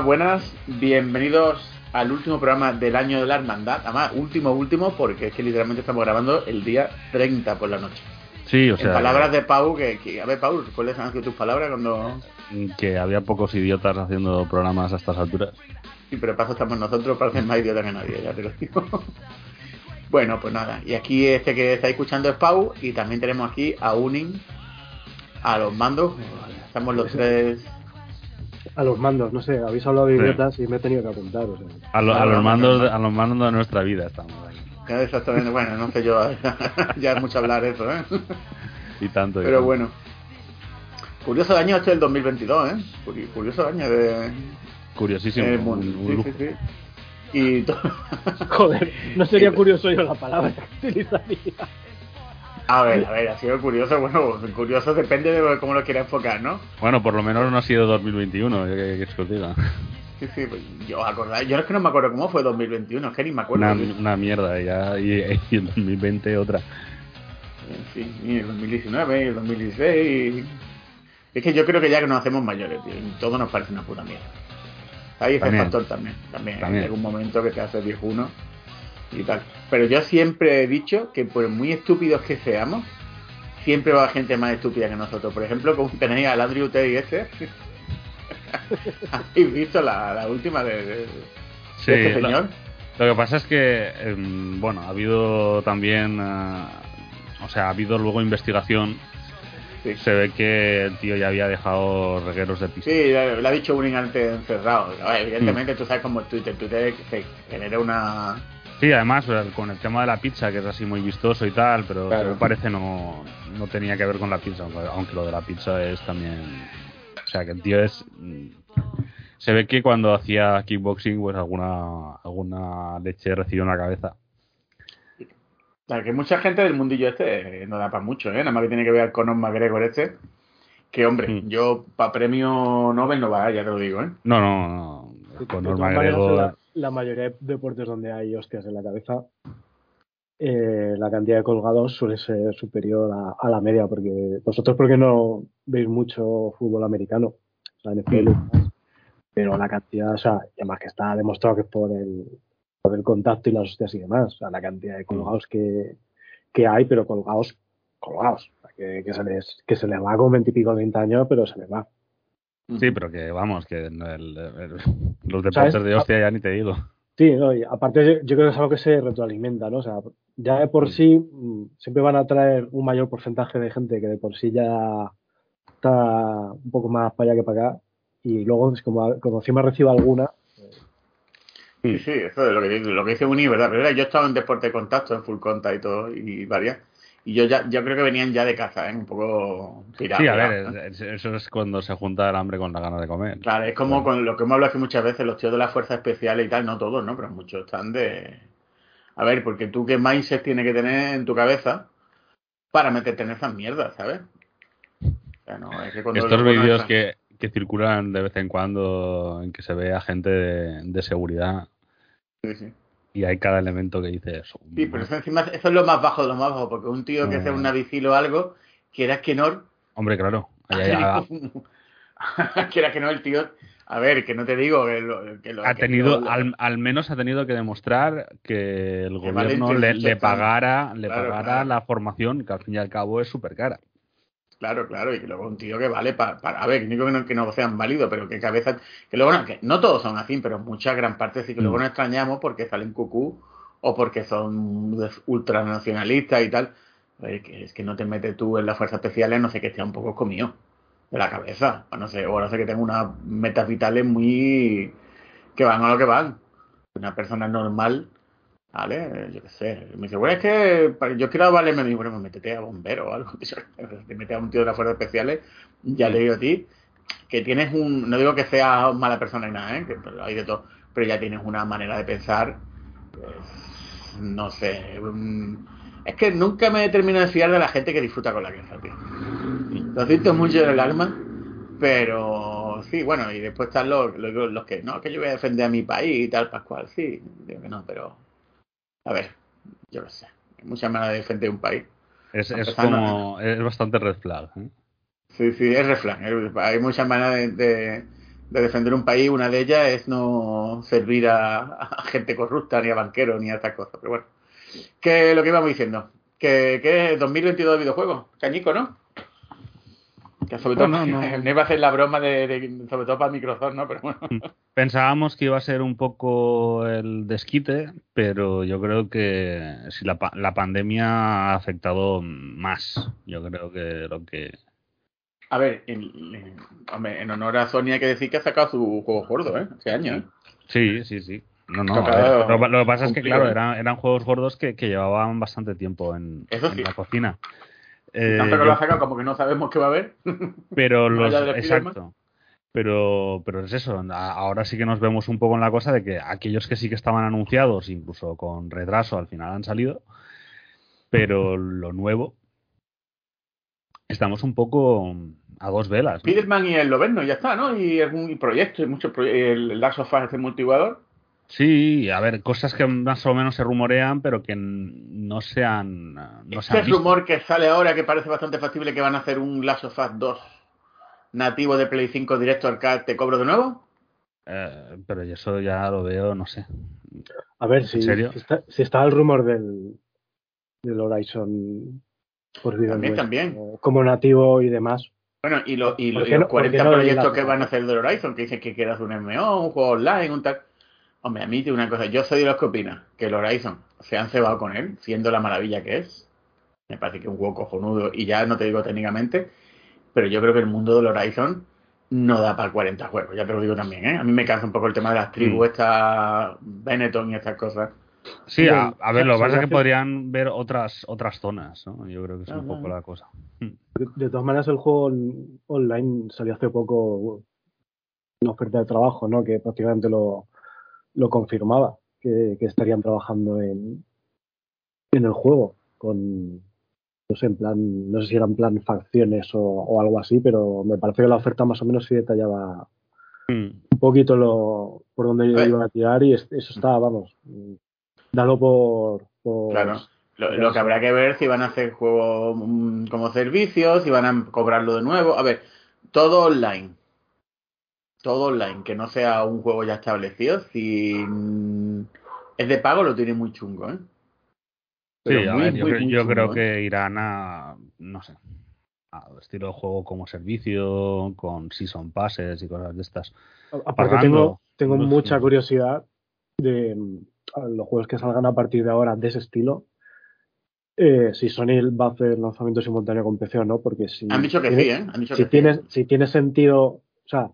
Hola, buenas, bienvenidos al último programa del año de la hermandad. Además, último, último, porque es que literalmente estamos grabando el día 30 por la noche. Sí, o sea. En palabras de Pau, que, que- a ver, Pau, ¿cuáles han sido tus palabras cuando.? Que había pocos idiotas haciendo programas a estas alturas. Sí, pero paso estamos nosotros, parecen más idiotas que nadie, ya te lo digo. bueno, pues nada, y aquí este que estáis escuchando es Pau, y también tenemos aquí a Unin, a los mandos. Estamos los tres. A los mandos, no sé, habéis hablado de Sí. idiotas y me he tenido que apuntar. O sea. A, lo- a los mandos, a los mandos de nuestra vida estamos ahí. Ya Exactamente, bueno, no sé yo, ya es mucho hablar eso, ¿eh? Y tanto. y Pero tanto. bueno. Curioso año este del 2022, ¿eh? Curi- Curioso año de... Curiosísimo. un Sí, sí, sí. Y Joder, no sería curioso yo la palabra que utilizaría. A ver, a ver, ha sido curioso, bueno, curioso depende de cómo lo quiera enfocar, ¿no? Bueno, por lo menos no ha sido 2021, que, que, que os diga. Sí, sí, pues, yo acordáis, yo es que no me acuerdo cómo fue 2021, es que ni me acuerdo. Una, sí. una mierda, ya, y, y en 2020 otra. En fin, y el 2019, y el 2016. Es que yo creo que ya que nos hacemos mayores, tío, y todo nos parece una puta mierda. Ahí está el factor también. También, También. hay algún momento que te hace viejuno y tal. Pero yo siempre he dicho que por muy estúpidos que seamos, siempre va gente más estúpida que nosotros. Por ejemplo, como tenéis al Andrew Tate ese. ¿Habéis visto la, la última de, de- de Sí, este señor? Lo que pasa es que, em, bueno, ha habido también, eh, o sea, ha habido luego investigación. Sí. Se ve que el tío ya había dejado regueros de pista. Sí, lo ha dicho Uning antes encerrado. Mm. evidentemente tú sabes como Twitter. Twitter se genera una... Sí, además con el tema de la pizza, que es así muy vistoso y tal, pero Claro. según parece no, no tenía que ver con la pizza, aunque- aunque lo de la pizza es también... O sea, que el tío es... mm, Se ve que cuando hacía kickboxing, pues alguna, alguna leche recibió en la cabeza. Claro, que mucha gente del mundillo este eh, no da para mucho, ¿eh? Nada más que tiene que ver al Conor McGregor este. Que hombre, Mm. yo para premio Nobel no va, ya te lo digo, ¿eh? No, no, no. Conor McGregor... la, mayoría de deportes donde hay hostias en la cabeza, eh, la cantidad de colgados suele ser superior a, la media, porque vosotros porque no veis mucho fútbol americano, la NFL y demás, pero la cantidad, o sea, y además que está demostrado que es por el, por el contacto y las hostias y demás, o sea, la cantidad de colgados que, que hay, pero colgados, colgados, o sea, que, que se les, que se les va con veintipico, treinta años, pero se les va. Sí, pero que vamos, que el- el- el- los deportes ¿Sabes? de hostia ya ni te digo. Sí, no, y aparte yo, yo creo que es algo que se retroalimenta, ¿no? O sea, ya de por sí mm, siempre van a traer un mayor porcentaje de gente que de por sí ya está un poco más para allá que para acá y luego es como, como encima recibe alguna, Sí, sí, eso es lo que, dice- lo que dice Uni, ¿verdad? Pero yo he estado en deporte de contacto, en full contact y todo, y varias. Y yo ya yo creo que venían ya de casa, ¿eh? Un poco tirados. Sí, a ver, es- es- eso es cuando se junta el hambre con la gana de comer. Claro, es como con lo que hemos hablado aquí muchas veces, los tíos de las fuerzas especiales y tal, no todos, ¿no? Pero muchos están de... A ver, porque tú qué mindset tienes que tener en tu cabeza para meterte en esas mierdas, ¿sabes? O sea, no, es que cuando Estos vídeos que, que circulan de vez en cuando en que se ve a gente de, de seguridad Sí, sí. Y hay cada elemento que dice eso. Sí, pero eso, encima, eso es lo más bajo de lo más bajo, porque un tío que Ah. sea un navicilo o algo, quieras que no, Hombre, claro. quieras que no, el tío, a ver, que no te digo que lo que lo ha que tenido, lo- al, al menos ha tenido que demostrar que el Que gobierno le, pagara, le Claro, pagara claro. la formación, que al fin y al cabo es súper cara. Claro, claro, y que luego un tío que vale para, a ver, no digo que no, que no sean válidos, pero que cabeza, que luego no, que no todos son así, pero mucha gran parte sí que luego Mm. nos extrañamos porque salen cucú o porque son ultranacionalistas y tal. A ver, que es que no te metes tú en las fuerzas especiales, no sé que esté un poco comido de la cabeza, o no sé, o no sé que tenga unas metas vitales muy que van a lo que van. Una persona normal, ¿vale? Yo qué sé. Me dice, bueno, es que yo quiero valerme a mí, bueno, pues métete a bombero o algo. Te metes a un tío de las fuerzas especiales, ya le digo a ti que tienes un, no digo que seas mala persona y nada, ¿eh? que pero hay de todo, pero ya tienes una manera de pensar, pues, no sé, es que nunca me termino de fiar de la gente que disfruta con la cabeza, tío. Lo siento mucho en el alma, pero sí, bueno, y después están los, los, los que no, que yo voy a defender a mi país y tal, Pascual, sí, digo que no, pero a ver, yo lo sé. Hay muchas maneras de defender un país. Es, es como. Es bastante red flag. ¿eh? Sí, sí, es refrán. Es- Hay muchas maneras de, de- de defender un país. Una de ellas es no servir a, a gente corrupta, ni a banqueros, ni a estas cosas. Pero bueno, que lo que íbamos diciendo, que, que es 2022 de videojuegos, cañico, ¿no? Que sobre todo, Bueno, no, no. iba a hacer la broma de, de- sobre todo para Microsoft, ¿no? Pero bueno, Pensábamos que iba a ser un poco el desquite, pero yo creo que si la, la pandemia ha afectado más. Yo creo que lo que. a ver, en, en- honor a Sony hay que decir que ha sacado su juego gordo, ¿eh? Este año, ¿eh? Sí, sí, sí. No, no. Ver, lo, lo que pasa es que, claro, eran, eran juegos gordos que, que llevaban bastante tiempo en, Eso en sí. la cocina. Eh, Tanto que yo- lo ha sacado como que no sabemos qué va a haber. pero los exacto pero pero es eso ahora sí que nos vemos un poco en la cosa de que aquellos que sí que estaban anunciados incluso con retraso al final han salido pero lo nuevo estamos un poco a dos velas ¿no? Spiderman y el Loberno, ya está, ¿no? Y algún proyecto, y muchos proyectos, el Last of Us, este multijugador. Sí a ver cosas que más o menos se rumorean pero que no se han no se este han visto. rumor que sale ahora que parece bastante factible que van a hacer un Last of Us 2 nativo de Play 5 directo al CAD, ¿te cobro de nuevo? Eh, pero yo eso ya lo veo no sé A ver, si, serio? si está, si está el rumor del, del Horizon Forbidden También, también. como- nativo y demás. Bueno, y, lo- y, lo- ¿Por y qué los no- por qué 40 no proyectos que van a hacer del Horizon, que dicen que quieras un MMO, un juego online, un tal. Hombre, a mí te digo una cosa, yo soy de los que opina que el Horizon se han cebado con él, siendo la maravilla que es. Me parece que es un juego cojonudo, y ya no te digo técnicamente, pero yo creo que el mundo del Horizon no da para 40 juegos, ya te lo digo también, ¿eh? A mí me cansa un poco el tema de las tribus, Mm. estas Benetton y estas cosas. sí a, ver lo que pasa es que podrían ver otras otras zonas ¿no? yo creo que es Ah, un poco bueno. la cosa De, de todas maneras, el juego on- online salió hace poco una oferta de trabajo, ¿no? Que prácticamente lo, lo confirmaba, que, que estarían trabajando en, en el juego, con, no sé, en plan, no sé si eran plan facciones o, o algo así, pero me parece que la oferta más o menos sí detallaba Mm. un poquito lo por dónde A ver. iba a tirar y es- eso está, vamos, dado por... por Claro. Lo, que habrá que ver si van a hacer juego mm, como servicio, si van a cobrarlo de nuevo. A ver, todo online. Todo online, que no sea un juego ya establecido. Si es de pago, lo tiene muy chungo, ¿eh? Sí, a muy, ver, yo, muy, creo- muy yo chungo, creo ¿eh? que irán a, no sé, a estilo de juego como servicio, con season passes y cosas de estas. Aparte tengo, tengo No mucha curiosidad de mm, los juegos que salgan a partir de ahora de ese estilo. Eh, si Sony va a hacer lanzamiento simultáneo con PC o no, porque si Han dicho que tiene, sí, ¿eh? Han dicho si que sí. si tiene sentido, o sea,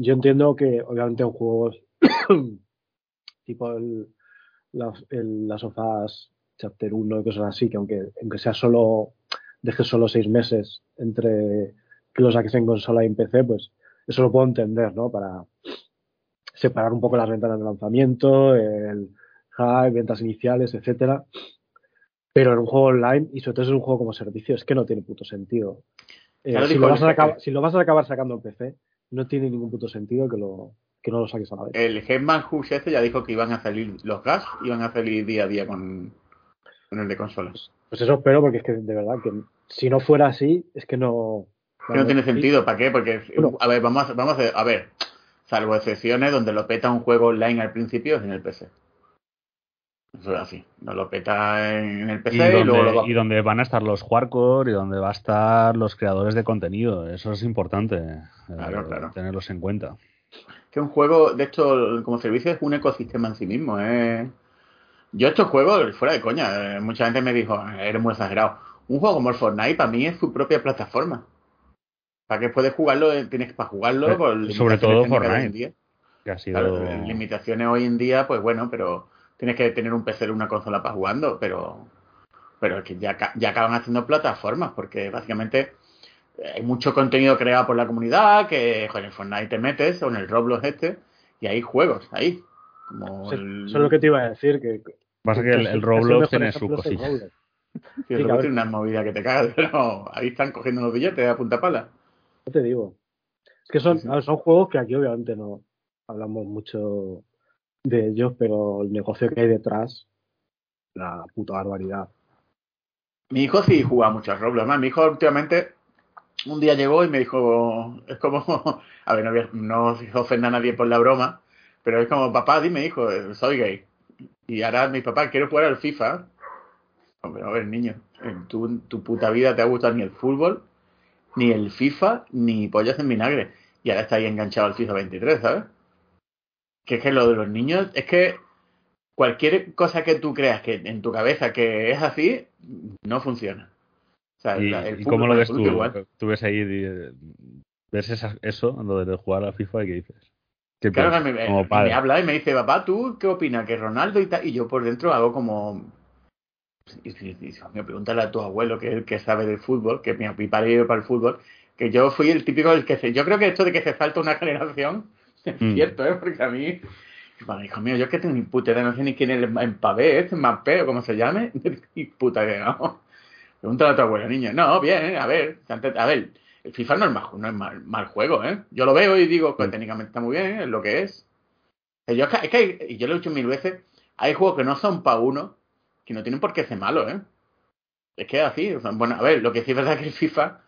yo entiendo que obviamente en juegos tipo el, las, el, las sofás Chapter 1 y cosas así, que aunque, aunque sea solo, deje solo seis meses entre que lo saques en consola y en PC, pues eso lo puedo entender, ¿no? Para separar un poco las ventanas de lanzamiento, el hype, ventas iniciales, etcétera. Pero en un juego online, y sobre todo es un juego como servicio, es que no tiene puto sentido. Eh, si, lo vas a acabar, si lo vas a acabar sacando en PC, no tiene ningún puto sentido que, lo, que no lo saques a la vez. El Hetman Hush este ya dijo que iban a salir los gas, iban a salir día a día con, con el de consolas. Pues eso espero, porque es que de verdad que si no fuera así, es que no. Que no tiene sentido, ¿para qué? Porque, Bueno. a ver, vamos a, vamos a, a ver, salvo excepciones donde lo peta un juego online al principio es en el PC. Eso es así, no lo peta en el Y PC y, luego lo donde, y donde van a estar los hardcore y donde va a estar los creadores de contenido. Eso es importante eh, Claro, tenerlos en cuenta. que un juego, de hecho, como servicio es un ecosistema en sí mismo. ¿eh? Yo estos juegos, fuera de coña, eh, mucha gente me dijo, eres muy exagerado. Un juego como el Fortnite para mí es su propia plataforma. Para que puedes jugarlo, eh, tienes para jugarlo por sobre todo Fortnite. Que ha sido... Claro, limitaciones hoy en día, pues bueno, pero tienes que tener un PC o una consola para jugando, pero pero es que ya, ya acaban haciendo plataformas, porque básicamente eh, hay mucho contenido creado por la comunidad, que joder, en Fortnite te metes, o en el Roblox este, y hay juegos ahí. Como Eso el, eso es lo que te iba a decir. Que, Pasa que el, el Roblox tiene su cosilla. sí, el Roblox tiene una movida que te cagas, pero ahí están cogiendo los billetes a punta pala. No te digo. Es que son, Sí, sí. son juegos que aquí obviamente no hablamos mucho de ellos, pero el negocio que hay detrás una puta barbaridad. Mi hijo sí juega mucho al Roblox. Mi hijo últimamente un día llegó y me dijo, es como, a ver, no, no ofenda a nadie por la broma, pero es como, papá, dime, hijo, soy gay. Y ahora mi papá quiere jugar al FIFA. Hombre, a ver, niño, en tu, tu puta vida te ha gustado ni el fútbol, ni el FIFA, ni pollas en vinagre. Y ahora está ahí enganchado al FIFA 23, ¿sabes? Que es que lo de los niños, es que cualquier cosa que tú creas que en tu cabeza que es así, no funciona. O sea, ¿Y, el cómo lo ves tú? igual. Tú ves ahí, eh, ves esa- eso, lo de jugar a FIFA y qué dices. ¿Qué Claro, que me, como me padre. habla y me dice, papá, ¿tú qué opinas? Que Ronaldo y tal. Y yo por dentro hago como. Y, y- y- me pregúntale a tu abuelo, que es el que sabe del fútbol, que mi, mi padre iba para el fútbol, que yo fui el típico el que se. Yo creo que esto de que se falta una generación Mm. cierto, ¿eh? Porque a mí. Bueno, hijo mío, yo es que tengo ni puta idea, no sé ni quién es el Mbappé, este Mbappé o como se llame, ni puta idea, ¿no? Pregúntale a tu abuela, niño. No, bien, ¿eh? a ver, a ver, el FIFA no es mal, no es mal, mal juego, ¿eh? Yo lo veo y digo, pues técnicamente está muy bien, ¿eh? es lo que es. Eh, Yo, es que- es que hay- y yo lo he dicho mil veces, hay juegos que no son para uno, que no tienen por qué ser malos, ¿eh? Es que es así, o sea, bueno, a ver, lo que sí es verdad que el FIFA...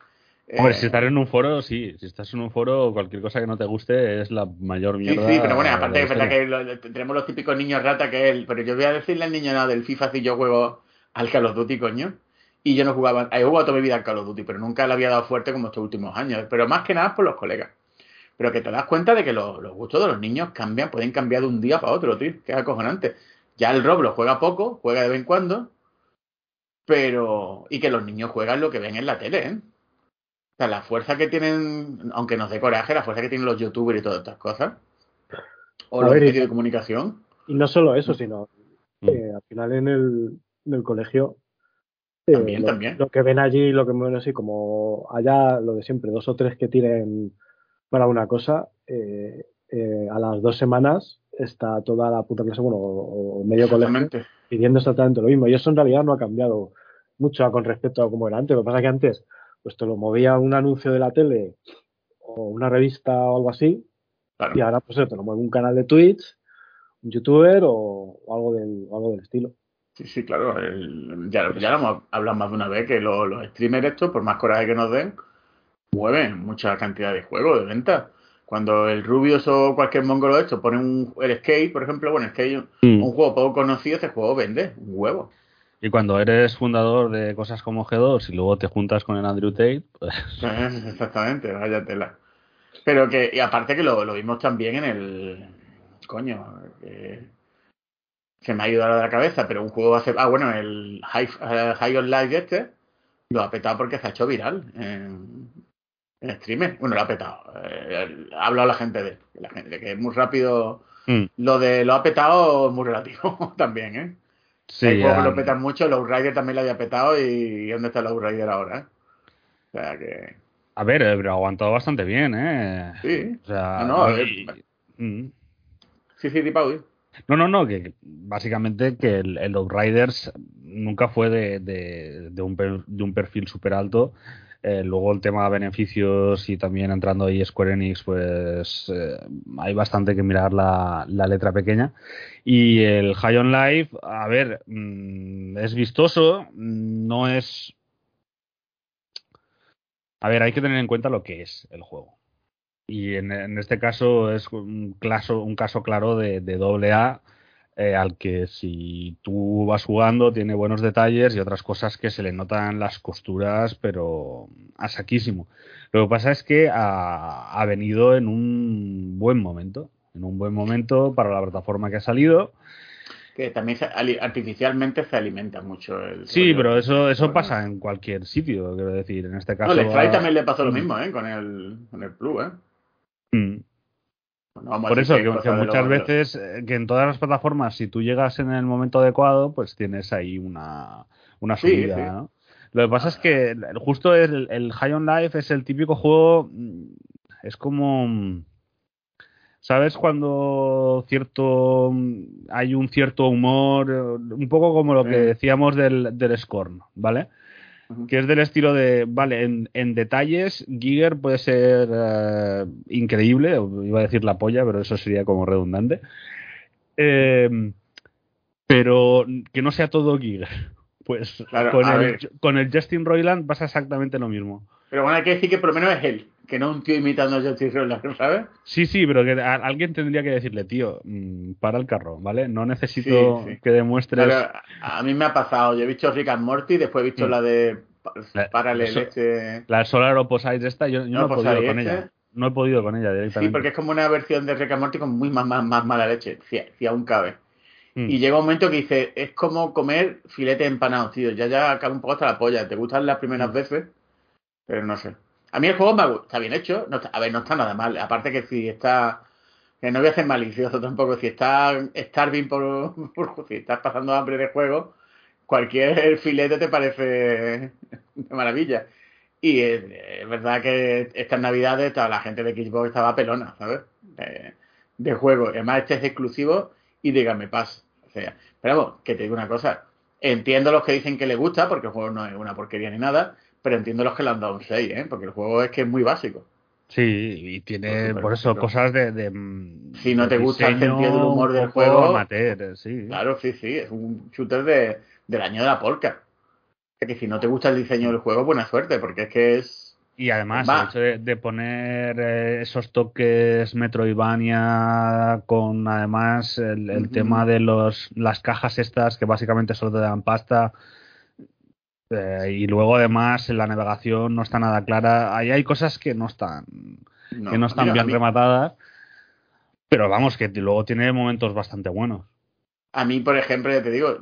Hombre, eh, si estás en un foro, sí. Si estás en un foro, cualquier cosa que no te guste es la mayor Sí, mierda. sí, pero bueno, de aparte es verdad que lo- tenemos los típicos niños rata que él, pero yo voy a decirle al niño nada del FIFA si yo juego al Call of Duty, coño. Y yo no jugaba, he jugado toda mi vida al Call of Duty, pero nunca le había dado fuerte como estos últimos años. Pero más que nada por los colegas. Pero que te das cuenta de que los, los gustos de los niños cambian, pueden cambiar de un día para otro, tío, que es acojonante. Ya el Roblox juega poco, juega de vez en cuando, pero. Y que los niños juegan lo que ven en la tele, ¿eh? Sea, la fuerza que tienen, aunque nos dé coraje, la fuerza que tienen los youtubers y todas estas cosas, o A los ver, medios de comunicación, Y no solo eso, sino Mm. eh, al final en el, en el colegio. eh, También, lo, también. lo que ven allí, lo que ven así, como allá lo de siempre, dos o tres que tiren para una cosa, eh, eh, a las dos semanas está toda la puta clase, bueno, o, o medio colegio, pidiendo exactamente lo mismo. Y eso en realidad no ha cambiado mucho con respecto a como era antes. Lo que pasa es que antes, pues te lo movía un anuncio de la tele o una revista o algo así, Claro. y ahora pues te lo mueve un canal de Twitch, un youtuber o, o algo del, o algo del estilo. Sí, sí, claro. el- ya, ya lo hemos hablado más de una vez que lo- los streamers estos, por más coraje que nos den, mueven mucha cantidad de juegos, de venta. Cuando el Rubius o cualquier mongolo de estos pone un, el Skate, por ejemplo, bueno, Skate, Mm. un juego poco conocido, ese juego vende un huevo. Y cuando eres fundador de cosas como G2 y luego te juntas con el Andrew Tate, pues, Exactamente, vaya tela. Pero que, y aparte que lo, lo vimos también en el. Coño, que se me ha ido a la cabeza, pero un juego hace. Ah, bueno, el High, eh, High on Life este lo ha petado porque se ha hecho viral en, en streamer. Bueno, lo ha petado. eh, ha hablado la gente de la gente, que es muy rápido. mm, Lo de lo ha petado es muy relativo también, ¿eh? Sí, Hay juegos que ya- lo petan mucho, Low Rider también lo había petado y ¿dónde está Low Rider ahora? eh? O sea que. A ver, eh, pero ha aguantado bastante bien, ¿eh? Sí. O sea, No, no, y- mm. Sí, sí. No, no, no, que que básicamente que el, el Outriders nunca fue de, de, de un, per- de un perfil súper alto. Eh, luego el tema de beneficios y también entrando ahí Square Enix, pues eh, hay bastante que mirar la, la letra pequeña. Y el High on Life, a ver, mm, es vistoso, no es... A ver, hay que tener en cuenta lo que es el juego. Y en, en este caso es un caso, un caso claro de, de doble A eh, al que si tú vas jugando tiene buenos detalles y otras cosas que se le notan las costuras, pero a saquísimo. Lo que pasa es que ha, ha venido en un buen momento, en un buen momento para la plataforma que ha salido. Que también se- artificialmente se alimenta mucho el. Sí, pero eso, eso pasa en cualquier sitio, quiero decir. En este caso. No, el Fly también le pasó lo Mm. mismo, ¿eh? Con el, con el Plus, ¿eh? Mm. No vamos a Por eso, que, muchas veces, eh, que en todas las plataformas, si tú llegas en el momento adecuado, pues tienes ahí una, una subida, sí. ¿no? Lo que pasa es que justo el, el High on Life es el típico juego, mm, es como, mm, ¿sabes? Cuando cierto, mm, hay un cierto humor, eh, un poco como lo que decíamos del, del Scorn, ¿vale? Que es del estilo de, vale, en, en detalles, Giger puede ser eh, increíble, iba a decir la polla, pero eso sería como redundante. Eh, pero que no sea todo Giga. Pues Claro, con, el, ver. con el Justin Roiland pasa exactamente lo mismo. Pero bueno, hay que decir que por lo menos es él, que no un tío imitando a Justin Roiland, ¿sabes? Sí, sí, pero que a- alguien tendría que decirle, tío, mm, para el carro, ¿vale? No necesito Sí, sí. que demuestres. Pero a mí me ha pasado, yo he visto Rick and Morty, después he visto Mm. la de Pa- La- este... La Solar Opposites esta, yo, yo no, he Opposite podido con este. ella. No he podido con ella Sí, directamente. porque es como una versión de Rick and Morty con muy más, más, más mala leche, si, si aún cabe. Mm. Y llega un momento que dice, es como comer filete empanado, tío. Ya ya acaba un poco hasta la polla. Te gustan las primeras veces, pero no sé. A mí el juego me está bien hecho. No está- a ver, no está nada mal. Aparte que si está... Que no voy a ser malicioso tampoco. Si está starving por, por... Si estás pasando hambre de juego, cualquier filete te parece de maravilla. Y es, es verdad que estas navidades toda la gente de Xbox estaba pelona, ¿sabes? De, de juego. Además, este es exclusivo y dígame paz. O sea, pero vamos, que te digo una cosa. Entiendo los que dicen que le gusta, porque el juego no es una porquería ni nada, pero entiendo los que le han dado un 6, ¿eh? Porque el juego es que es muy básico. Sí, y tiene por eso cosas de, de, Si no de te gusta el sentido del humor del juego, amateur, sí. Claro, sí, sí, es un shooter de, del año de la sea que si no te gusta el diseño del juego, buena suerte, porque es que es... Y además, Va. el hecho de, de poner eh, esos toques Metroidvania con además el, tema de los las cajas estas que básicamente solo te dan pasta. Eh, y luego además en la navegación no está nada clara. Ahí hay cosas que no están, que no están mira, bien mí- rematadas. Pero vamos, que luego tiene momentos bastante buenos. A mí, por ejemplo, ya te digo,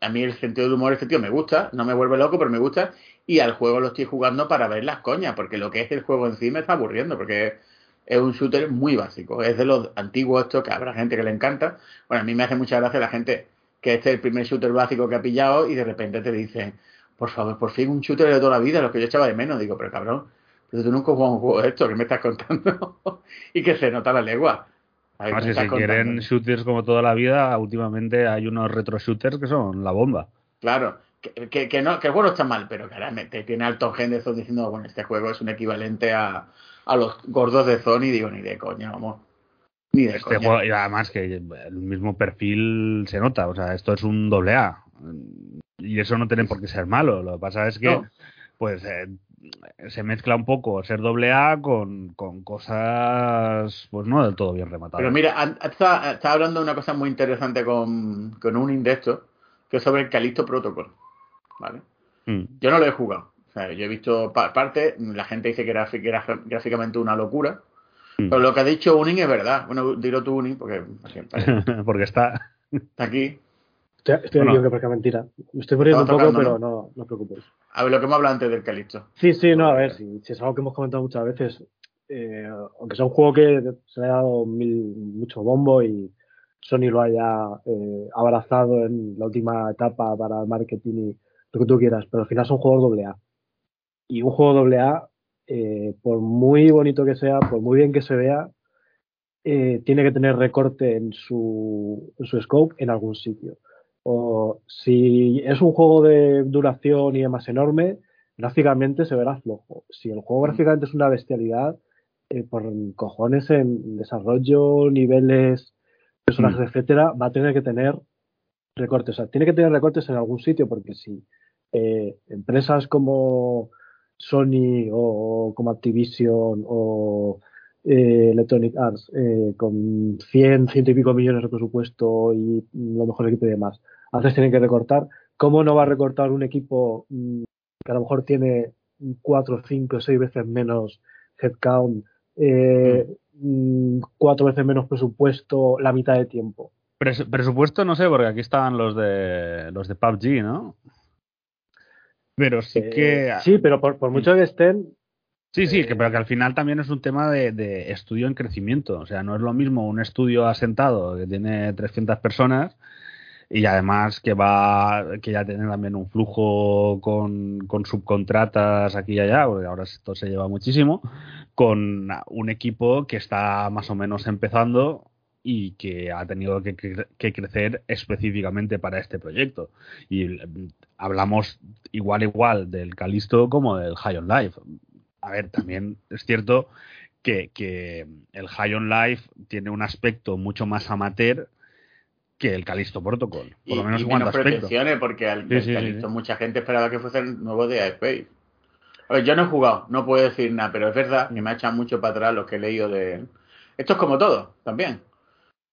a mí el sentido del humor de este tío me gusta, no me vuelve loco, pero me gusta. Y al juego lo estoy jugando para ver las coñas, porque lo que es el juego en sí me está aburriendo, porque es un shooter muy básico. Es de los antiguos estos que habrá gente que le encanta. Bueno, a mí me hace mucha gracia la gente que este es el primer shooter básico que ha pillado y de repente te dicen, por favor, por fin un shooter de toda la vida, lo que yo echaba de menos. Digo, pero cabrón, pero tú nunca jugado un juego de esto, ¿qué me estás contando? y que se nota la legua. Ver, Además, ¿qué me que si estás quieren contando? shooters como toda la vida, últimamente hay unos retro shooters que son la bomba. Claro, que, que, que no, que el juego no está mal, pero claramente tiene alto Henderson diciendo, bueno, este juego es un equivalente a, a los gordos de Sony, digo, ni de coña, vamos. Ni de Este coña. juego, y además que el mismo perfil se nota, o sea, esto es un doble A. Y eso no tiene por qué ser malo. Lo que pasa es que, No. pues, eh, se mezcla un poco ser doble A con, con cosas, pues no del todo bien rematadas. Pero mira, estaba, hablando de una cosa muy interesante con, con un indexto, que es sobre el Calixto Protocol. ¿Vale? Mm. Yo no lo he jugado. O sea, yo he visto pa- parte, la gente dice que era, que era gráficamente una locura. Mm. Pero lo que ha dicho Uning es verdad. Bueno, dilo tú, Uning, porque Porque está. está aquí. Estoy, estoy Bueno. que parezca mentira. Me estoy poniendo un poco, pero no, no os preocupéis. A ver, lo que hemos hablado antes del Calixto. Sí, sí, no, a ver, si, si es algo que hemos comentado muchas veces, eh, aunque sea un juego que se le ha dado mil- mucho bombo y Sony lo haya eh, abrazado en la última etapa para el marketing y lo que tú quieras, pero al final son juegos doble A. Y un juego doble A, eh, por muy bonito que sea, por muy bien que se vea, tiene que tener recorte en su, en su scope en algún sitio. O si es un juego de duración y demás enorme, gráficamente se verá flojo. Si el juego Mm. gráficamente es una bestialidad, eh, por cojones en desarrollo, niveles, personajes, Mm. etcétera, va a tener que tener recortes. O sea, tiene que tener recortes en algún sitio porque si eh, empresas como Sony o como Activision o eh, Electronic Arts eh, con 100, ciento y pico millones de presupuesto y lo mejor equipo y demás, a veces tienen que recortar. ¿Cómo no va a recortar un equipo mm, que a lo mejor tiene 4, 5, 6 veces menos headcount, eh, mm, cuatro veces menos presupuesto, la mitad de tiempo? Pres- presupuesto, no sé, porque aquí estaban los de los de PUBG, ¿no? Pero sí Eh, que. sí, pero por, por mucho que estén, Sí, sí, Eh, que, pero que al final también es un tema de, de estudio en crecimiento. O sea, no es lo mismo un estudio asentado que tiene 300 personas y además que va que ya tiene también un flujo con, con subcontratas aquí y allá, porque ahora esto se lleva muchísimo, con un equipo que está más o menos empezando y que ha tenido que, cre- que crecer específicamente para este proyecto. Y mm, hablamos igual igual del Calisto como del High on Life. A ver, también es cierto que, que el High Life tiene un aspecto mucho más amateur que el Calisto Protocol. Por Y, lo menos y a menos pretensiones, porque al Sí, sí, Callisto sí. mucha gente esperaba que fuese el nuevo de Space. A ver, yo no he jugado, no puedo decir nada, pero es verdad que me ha echado mucho para atrás lo que he leído de... Esto es como todo, también.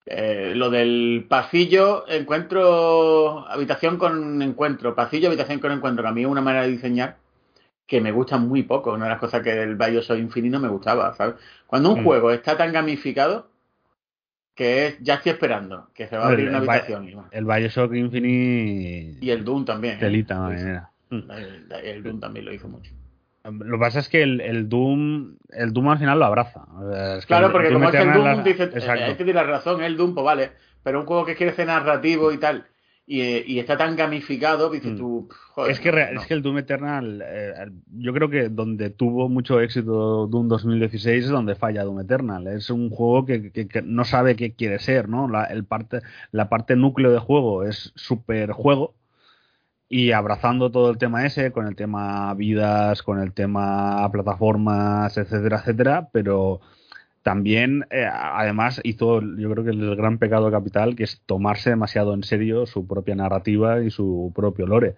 Eh, lo del pasillo, encuentro, habitación con encuentro, pasillo, habitación con encuentro, que a mí es una manera de diseñar que me gusta muy poco. Una de las cosas que del Bioshock Infinite no me gustaba, ¿sabes? Cuando un Mm. juego está tan gamificado que es, ya estoy esperando, que se va a abrir El- una el habitación. El Bioshock Infinite. Y el Doom también. ¿eh? Telita. El, el Doom también lo hizo mucho. Lo que pasa es que el, el Doom el Doom al final lo abraza. O sea, es que Claro, porque como es el Doom, la- dice, Exacto. es que tiene razón, el Doom, pues vale, pero un juego que quiere ser narrativo y tal, y, y está tan gamificado, dices Mm. tú, pff, joder, es, que, no, no. es que el Doom Eternal, eh, yo creo que donde tuvo mucho éxito Doom 2016 es donde falla Doom Eternal. Es un juego que, que- que no sabe qué quiere ser, ¿no? La, el parte, la parte núcleo de juego es súper juego y abrazando todo el tema ese, con el tema vidas, con el tema plataformas, etcétera, etcétera, pero también, eh, además, hizo yo creo que el gran pecado capital, que es tomarse demasiado en serio su propia narrativa y su propio lore.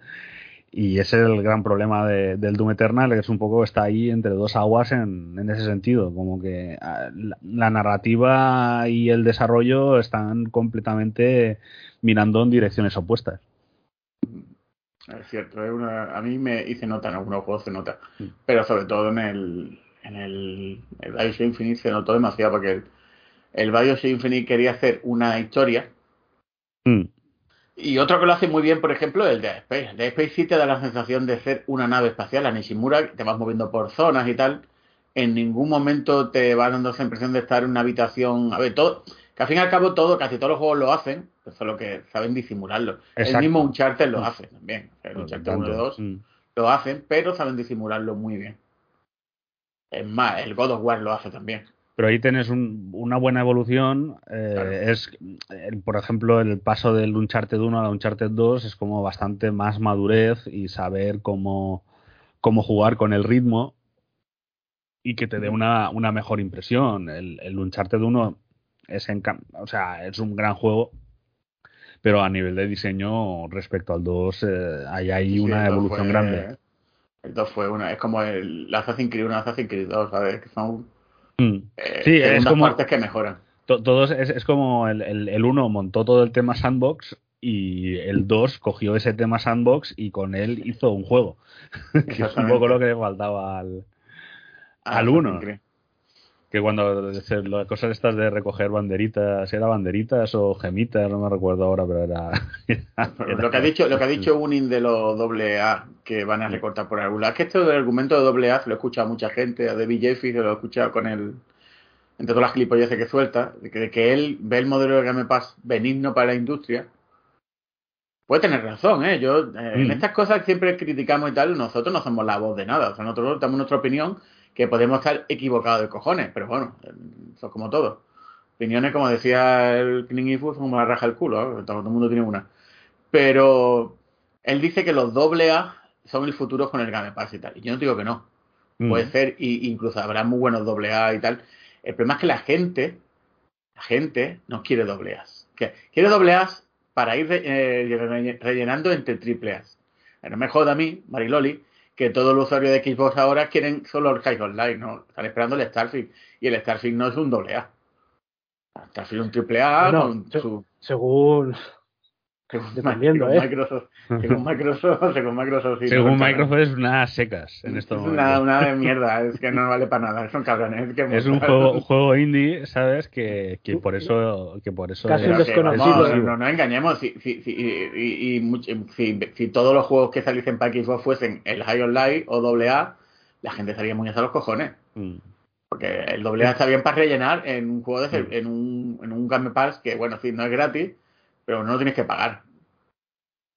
Y ese es el gran problema de- del Doom Eternal, que es un poco, está ahí entre dos aguas en, en ese sentido, como que ah, la, la narrativa y el desarrollo están completamente mirando en direcciones opuestas. Es cierto, es una, a mí me hice nota en algunos juegos, se nota, Mm. pero sobre todo en el, en el, el Bioshock Infinite se notó demasiado, porque el, el Bioshock Infinite quería hacer una historia, Mm. Y otro que lo hace muy bien, por ejemplo, es el Dead Space. El Dead Space sí te da la sensación de ser una nave espacial. La Nishimura, te vas moviendo por zonas y tal. En ningún momento te va dando esa impresión de estar en una habitación. A ver, todo. Que al fin y al cabo, todo, casi todos los juegos lo hacen, solo que saben disimularlo. Exacto. El mismo Uncharted lo Mm. hace también. El Uncharted Tanto. 1 y 2 Mm. lo hacen, pero saben disimularlo muy bien. Es más, el God of War lo hace también. Pero ahí tienes un- una buena evolución. eh, Claro. Es, el- por ejemplo, el paso del Uncharted 1 al Uncharted 2 es como bastante más madurez y saber cómo, cómo jugar con el ritmo y que te dé una, una mejor impresión. El, el Uncharted 1 es, enca- o sea, es un gran juego, pero a nivel de diseño respecto al 2 eh, hay ahí Sí, una evolución fue- grande. El 2 fue una. Es como el Assassin's Creed 1 Assassin's Creed 2, ¿sabes? Que son Mm. eh, Sí, es como- partes que mejoran. To- Todos es, es como el, el, el uno montó todo el tema sandbox y el 2 cogió ese tema sandbox y con él hizo un juego. que es un poco lo que le faltaba al. Ah, al Assassin's uno. Creed. Que cuando las cosas estas de recoger banderitas, ¿era banderitas o gemitas? No me recuerdo ahora, pero era. Lo que ha dicho, lo que ha dicho Unin de los AA que van a recortar por algún lado. Es que esto del argumento de AA se lo he escuchado a mucha gente, a David Jeffy se lo he escuchado con el entre todas las gilipolleces que suelta, de que, de que él ve el modelo de Game Pass benigno para la industria. Puede tener razón, ¿eh? Yo, eh, en Mm. estas cosas siempre criticamos y tal, nosotros no somos la voz de nada. O sea, nosotros damos nuestra opinión, que podemos estar equivocados de cojones, pero bueno, eh, eso es como todo. Opiniones, como decía el Clint Eastwood, son como la raja del culo, ¿eh? todo, el mundo tiene una. Pero él dice que los doble A son el futuro con el Game Pass y tal. Y yo no digo que no. Mm. Puede ser, y incluso habrá muy buenos doble A y tal. El problema es que la gente, la gente no quiere doble A. Quiere doble A para ir eh, relle- rellenando entre triple A. No me joda a mí, Mariloli, que todos los usuarios de Xbox ahora quieren solo el High Online, ¿no? Están esperando el Starfield. Y el Starfield no es un doble A. Starfield es un triple A Bueno, con se- su... Según según dependiendo, según ¿eh? Microsoft, según Microsoft, según Microsoft, sí, Según no, Microsoft es unas secas en es estos una, momentos. una de mierda, es que no vale para nada, son cabrones. que Es un juego, un juego indie, ¿sabes? Que, que por eso. Que por eso Casi es- desconocido, ¿eh? no nos engañemos, si, si, si, y, y much- si, si todos los juegos que saliesen para Xbox fuesen el High Online o AA, la gente estaría muy hasta los cojones. Mm. Porque el AA está bien para rellenar en un juego de Mm. en un, en un Game Pass que, bueno, sí, no es gratis, pero no lo tienes que pagar.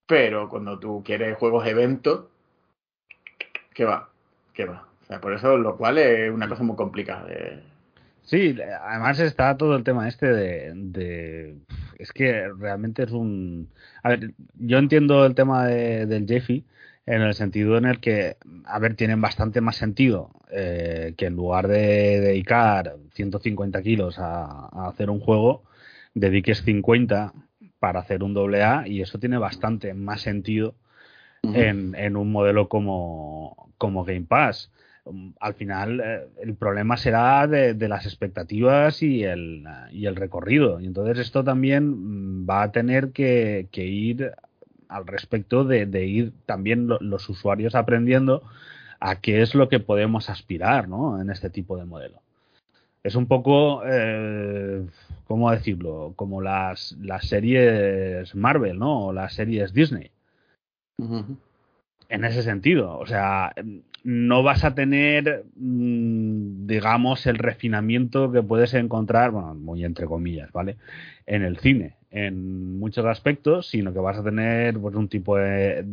Pero cuando tú quieres juegos eventos, ¿qué va? ¿Qué va? O sea, por eso, lo cual es una cosa muy complicada. de- Sí, además está todo el tema este de, Es que realmente es un... A ver, yo entiendo el tema de- del Jeffy en el sentido en el que, a ver, tienen bastante más sentido eh, que en lugar de dedicar 150 kilos a, a hacer un juego, dediques 50 para hacer un doble A y eso tiene bastante más sentido en, en, un modelo como, como Game Pass. Um, al final, eh, el problema será de, de, las expectativas y el, y el recorrido. Y entonces esto también mm, va a tener que, que ir al respecto de, de ir también lo, los usuarios aprendiendo a qué es lo que podemos aspirar ¿no? en este tipo de modelo. Es un poco, eh, ¿cómo decirlo? Como las, las series Marvel, ¿no? O las series Disney. Uh -huh. En ese sentido, o sea, no vas a tener, mm, digamos, el refinamiento que puedes encontrar, bueno, muy entre comillas, ¿vale? En el cine, en muchos aspectos, sino que vas a tener pues, un tipo de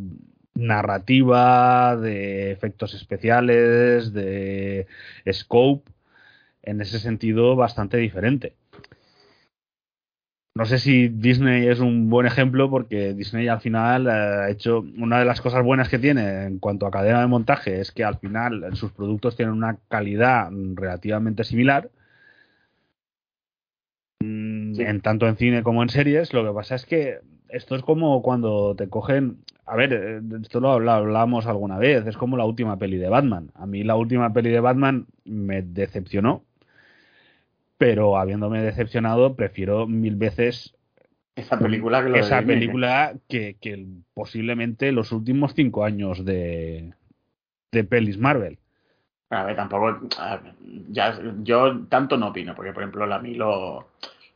narrativa, de efectos especiales, de scope, en ese sentido bastante diferente. No sé si Disney es un buen ejemplo porque Disney al final ha hecho una de las cosas buenas que tiene en cuanto a cadena de montaje es que al final sus productos tienen una calidad relativamente similar sí. en tanto en cine como en series. Lo que pasa es que esto es como cuando te cogen, a ver, esto lo hablamos alguna vez, es como la última peli de Batman. A mí la última peli de Batman me decepcionó pero habiéndome decepcionado, prefiero mil veces esa película que, esa película que, que, posiblemente los últimos cinco años de, de pelis Marvel. A ver, tampoco. A ver, ya, yo tanto no opino, porque por ejemplo, a mí lo,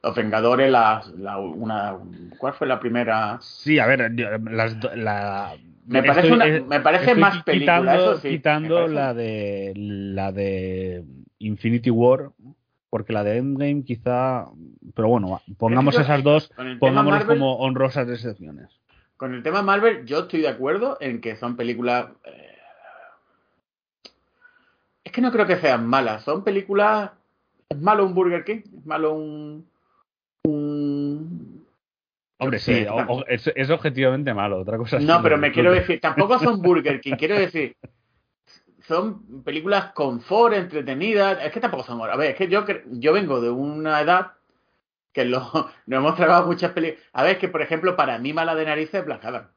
los Vengadores, la, la, una, ¿cuál fue la primera? Sí, a ver, las, la, me parece, estoy, una, me parece más película, quitando, eso sí, quitando la de la de Infinity War, porque la de Endgame quizá, pero bueno, pongamos esas dos, pongámoslas Marvel, como honrosas excepciones. Con el tema Marvel, yo estoy de acuerdo en que son películas. Eh, es que no creo que sean malas, son películas. ¿Es malo un Burger King? ¿Es malo un.? un... Hombre, sí, o, o, es, es, objetivamente malo, otra cosa. No, pero me quiero decir, tampoco son Burger King, quiero decir, son películas confort, entretenidas. Es que tampoco son. A ver, es que yo, yo vengo de una edad que lo, nos hemos tragado muchas películas. A ver, es que por ejemplo, para mí, mala de narices es Black Adam.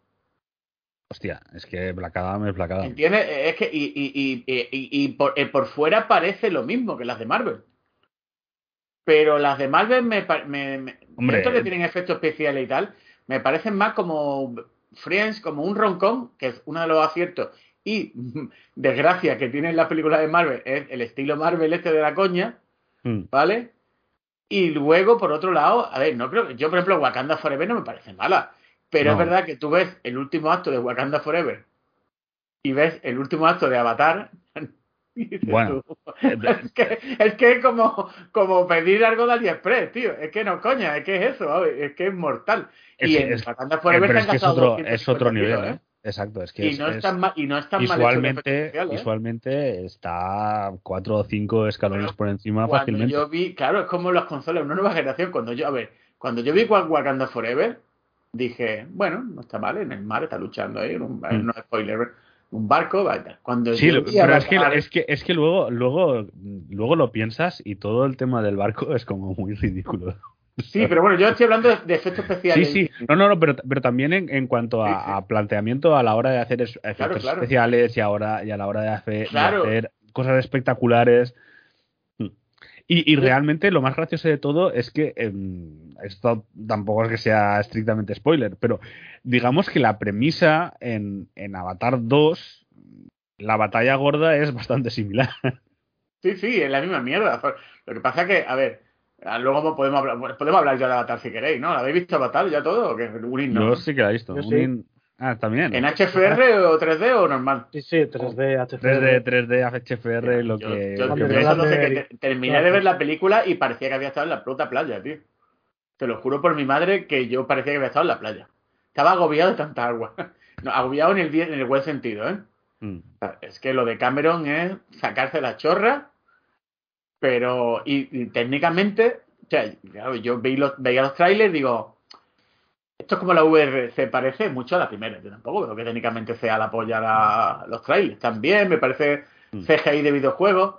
Hostia, es que Black Adam es Black Adam. ¿Entiendes? Es que. Y, y, y, y, por, eh, por, fuera parece lo mismo que las de Marvel. Pero las de Marvel me. me, me Hombre, esto que tienen efectos especiales y tal, me parecen más como Friends, como un roncón, que es uno de los aciertos y desgracia que tiene la película de Marvel es el estilo Marvel este de la coña, mm. ¿vale? Y luego, por otro lado, a ver, no creo que yo, por ejemplo, Wakanda Forever no me parece mala, pero no. es verdad que tú ves el último acto de Wakanda Forever y ves el último acto de Avatar. bueno, es que, es que como, como pedir algo de AliExpress, tío. Es que no, coña, es que es eso, es que es mortal. Es, y en es, Wakanda Forever es, que es otro, es otro nivel, ¿eh? Exacto, es que y, no es, y no visualmente, mal ¿eh? visualmente está cuatro o cinco escalones bueno, por encima cuando fácilmente. Yo vi, claro, es como las consolas, una nueva generación. Cuando yo, a ver, cuando yo vi Wakanda Forever, dije, bueno, no está mal, en el mar está luchando ahí, un, mm. no es spoiler, un barco, vaya. Cuando sí, pero es que, es que es que luego, luego, luego lo piensas y todo el tema del barco es como muy ridículo. Sí, pero bueno, yo estoy hablando de, de efectos especiales. Sí, sí, no, no, no pero, pero también en, en cuanto a, sí, sí. a, planteamiento a la hora de hacer efectos claro, claro. especiales y, ahora, y a la hora de hacer, claro. de hacer cosas espectaculares. Y, y, realmente lo más gracioso de todo es que eh, esto tampoco es que sea estrictamente spoiler, pero digamos que la premisa en, en Avatar 2, la batalla gorda es bastante similar. Sí, sí, es la misma mierda. Lo que pasa que, a ver, Luego podemos hablar, podemos hablar ya de Avatar si queréis, ¿no? ¿La habéis visto Avatar ya todo? ¿O qué? Unin, ¿no? Yo sí que la he visto. Yo Unin... Sí. Ah, también. ¿En HFR o 3D o normal? Sí, sí, 3D, HFR. 3D, 3D, HFR, lo yo, que. Yo, lo yo, que yo no sé que terminé de ver la película y parecía que había estado en la puta playa, tío. Te lo juro por mi madre que yo parecía que había estado en la playa. Estaba agobiado de tanta agua. No, agobiado en el, en el buen sentido, ¿eh? Mm. Es que lo de Cameron es sacarse la chorra, pero. y, y técnicamente o sea, claro, yo veía los, veía los trailers digo, esto es como la VRC, parece mucho a la primera. Yo tampoco veo que técnicamente sea la polla la, los trailers. También me parece CGI de videojuegos.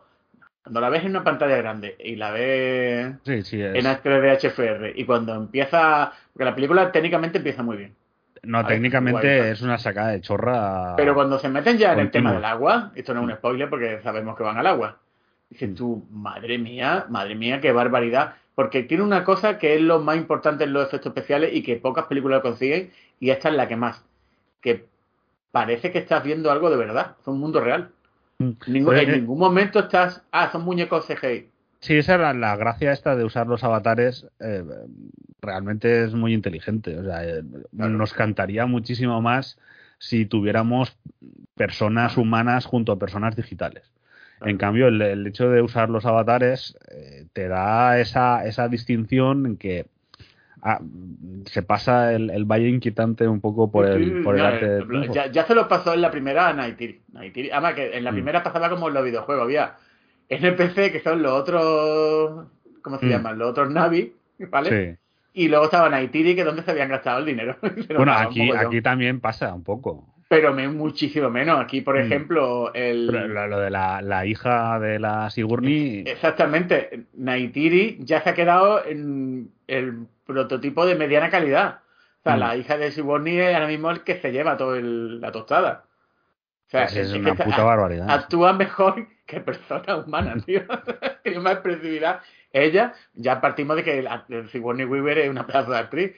cuando la ves en una pantalla grande y la ves Sí, sí, en HD HFR y cuando empieza, porque la película técnicamente empieza muy bien, No, técnicamente es una sacada de chorra. pero cuando se meten ya en el tema del agua, esto no es un spoiler porque sabemos que van al agua, Mm. Dices tú, madre mía, madre mía, qué barbaridad, porque tiene una cosa que es lo más importante en los efectos especiales y que pocas películas consiguen y esta es la que más, que parece que estás viendo algo de verdad, es un mundo real. Mm. Ningún- Pero en ningún momento estás, ah, son muñecos CGI. Sí, esa era la gracia esta de usar los avatares. eh, realmente es muy inteligente. O sea, eh, Claro. nos cantaría muchísimo más si tuviéramos personas humanas junto a personas digitales. En cambio, el, el hecho de usar los avatares eh, te da esa, esa distinción en que ah, se pasa el, el valle inquietante un poco por el, por el arte triunfo. ya, ya se lo pasó en la primera a. Naitiri- Además, que en la Mm. primera pasaba como en los videojuegos. Había NPC, que son los otros. ¿Cómo se Mm. llaman? Los otros Navi, ¿vale? Sí. Y luego estaba Naitiri, que es donde se habían gastado el dinero. Bueno, aquí, aquí también pasa un poco. Pero me, muchísimo menos. Aquí, por Mm. ejemplo, el. Lo, lo de la, la hija de la Sigourney. Exactamente. Naitiri ya se ha quedado en el prototipo de mediana calidad. O sea, Mm. la hija de Sigourney es ahora mismo el que se lleva toda la tostada. O sea, pues es una puta barbaridad. actúa mejor que persona humana, tío. Tiene más expresividad. Ella, ya partimos de que la- el Sigourney Weaver es una pedazo de actriz,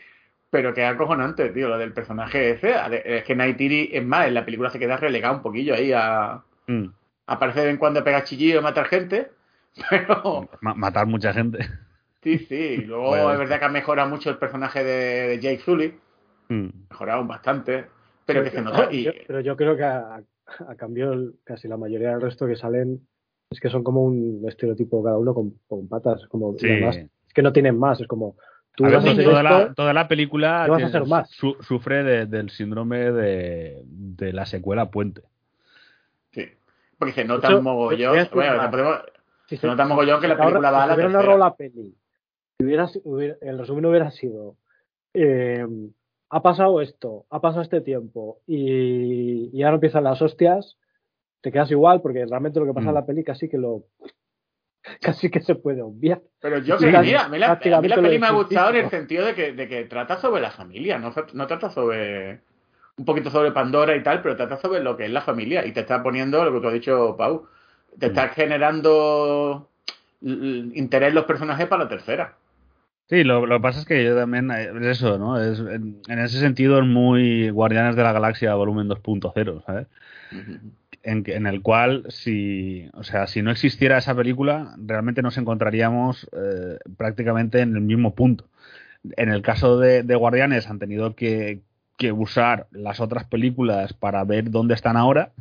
pero que acojonante, tío, lo del personaje ese. Es que Naitiri, es más, en la película se queda relegado un poquillo ahí a Mm. aparece de vez en cuando a pegar chillillo y a matar gente, pero Ma- matar mucha gente. sí, sí. Luego Bueno. es verdad que ha mejorado mucho el personaje de, de Jake Sully, Mm. mejorado bastante, pero que se nota. Y, Yo- pero yo creo que a, a cambio el- casi la mayoría del resto que salen es que son como un estereotipo cada uno con, con patas, como Sí. además es que no tienen más, es como tú A ver, vas a hacer toda, esto, la, toda la película ¿qué vas a tiene- hacer más? su- sufre de- del síndrome de, de la secuela Puente. sí, porque se nota un mogollón. Bueno, podemos- Si se nota mogollón que la si película va a si la tercera. ahorrado la peli, si hubiera, si- hubiera- el resumen hubiera sido eh, ha pasado esto, ha pasado este tiempo y, y ahora empiezan las hostias, te quedas igual porque realmente lo que pasa en Mm. la peli casi que lo casi que se puede obviar. Pero yo creo que, a mí la, a mí prácticamente la lo peli me ha gustado en el sentido de que, de que trata sobre la familia, no, trata sobre un poquito sobre Pandora y tal, pero trata sobre lo que es la familia y te está poniendo lo que tú has dicho, Pau, te está generando l- l- interés en los personajes para la tercera. Sí, lo, lo que pasa es que yo también, eh, es eso, ¿no? Es, en, en ese sentido es muy Guardianes de la Galaxia volumen 2.0, ¿sabes? En, que- en el cual, si, o sea, si no existiera esa película, realmente nos encontraríamos eh, prácticamente en el mismo punto. En el caso de, de Guardianes han tenido que, que usar las otras películas para ver dónde están ahora,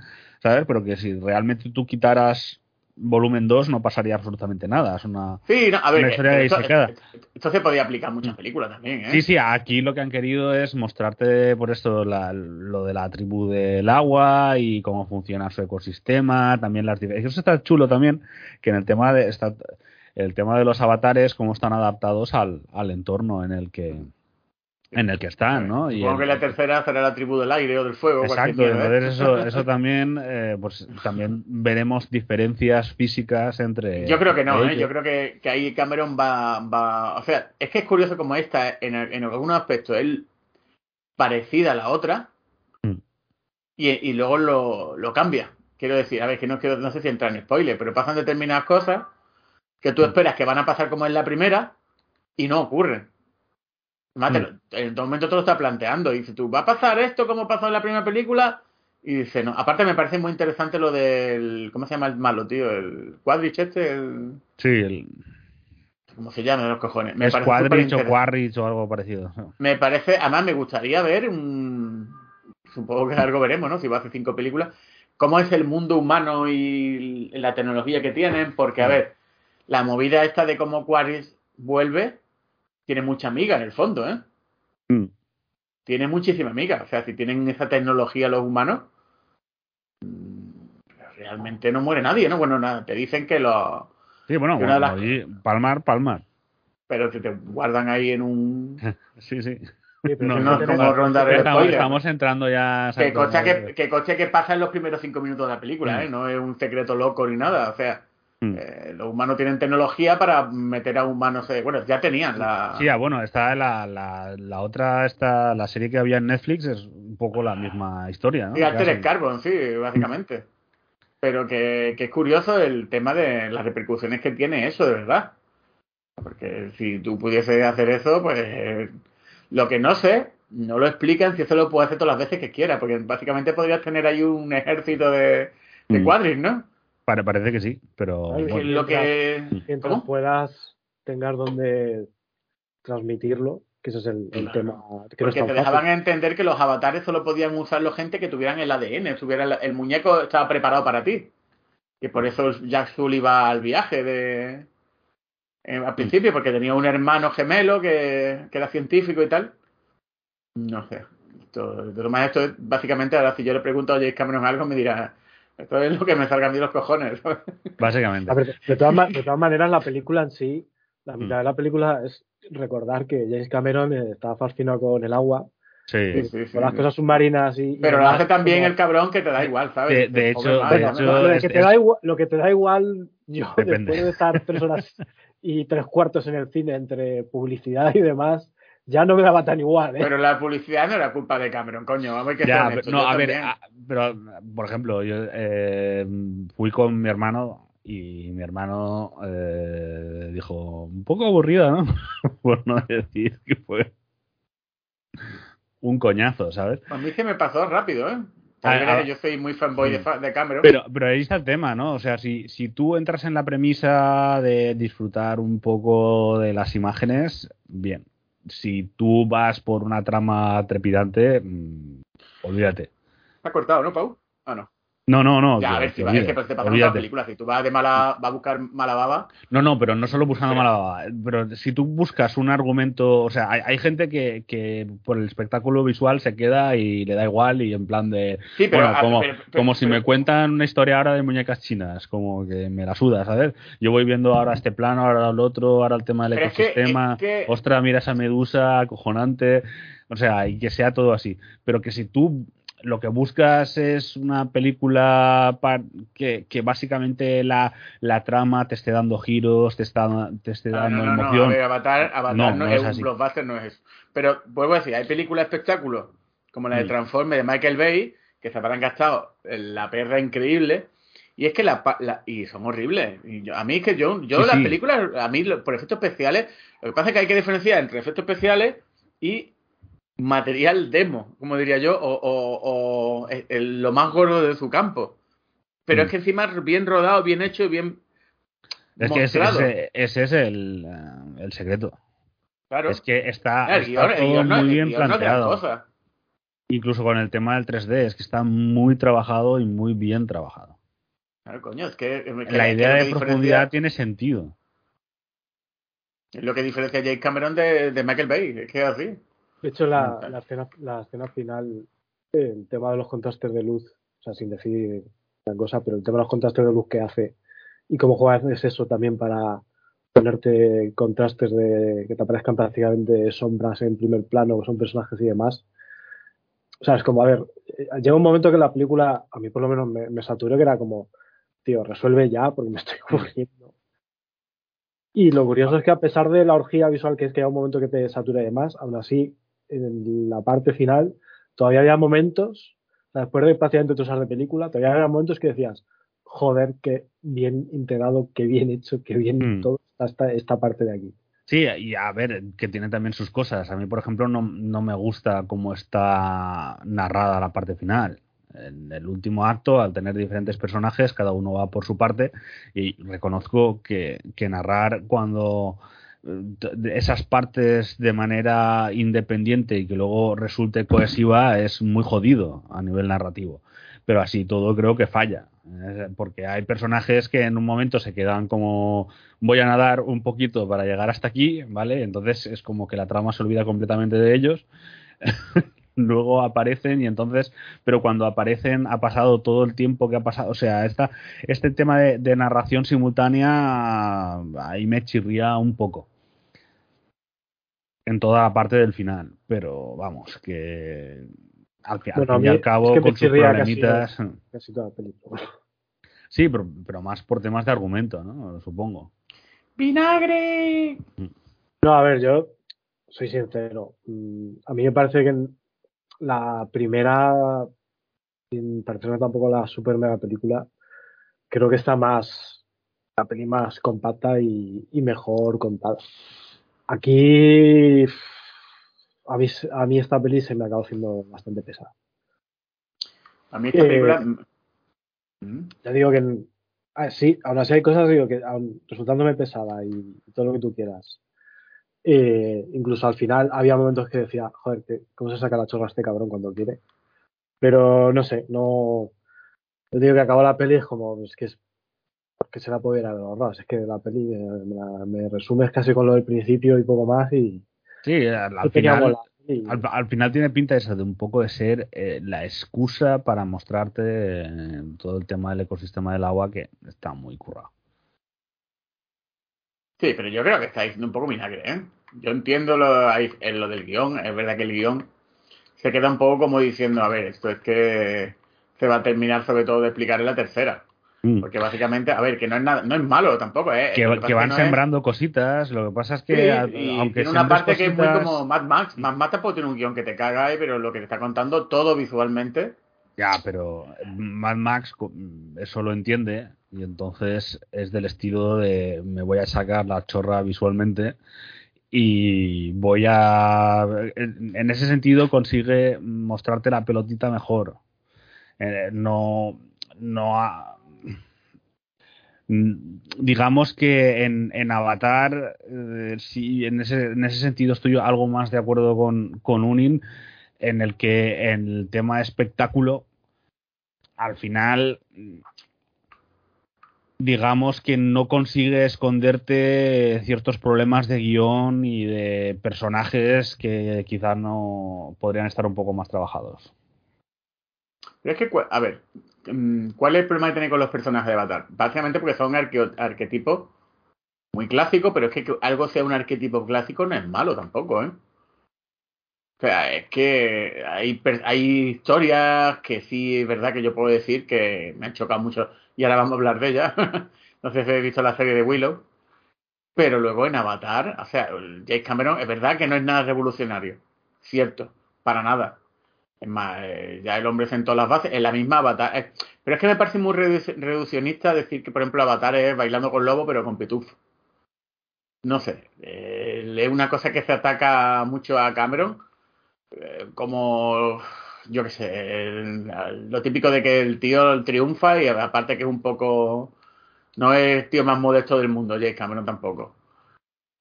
¿sabes? Pero que si realmente tú quitaras volumen 2 no pasaría absolutamente nada. Es una, Sí, no, a ver, Una que- historia esto, disecada. esto se podía aplicar a muchas películas también, ¿eh? Sí, sí, aquí lo que han querido es mostrarte por esto la- lo de la tribu del agua y cómo funciona su ecosistema, también las. Eso está chulo también, que en el tema de está, el tema de los avatares, cómo están adaptados al, al entorno en el que en el que están, ¿no? Y Supongo el- que la tercera será la tribu del aire o del fuego. Exacto, ¿eh? entonces eso, eso también, eh, pues también veremos diferencias físicas entre. Yo creo que no, ¿eh? yo creo que, que ahí Cameron va, va. O sea, es que es curioso como esta, en, en algunos aspectos, es parecida a la otra Mm. y, y luego lo, lo cambia. Quiero decir, a ver, que no, quiero- no sé si entra en spoiler, pero pasan determinadas cosas que Mm. tú esperas que van a pasar como en la primera y no ocurren. Además, Mm. lo- en todo momento te lo está planteando. Y dice tú, ¿va a pasar esto como pasó en la primera película? Y dice, no. Aparte me parece muy interesante lo del... ¿Cómo se llama el malo, tío? El Quadrich este, el... Sí, el, ¿Cómo se llama los cojones? Me es Quadrich o. Quarrich o algo parecido. Me parece, además me gustaría ver un... Supongo que algo veremos, ¿no? Si va a hacer cinco películas. ¿Cómo es el mundo humano y la tecnología que tienen? Porque, a ver, la movida esta de cómo Quaris vuelve tiene mucha amiga en el fondo, ¿eh? Mm. Tiene muchísima amiga. O sea, si tienen esa tecnología los humanos, mm, realmente no muere nadie, ¿no? Bueno, nada, te dicen que lo... Sí, bueno, bueno, las- allí, palmar, palmar. Pero si te guardan ahí en un... Sí, sí. No, no, rondar el Estamos, spoiler. estamos entrando ya. Que coche que, que coche que pasa en los primeros cinco minutos de la película, Mm. ¿eh? No es un secreto loco ni nada. O sea. Eh, los humanos tienen tecnología para meter a humanos. eh, bueno, ya tenían la. Sí, ah, bueno, está la, la, la otra, esta, la serie que había en Netflix es un poco la misma historia, ¿no? Sí, Altered. Carbon, sí, básicamente. Pero que, que es curioso el tema de las repercusiones que tiene eso, de verdad. Porque si tú pudieses hacer eso, pues eh, lo que no sé, no lo explican si eso lo puedes hacer todas las veces que quieras, porque básicamente podrías tener ahí un ejército de, de Mm. cuadris, ¿no? Pare- parece que sí, pero Ay, Que bueno, lo que... Mientras ¿Cómo? puedas tengas donde transmitirlo, que ese es el, el Claro. tema. Que Porque te fácil. dejaban entender que los avatares solo podían usarlo gente que tuvieran el ADN, tuviera el, el muñeco estaba preparado para ti. Y por eso Jack Sully iba al viaje de eh, al principio, porque tenía un hermano gemelo que, que era científico y tal. No sé. Esto, esto es básicamente, ahora si yo le pregunto a James Cameron algo, me dirá, esto es lo que me salga a mí los cojones. básicamente. Ver, de, todas, de todas maneras, la película en sí, la mitad Mm. de la película es recordar que James Cameron eh, estaba fascinado con el agua, Sí. Sí, sí. con las cosas submarinas y. y Pero lo hace tan bien como- el cabrón que te da igual, ¿sabes? De- de hecho- de Lo, es- que te es- da igual, lo que te da igual, yo Depende. después de estar tres horas y tres cuartos en el cine entre publicidad y demás, ya no me daba tan igual. ¿eh? Pero la publicidad no era culpa de Cameron, coño. Vamos que Ya, pero- no, yo a ver, también. a- pero por ejemplo, yo eh, fui con mi hermano y mi hermano eh, dijo, un poco aburrida, ¿no? Por no decir que fue un coñazo, ¿sabes? A mí se me pasó rápido, ¿eh? Ah, Yo ah. soy muy fanboy de, de Cameron. Pero, pero ahí está el tema, ¿no? O sea, si, si tú entras en la premisa de disfrutar un poco de las imágenes, bien. Si tú vas por una trama trepidante, mm, olvídate. ¿Está cortado, no, Pau? Ah, no. No, no, no. ya, a ver, si que va, es que te pasa olvídate. muchas películas. Si tú vas de mala, va a buscar mala baba, No, no, pero no solo buscando mala baba. Pero si tú buscas un argumento, o sea, hay, hay gente que, que por el espectáculo visual se queda y le da igual y en plan de, Sí, pero, bueno, a- como, pero- pero- como si pero- me cuentan una historia ahora de muñecas chinas, como que me la suda, ¿sabes? Yo voy viendo ahora este plano, ahora el otro, ahora el tema del Pero es que- ecosistema, es que- ostras, mira esa medusa acojonante, o sea, y que sea todo así. Pero que si tú lo que buscas es una película que, que básicamente la, la trama te esté dando giros, te, está, te esté Ah, dando no, no, no, emoción. a ver, Avatar, Avatar No, no, no es, es un blockbuster, no es eso. Pero vuelvo a decir, hay películas espectáculos, como la de Mm. Transforme de Michael Bay, que se habrán gastado la perra increíble, y es que la, la- y son horribles. Y yo- a mí es que yo, yo Sí, las sí. películas, a mí por efectos especiales, lo que pasa es que hay que diferenciar entre efectos especiales y material demo, como diría yo, o, o- o el- el- lo más gordo de su campo. Pero Mm. es que encima bien rodado, bien hecho y bien Es que ese, mostrado. ese- ese es el, eh, el secreto. claro. Es que está, el está guion, el todo no- muy bien no planteado. Incluso con el tema del 3D, es que está muy trabajado y muy bien trabajado. Claro, coño, es que, es que- La es idea de profundidad tiene sentido. Es lo que diferencia a James Cameron de, de Michael Bay, es que es así. De hecho, la, escena, la escena final, el tema de los contrastes de luz, o sea, sin decir gran cosa, pero el tema de los contrastes de luz que hace y cómo juegas es eso también para ponerte contrastes de que te aparezcan prácticamente sombras en primer plano, que son personajes y demás. O sea, es como, a ver, eh, llega un momento que la película, a mí por lo menos me, me saturó, que era como, tío, resuelve ya porque me estoy aburriendo. Y lo curioso es que a pesar de la orgía visual que es que hay un momento que te satura y demás, aún así, en la parte final, todavía había momentos, después de prácticamente tres horas de película, todavía había momentos que decías, joder, qué bien integrado, qué bien hecho, qué bien Mm. todo está esta, parte de aquí. Sí, y a ver, que tiene también sus cosas. A mí, por ejemplo, no, no me gusta cómo está narrada la parte final. En el último acto, al tener diferentes personajes, cada uno va por su parte y reconozco que, que narrar cuando esas partes de manera independiente y que luego resulte cohesiva es muy jodido a nivel narrativo. Pero así todo creo que falla. Eh, Porque hay personajes que en un momento se quedan como voy a nadar un poquito para llegar hasta aquí, ¿vale? Entonces es como que la trama se olvida completamente de ellos. Luego aparecen y entonces, pero cuando aparecen ha pasado todo el tiempo que ha pasado. O sea, esta, este tema de, de narración simultánea ahí me chirría un poco. En toda la parte del final. Pero vamos, que al, al Bueno, fin y al cabo, es que me con sus casi, problemitas. Casi toda la película. Sí, pero, pero más por temas de argumento, ¿no? Supongo. ¡Vinagre! No, a ver, yo soy sincero. Mm, A mí me parece que la primera, sin parecerme tampoco la super mega película, creo que está más, la peli más compacta y, y mejor contada. Aquí, a mí, a mí esta peli se me acaba haciendo bastante pesada. A mí esta Eh, película. ¿Mm? Ya digo que, ah, sí, aún así hay cosas digo, que aun resultándome pesada y todo lo que tú quieras. Eh, incluso al final había momentos que decía, joder, ¿cómo se saca la chorra este cabrón cuando quiere? Pero no sé, no. Yo digo que acabó la peli es como, es que es. Que se la pudiera haber ahorrado. Es que la peli eh, me, la- me resumes casi con lo del principio y poco más y. Sí, al, final, bola. Y- al, al final tiene pinta eso de un poco de ser eh, la excusa para mostrarte eh, todo el tema del ecosistema del agua que está muy currado. Sí, pero yo creo que está diciendo un poco vinagre, ¿eh? Yo entiendo lo, ahí- en lo del guion, es verdad que el guion se queda un poco como diciendo, a ver, esto es que se va a terminar sobre todo de explicar en la tercera. Mm. Porque básicamente, a ver, que no es nada, no es malo tampoco, ¿eh? Que, van no es- sembrando cositas, lo que pasa es que Sí, a- y aunque tiene una parte que es muy como Mad Max. Mad Max tampoco tiene un guion que te caga, ¿eh? pero lo que te está contando todo visualmente. Ya, pero Mad Max co- eso lo entiende y entonces es del estilo de me voy a sacar la chorra visualmente y voy a... En ese sentido consigue mostrarte la pelotita mejor. Eh, no... no ha- Mm, digamos que en, en Avatar, eh, en ese, en ese sentido estoy algo más de acuerdo con, con Unin, en el que en el tema espectáculo, al final, mm, digamos que no consigue esconderte ciertos problemas de guion y de personajes que quizás no podrían estar un poco más trabajados. Es que, a ver, mm, ¿cuál es el problema que tiene con los personajes de Avatar? Básicamente porque son arquetipos muy clásicos, pero es que algo sea un arquetipo clásico no es malo tampoco, ¿eh? O sea, es que hay, hay historias que sí es verdad que yo puedo decir que me han chocado mucho y ahora vamos a hablar de ellas. no sé si habéis visto la serie de Willow. Pero luego en Avatar, o sea, James Cameron es verdad que no es nada revolucionario. Cierto, para nada. Es más, eh, ya el hombre sentó las bases en la misma Avatar. Eh, pero es que me parece muy redu- reduccionista decir que, por ejemplo, Avatar es bailando con lobo, pero con pitufo. No sé. eh, es una cosa que se ataca mucho a Cameron. eh, como, yo qué sé, lo típico de que el tío triunfa y aparte que es un poco. No es el tío más modesto del mundo, James Cameron tampoco.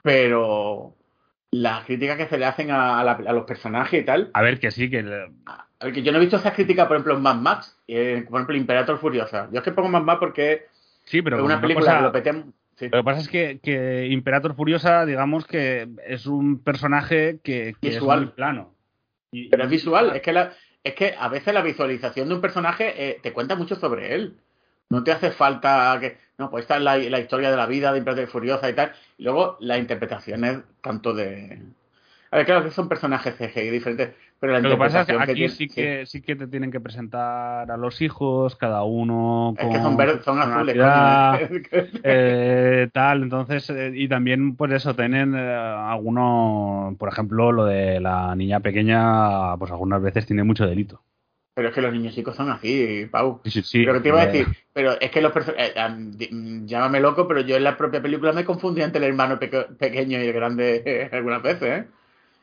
Pero las críticas que se le hacen a, a la- a los personajes y tal. A ver, que sí, que le- A ver, que yo no he visto esas críticas, por ejemplo, en Mad Max, eh, por ejemplo, Imperator Furiosa. Yo es que pongo Mad Max porque sí, pero es una película cosa- que lo peté. sí. Lo que pasa es que, que Imperator Furiosa, digamos que es un personaje que, que es Visual. muy plano. Y- Pero es visual, es que, la, es que a veces la visualización de un personaje eh, te cuenta mucho sobre él. No te hace falta que. No, pues esta es la, la historia de la vida de Imperator Furiosa y tal. Y luego las interpretaciones tanto de. A ver, claro que son personajes CGI diferentes, pero la Lo que pasa es que aquí tiene- sí que, sí que te tienen que presentar a los hijos, cada uno Es que son, verdes, son azules, eh, tal, entonces, eh, y también pues eso, tienen eh, algunos, por ejemplo, lo de la niña pequeña, pues algunas veces tiene mucho delito. Pero es que los niños chicos son así, Pau. Sí, sí, sí. Pero te iba a eh, decir, pero es que los personajes, llámame loco, pero yo en la propia película me confundí entre el hermano peque- pequeño y el grande eh, algunas veces, ¿eh?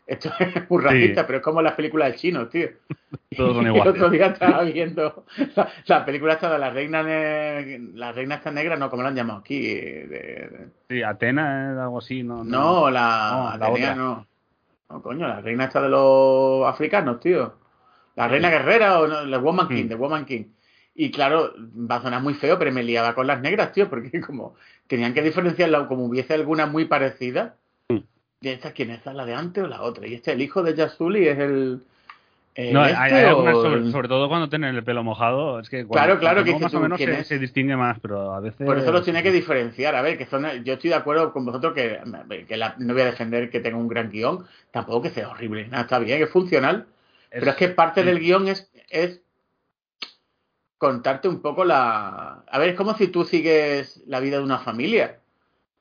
Esto es muy racista, Sí. pero es como las películas de chinos, tío. Todos son El iguales. otro día estaba viendo la, la película esta de la reina la reina esta negra, no, ¿cómo la han llamado aquí? De- de- Sí, Atena es algo así, ¿no? no, la, No, la Atenea otra. no. No, coño, la reina esta de los africanos, tío. La reina guerrera o no, la Woman King, Mm. de Woman King. Y claro, va a sonar muy feo, pero me liaba con las negras, tío, porque como tenían que diferenciarla, como hubiese alguna muy parecida. Mm. ¿Y esta quién es? ¿Esta la de antes o la otra? Y este, el hijo de Yazuli es el. el No, hay, este hay algunas, o sobre, todo cuando tienen el pelo mojado, es que cuando, Claro, claro, que más o menos ¿quién se, distingue más, pero a veces... Por eso los tiene que diferenciar. A ver, que son, yo estoy de acuerdo con vosotros que, que la- no voy a defender que tenga un gran guion, tampoco que sea horrible, nada, está bien, es funcional, pero es que parte sí. del guion es, es contarte un poco la... A ver, es como si tú sigues la vida de una familia.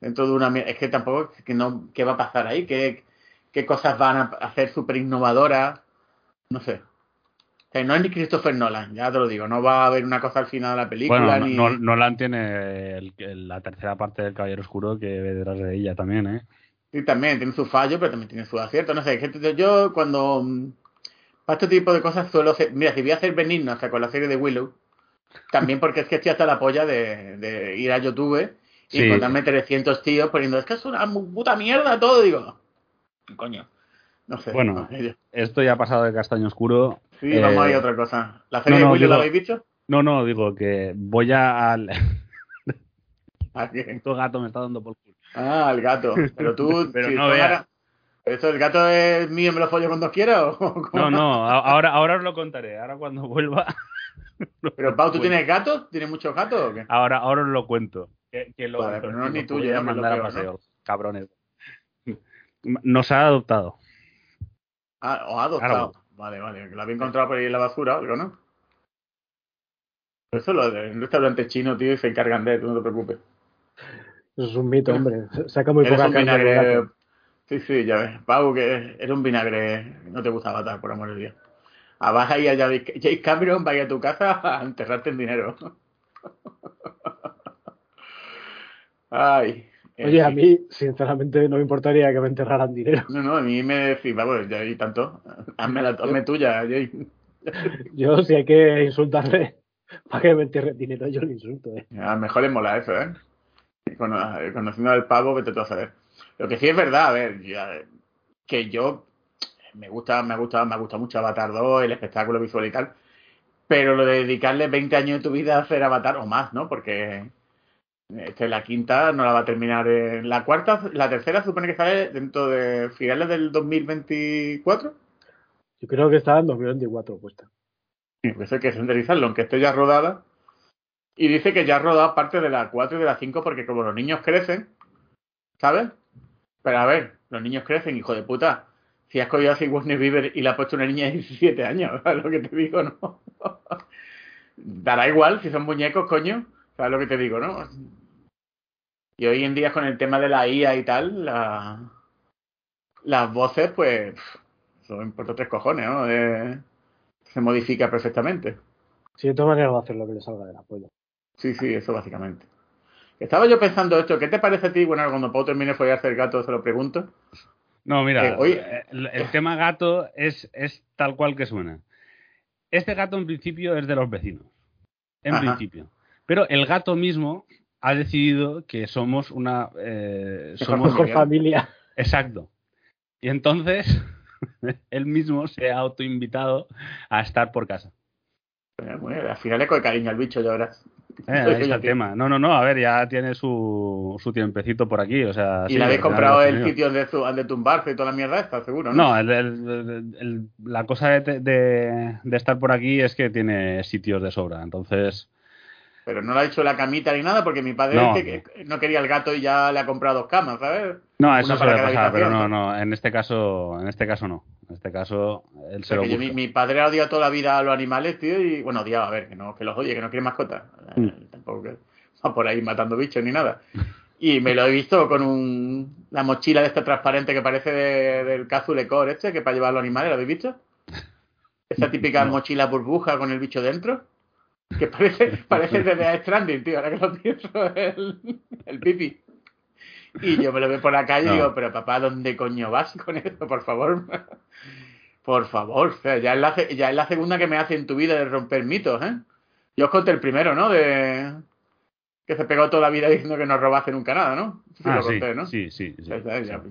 Dentro de una... Es que tampoco... Que no, ¿Qué va a pasar ahí? ¿Qué, qué cosas van a hacer súper innovadoras? No sé. no es ni Christopher Nolan, ya te lo digo. No va a haber una cosa al final de la película. Bueno, ni... no, Nolan tiene el, el, la tercera parte del Caballero Oscuro que ve detrás de ella también, ¿eh? Sí, también tiene su fallo, pero también tiene su acierto. No sé, que yo cuando... Para este tipo de cosas suelo hacer... Mira, si voy a hacer venirnos hasta con la serie de Willow, también porque es que estoy hasta la polla de, de ir a YouTube y sí. encontrarme 300 tíos poniendo, es que es una puta mierda todo, digo, coño, no sé. Bueno, no, esto ya ha pasado de castaño oscuro. Sí, eh, vamos a ir a otra cosa. ¿La serie no, no, de Willow digo, la habéis dicho? No, no, digo que voy a... Al... ¿A quién? Tu gato me está dando por culo. Ah, el gato. Pero tú... Pero si no tú veas. ahora- ¿Esto el gato es mío y me lo follo cuando quiera o? No, no, a- ahora, ahora os lo contaré. Ahora cuando vuelva. Pero Pau, ¿tú tienes gatos? ¿Tienes muchos gatos o qué? Ahora, ahora os lo cuento. Que, que lo, Vale, pero no es ni tuyo, a lo mandar a peor, ¿no? paseo, cabrones. Nos ha adoptado. Ah, o adoptado. Vale, vale. Que lo había encontrado por ahí en la basura o algo, ¿no? Eso lo de un restaurante chino, tío, y se encargan de, tú no te preocupes. Eso es un mito, hombre. Saca muy poca carne. Sí, sí, ya ves. Pau, que eres un vinagre. No te gusta matar, por amor de Dios. Ah, vas ahí a James Cameron, vaya a tu casa a enterrarte en dinero. Ay. Oye, a mí, sinceramente, no me importaría que me enterraran dinero. No, no, a mí me decís, vamos, ya hay tanto. Hazme, la, hazme tuya, Jay. Yo, si hay que insultarle para que me entierre dinero, yo le insulto, ¿eh? A lo mejor le mola eso, ¿eh? Cono- Conociendo al pavo, vete tú a saber. Lo que sí es verdad, a ver, ya, que yo me gusta, me ha gustado, me ha gustado mucho Avatar 2, el espectáculo visual y tal, pero lo de dedicarle 20 años de tu vida a hacer Avatar o más, ¿no? Porque esta es la quinta, no la va a terminar en la cuarta, la tercera supone que sale dentro de finales del 2024. Yo creo que está en 2024 puesta. Sí, pues hay que senderizarlo, aunque esté ya rodada. Y dice que ya ha rodado parte de la 4 y de la 5 porque como los niños crecen, ¿sabes? Pero a ver, los niños crecen, hijo de puta. Si has cogido a Sigourney Weaver y le has puesto una niña de 17 años, ¿sabes lo que te digo, no? Dará igual si son muñecos, coño. ¿Sabes lo que te digo, no? Y hoy en día con el tema de la IA y tal, la- las voces, pues, eso importa tres cojones, ¿no? Eh, se modifica perfectamente. Si de todas maneras va a hacer lo que le salga de la polla. Sí, sí, eso básicamente. Estaba yo pensando esto, ¿qué te parece a ti? Bueno, cuando Pau termine de follarse el gato se lo pregunto. No, mira, Eh, el, el tema gato es, es tal cual que suena. Este gato en principio es de los vecinos. En Ajá. principio. Pero el gato mismo ha decidido que somos una. eh, somos Mejor familia. Exacto. Y entonces él mismo se ha autoinvitado a estar por casa. Bueno, al final le coge cariño al bicho, ya verás. Eh, ahí está el tema. No, no, no, a ver, ya tiene su, su tiempecito por aquí. O sea, Y sí, le habéis comprado el sitio donde, su- donde tumbarse y toda la mierda esta, seguro, ¿no? No, el- el- el- el- la cosa de, de- de estar por aquí es que tiene sitios de sobra. Entonces, Pero no le ha hecho la camita ni nada porque mi padre No. es que- que no quería el gato y ya le ha comprado dos camas, ¿sabes? no, eso suele pasar, pero no, no, en este caso, en este caso no. En este caso, él se lo Porque yo- mi, padre ha odiado toda la vida a los animales, tío, y bueno, odiaba, a ver, que no, que los odie, que no quiere mascotas. Eh, Mm. Tampoco que va por ahí matando bichos ni nada. Y me lo he visto con un, la mochila de esta transparente que parece de- del Cazulecor este, que para llevar a los animales, ¿lo habéis visto? Esa típica mochila burbuja con el bicho dentro. Que parece, parece de The Stranding, tío, ahora que lo pienso, el, el pipi. Y yo me lo veo por la calle y digo, pero papá, ¿dónde coño vas con esto, por favor? Por favor, o sea, ya es, la, ya es la segunda que me hace en tu vida de romper mitos, ¿eh? Yo os conté el primero, ¿no? De que se pegó toda la vida diciendo que no robase nunca nada, ¿no? Sí, Ah, lo sí, ¿no? sí, sí, sí. Ya está, ya,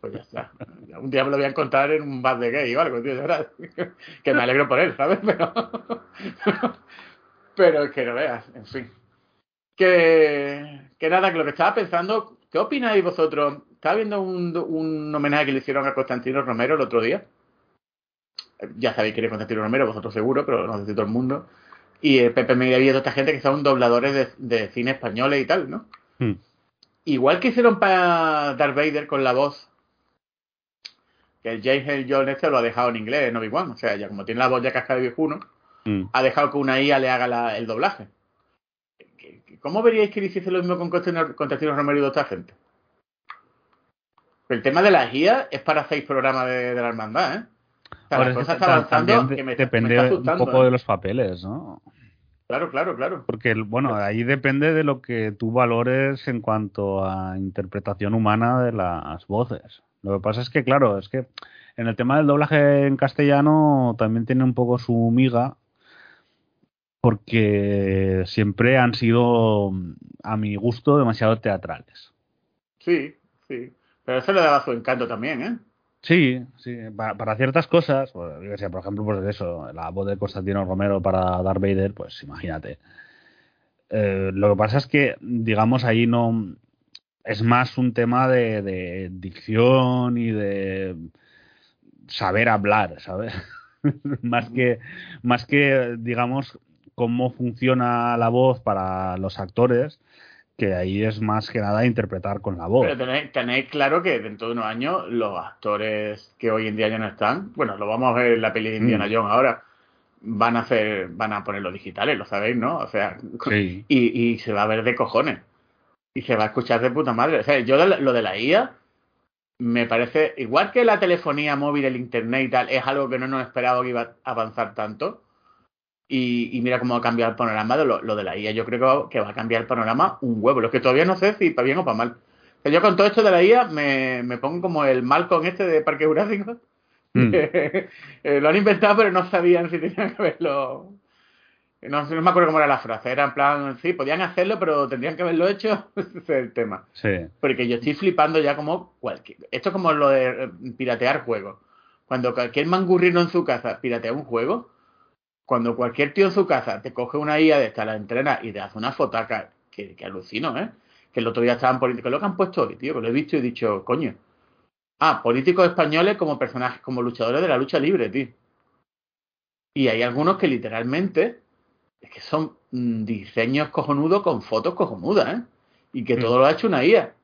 pues ya está. Un día me lo voy a encontrar en un bar de gay o algo, tío, de verdad. Que me alegro por él, ¿sabes? Pero, pero es que no veas, en fin. Que, que nada, que lo que estaba pensando, ¿qué opináis vosotros? Estaba viendo un, un homenaje que le hicieron a Constantino Romero el otro día. Ya sabéis quién es Constantino Romero, vosotros seguro, pero no sé si todo el mundo. Y eh, Pepe Media y toda esta gente que son dobladores de, de cine españoles y tal, ¿no? Hmm. Igual que hicieron para Darth Vader con la voz, que el James L. John este lo ha dejado en inglés, en Obi-Wan. O sea, ya como tiene la voz ya cascada de viejuno, mm. ha dejado que una IA le haga el doblaje. ¿Cómo veríais que hiciese lo mismo con Constantino Romero y otra gente? El tema de las IA es para seis programas de, la hermandad, ¿eh? la cosa está avanzando que me, depende un poco de ¿eh? los papeles, ¿no? Claro, claro, claro. Porque, bueno, ahí depende de lo que tú valores en cuanto a interpretación humana de las voces. Lo que pasa es que, claro, es que en el tema del doblaje en castellano también tiene un poco su miga, porque siempre han sido, a mi gusto, demasiado teatrales. Sí, sí. Pero eso le daba su encanto también, ¿eh? Sí, sí, para, ciertas cosas, pues, por ejemplo, pues eso, la voz de Constantino Romero para Darth Vader, pues imagínate. Eh, lo que pasa es que, digamos, ahí no es más un tema de, dicción y de saber hablar, ¿sabes? más que, más que, digamos, cómo funciona la voz para los actores que ahí es más que nada interpretar con la voz. Pero tenéis, claro que dentro de unos años los actores que hoy en día ya no están, bueno, lo vamos a ver en la peli de Indiana mm. Jones ahora, van a hacer, van a ponerlo digitales, lo sabéis, ¿no? O sea, y, y, se va a ver de cojones. Y se va a escuchar de puta madre. O sea, yo lo de la IA me parece, igual que la telefonía móvil, el internet y tal, es algo que no nos esperaba que iba a avanzar tanto y, mira cómo ha cambiado el panorama de lo, de la IA. Yo creo que va a cambiar el panorama un huevo. Lo que todavía no sé si para bien o para mal. Pero yo con todo esto de la IA me, me pongo como el con este de Parque Jurásico. Mm. Eh, lo han inventado, pero no sabían si tenían que verlo. No, no, me acuerdo cómo era la frase. Era en plan, sí, podían hacerlo, pero tendrían que haberlo hecho. Ese es el tema. Sí. Porque yo estoy flipando ya como cualquier. Esto es como lo de eh, piratear juegos. Cuando cualquier mangurrino en su casa piratea un juego, cuando cualquier tío en su casa te coge una IA de esta, la entrena y te hace una fotaca, que, que alucino, ¿eh? Que el otro día estaban políticos, lo que han puesto hoy, tío, que lo he visto y he dicho, coño. Ah, políticos españoles como personajes, como luchadores de la lucha libre, tío. Y hay algunos que literalmente es que son mm, diseños cojonudos con fotos cojonudas, ¿eh? Y que mm. todo lo ha hecho una IA.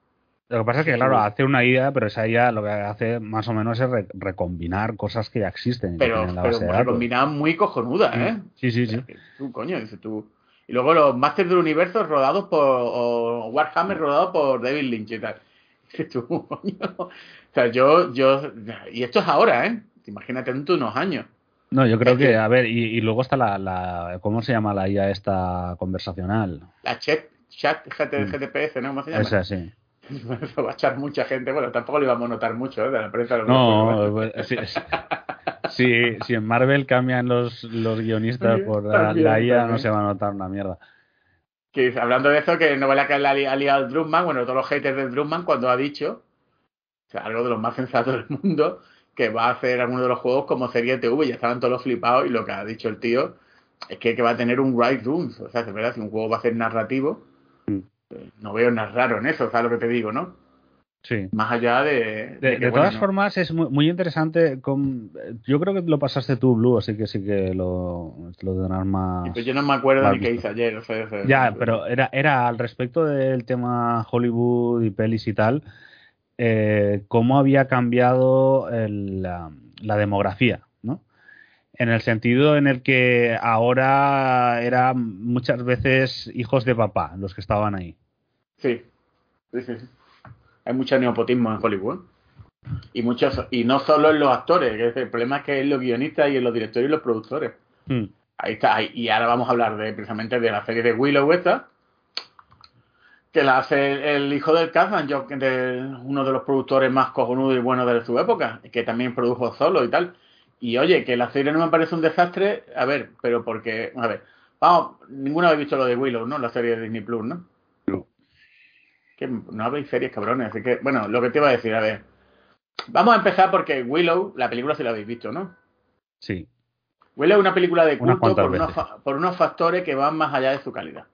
Lo que pasa es que, claro, hace una idea, pero esa idea lo que hace más o menos es recombinar cosas que ya existen. Pero, recombinar muy cojonuda, ¿eh? Sí, sí, sí. Tú, coño, dices tú. Y luego los Masters del Universo rodados por. o Warhammer rodado por David Lynch y tal. Dices tú, coño. O sea, yo, yo. Y esto es ahora, ¿eh? Imagínate dentro de unos años. No, yo creo que, a ver, y, luego está la, la, ¿Cómo se llama la IA esta conversacional? La chat, chat GTPS, ¿no? ¿Cómo se llama? Esa, sí. va a echar mucha gente. Bueno, tampoco lo íbamos a notar mucho ¿eh? de la prensa. No, pues, si, si, en Marvel cambian los, los guionistas por la, IA, no se va a notar una mierda. Que, hablando de eso, que novela que ha liado Drumman, bueno, todos los haters de Drumman, cuando ha dicho, o sea, algo de los más sensatos del mundo, que va a hacer alguno de los juegos como serie TV, ya estaban todos los flipados, y lo que ha dicho el tío es que, que va a tener un Right Rooms, o sea, es verdad, si un juego va a ser narrativo, no veo nada raro en eso, ¿sabes lo que te digo, no? Sí. Más allá de. De, todas formas, es muy, interesante. Con, yo creo que lo pasaste tú, Blue, así que sí que lo, lo tendrás más. pues yo no me acuerdo ni qué hice ayer. ya, pero era, era al respecto del tema Hollywood y pelis y tal. Eh, cómo había cambiado la, la, demografía, ¿no? En el sentido en el que ahora eran muchas veces hijos de papá los que estaban ahí. Sí, sí, sí. Hay mucho neopotismo en Hollywood. Y muchos, y no solo en los actores, el problema es que en los guionistas y en los directores y los productores. Hmm. Ahí está, y ahora vamos a hablar de precisamente de la serie de Willow esta, que la hace el, hijo del Kazan, de uno de los productores más cojonudos y buenos de su época, que también produjo solo y tal. Y oye, que la serie no me parece un desastre, a ver, pero porque, a ver, vamos, ninguno ha visto lo de Willow, ¿no? La serie de Disney Plus, ¿no? No habéis series cabrones, así que, bueno, lo que te iba a decir, a ver. Vamos a empezar porque Willow, la película si la habéis visto, ¿no? Sí. Willow es una película de culto por unos, por unos, factores que van más allá de su calidad.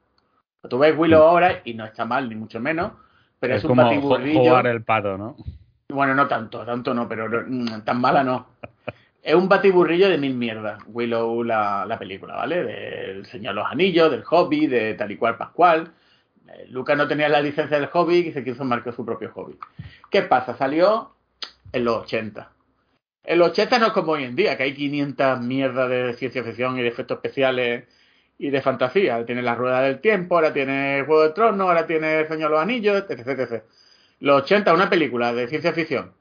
Tú ves Willow ahora y no está mal, ni mucho menos, pero es, un como jugar el pato, ¿no? Bueno, no tanto, tanto no, pero mm, tan mala no. es un batiburrillo de mil mierdas, Willow, la, la película, ¿vale? Del Señor los Anillos, del Hobby, de tal y cual Pascual. Eh, Lucas no tenía la licencia del hobby y se quiso marcar su propio hobby. ¿Qué pasa? Salió en los 80. En los 80 no es como hoy en día, que hay 500 mierdas de ciencia ficción y de efectos especiales y de fantasía. Tiene la rueda del tiempo, ahora tiene Juego de Tronos, ahora tiene Señor de los Anillos, etc, etc. Los 80, una película de ciencia ficción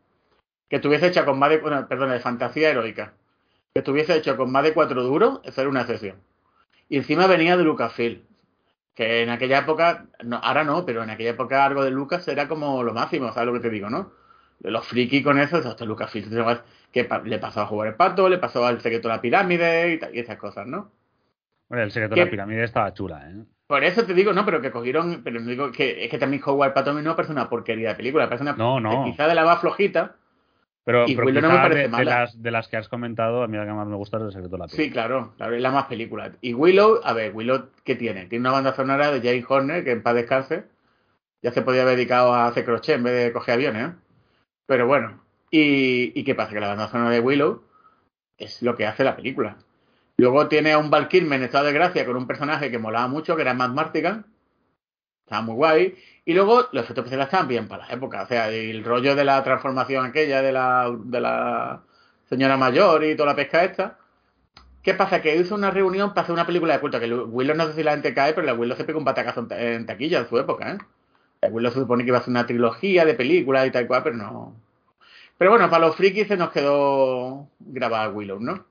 que estuviese hecha con más de, bueno, perdón, de fantasía heroica, que estuviese hecho con más de cuatro duros, eso era una excepción. Y encima venía de Lucasfilm, que en aquella época, no, ahora no, pero en aquella época algo de Lucas era como lo máximo, ¿sabes lo que te digo, no? Los friki con eso, hasta Lucasfilm, que le pasó a jugar el pato, le pasó al secreto de la pirámide y, y esas cosas, ¿no? Bueno, el secreto de la pirámide estaba chula, ¿eh? Por eso te digo, no, pero que cogieron, pero digo que es que también Howard Pato no parece una porquería de película, parece una no, no. quizá de la más flojita. Pero, y pero no me parece de, de, las, de las que has comentado, a mí la que más me gusta es el secreto de la pirámide. Sí, claro, es la más película. Y Willow, a ver, Willow, ¿qué tiene? Tiene una banda sonora de Jane Horner, que en paz descanse. Ya se podía haber dedicado a hacer crochet en vez de coger aviones, ¿eh? Pero bueno, ¿y, ¿y qué pasa? Que la banda sonora de Willow es lo que hace la película. Luego tiene a un Val en estado de gracia con un personaje que molaba mucho, que era Matt Martigan. Estaba muy guay. Y luego los efectos especiales estaban bien para la época. O sea, el rollo de la transformación aquella de la, de la señora mayor y toda la pesca esta. ¿Qué pasa? Que hizo una reunión para hacer una película de culto. Que Willow no sé si la gente cae, pero la Willow se pegó un batacazo en taquilla en su época, ¿eh? La Willow se supone que iba a hacer una trilogía de películas y tal cual, pero no. Pero bueno, para los frikis se nos quedó grabada Willow, ¿no?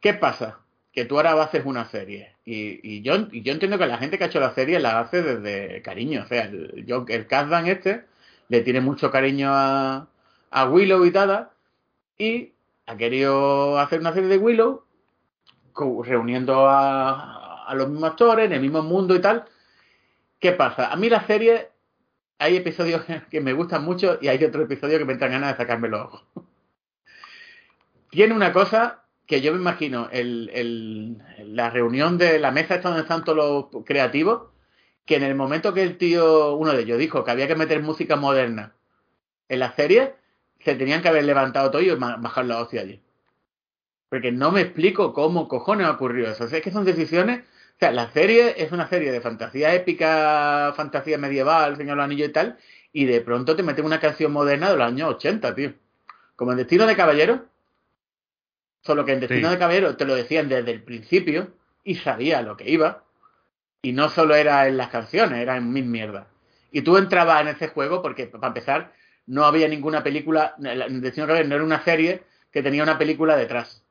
¿Qué pasa? Que tú ahora haces una serie. Y, yo, yo entiendo que la gente que ha hecho la serie la hace desde cariño. O sea, el, yo, el Kazdan este le tiene mucho cariño a, a Willow y tal. Y ha querido hacer una serie de Willow reuniendo a, a los mismos actores en el mismo mundo y tal. ¿Qué pasa? A mí la serie hay episodios que me gustan mucho y hay otros episodios que me entran ganas de sacarme los ojos. Tiene una cosa que yo me imagino, la reunión de la mesa esta donde están todos los creativos, que en el momento que el tío, uno de ellos, dijo que había que meter música moderna en la serie, se tenían que haber levantado todo y bajar la hostia allí. Porque no me explico cómo cojones ha ocurrido eso. O sea, es que son decisiones. O sea, la serie es una serie de fantasía épica, fantasía medieval, Señor los Anillos y tal, y de pronto te meten una canción moderna de los años 80, tío. Como en Destino de Caballero, Solo que en Destino sí. de Caballero te lo decían desde el principio y sabía lo que iba. Y no solo era en las canciones, era en mil mierdas. Y tú entrabas en ese juego porque, para empezar, no había ninguna película. En Destino de Caballero no era una serie que tenía una película detrás.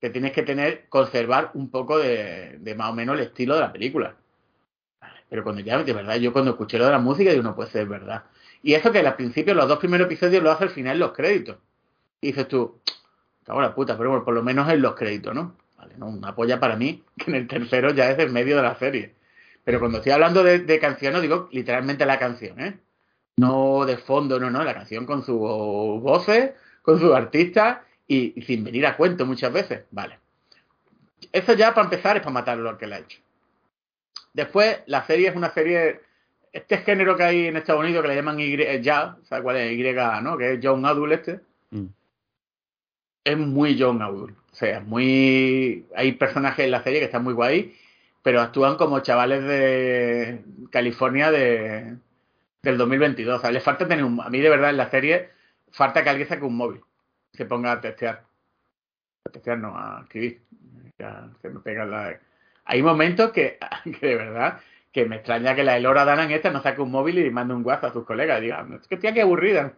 Que tienes que tener, conservar un poco de, de más o menos el estilo de la película. Pero cuando ya, de verdad, yo cuando escuché lo de la música, digo, no puede ser verdad. Y eso que al principio, los dos primeros episodios lo hace al final los créditos. Y dices tú, ahora puta, pero bueno, por lo menos en los créditos, ¿no? Vale, ¿no? Una polla para mí, que en el tercero ya es el medio de la serie. Pero cuando estoy hablando de, canción, digo literalmente la canción, ¿eh? No de fondo, no, no, la canción con sus voces, con sus artistas y, sin venir a cuento muchas veces. Vale. Eso ya para empezar es para matar lo que le ha hecho. Después, la serie es una serie. Este género que hay en Estados Unidos que le llaman Y, ya, ¿sabes cuál es? Y, ¿no? Que es John Adult este. Es muy John Adult. O sea, muy. Hay personajes en la serie que están muy guay, pero actúan como chavales de California de del 2022. O sea, les falta tener un. A mí, de verdad, en la serie, falta que alguien saque un móvil, se ponga a testear. A testear, no, a escribir. Ya se me pega la. Hay momentos que, que de verdad, que me extraña que la Elora Danan esta no saque un móvil y mande un WhatsApp a sus colegas y diga, es que tía, qué aburrida.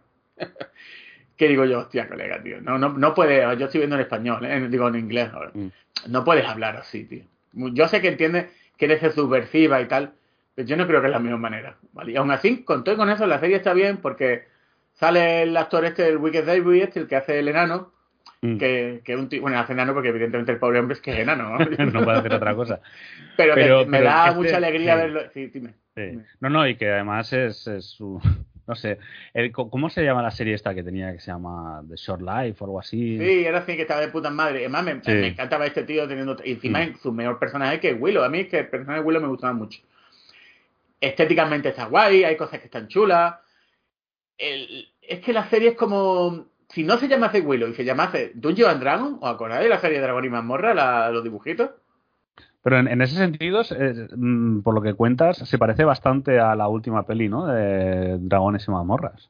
Que digo yo, hostia, colega, tío. No, no, no puedes, yo estoy viendo en español, ¿eh? digo en inglés ahora. Mm. No puedes hablar así, tío. Yo sé que entiendes que eres subversiva y tal, pero yo no creo que es la misma manera. ¿vale? Y aún así, con todo y con eso, la serie está bien porque sale el actor este, el Wicked David, este, el que hace el enano, mm. que, que un tío, bueno, hace enano porque evidentemente el pobre hombre es que es enano, ¿no? no puede hacer otra cosa. Pero, pero me, pero da este, mucha alegría sí. verlo. Sí, dime, sí. dime. No, no, y que además es, es su no sé, ¿cómo se llama la serie esta que tenía que se llama The Short Life o algo así? Sí, era así que estaba de puta madre. Además, me, sí. me encantaba este tío teniendo. Encima, mm. su mejor personaje que es Willow. A mí es que el personaje de Willow me gustaba mucho. Estéticamente está guay, hay cosas que están chulas. El, es que la serie es como. Si no se llamase Willow y se llamase Dungeon and Dragon, ¿os acordáis de la serie de Dragón y Mazmorra, la, los dibujitos? Pero en, en ese sentido, eh, por lo que cuentas, se parece bastante a la última peli, ¿no? De Dragones y Mazmorras.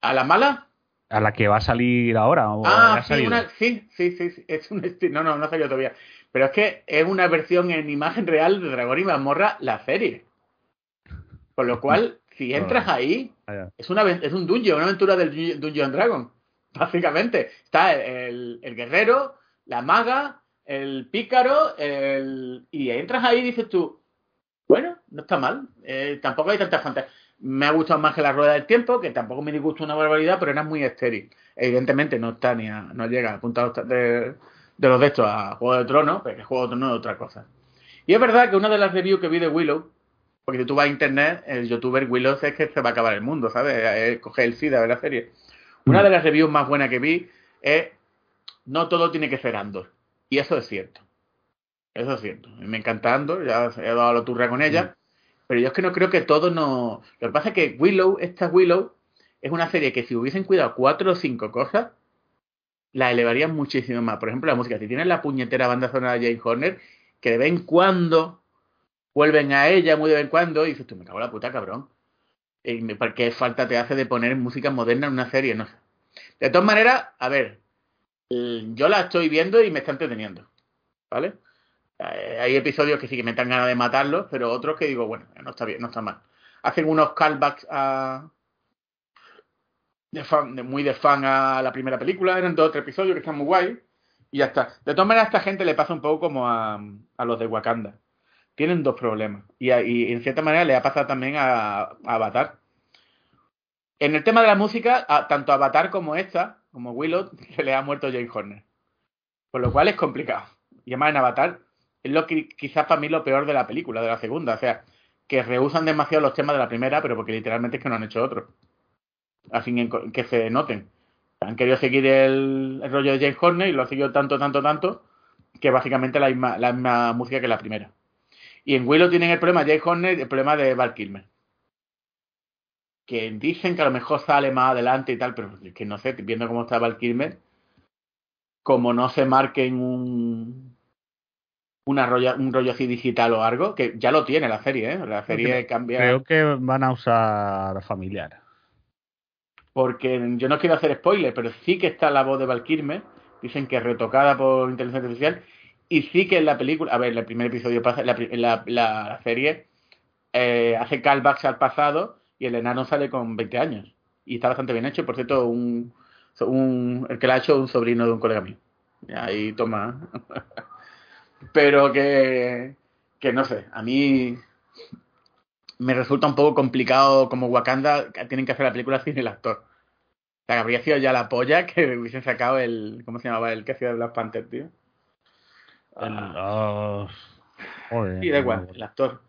¿A la mala? a la que va a salir ahora. ¿o Ah, sí, una- sí, sí, sí, es un no, no, no ha salido todavía. Pero es que es una versión en imagen real de Dragón y Mazmorra, la serie. Con lo cual, si entras ahí, Ah, es, una, es un dungeon, una aventura del Dun- Dungeon Dragon. Básicamente, está el, el guerrero, la maga, el pícaro, el... y entras ahí y dices tú, bueno, no está mal. Eh, tampoco hay tantas fantasías. Me ha gustado más que la rueda del tiempo, que tampoco me disgusta una barbaridad, pero era muy estéril. Evidentemente no está ni a, no llega a punta de, de los de estos a Juego de Tronos, porque Juego de Tronos es otra cosa. Y es verdad que una de las reviews que vi de Willow, porque si tú vas a internet, el youtuber Willow es que se va a acabar el mundo, ¿sabes? Coge el SIDA de la serie. Una de las reviews más buenas que vi es no todo tiene que ser Andor. Y eso es cierto. Eso es cierto. Me encanta Andor, ya he dado la turra con ella. Pero yo es que no creo que todo no. Lo que pasa es que Willow, esta Willow, es una serie que si hubiesen cuidado cuatro o cinco cosas, la elevarían muchísimo más. Por ejemplo, la música. Si tienes la puñetera banda sonora de Jane Horner, que de vez en cuando vuelven a ella, muy de vez en cuando, y dices, tú me cago en la puta, cabrón. Me- ¿Qué falta te hace de poner música moderna en una serie? No sé. De todas maneras, a ver, eh, yo la estoy viendo y me está entreteniendo. ¿Vale? Eh, hay episodios que sí que me dan ganas de matarlos, pero otros que digo, bueno, no está bien, no está mal. Hacen unos callbacks a. De fan, muy de fan a la primera película, eran dos o tres episodios que están muy guay. Y ya está. De todas maneras, a esta gente le pasa un poco como a, a los de Wakanda. Tienen dos problemas. Y, a- y en cierta manera le ha pasado también a, a Avatar. En el tema de la música, a- tanto Avatar como esta, como Willow, se le ha muerto Jane Horner. Por lo cual es complicado. Y además en Avatar es lo que quizás para mí lo peor de la película, de la segunda. O sea, que rehusan demasiado los temas de la primera, pero porque literalmente es que no han hecho otro. Así que se noten. Han querido seguir el, rollo de James Horner y lo han seguido tanto, tanto, tanto, que básicamente la misma, la misma música que la primera. Y en Willow tienen el problema, James Horner, el problema de Val Kilmer. Que dicen que a lo mejor sale más adelante y tal, pero es que no sé, viendo cómo está Val Kilmer, como no se marque en un, una rollo, un rollo así digital o algo, que ya lo tiene la serie, ¿eh? La serie cambia. Creo que van a usar familiar. Porque yo no quiero hacer spoiler, pero sí que está la voz de Val Kilmer. Dicen que es retocada por inteligencia artificial. Y sí que en la película, a ver, el primer episodio pasa, la, la serie eh, hace callbacks al pasado y el enano sale con 20 años. Y está bastante bien hecho. Por cierto, un, un el que la ha hecho un sobrino de un colega mío. Y Ahí toma. Pero que, que no sé, a mí me resulta un poco complicado como Wakanda tienen que hacer la película sin el actor. O sea, que habría sido ya la polla que hubiesen sacado el. ¿Cómo se llamaba? El que hacía de Black Panther, tío. Joder, sí, da igual, el actor.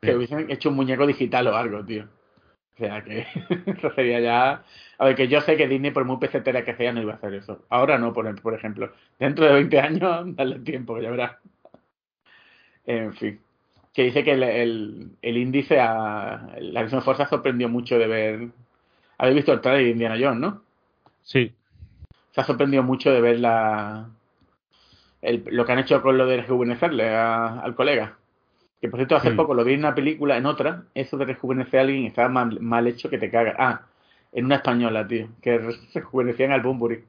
Que hubiesen hecho un muñeco digital o algo, tío. O sea, que eso sería ya. A ver, que yo sé que Disney, por muy pesetera que sea, no iba a hacer eso. Ahora no, por, por ejemplo. Dentro de 20 años, dale tiempo, ya verás. En fin. Que dice que el, el, el índice a. La Acción de Fuerza sorprendió mucho de ver. Habéis visto el trailer de Indiana Jones, ¿no? Sí, se ha sorprendido mucho de ver la el- lo que han hecho con lo de rejuvenecerle a- al colega. Que por cierto, hace Sí. poco lo vi en una película, en otra, eso de rejuvenecer a alguien estaba mal, mal hecho que te caga. Ah, en una española, tío, que re- rejuvenecían al Bumburi.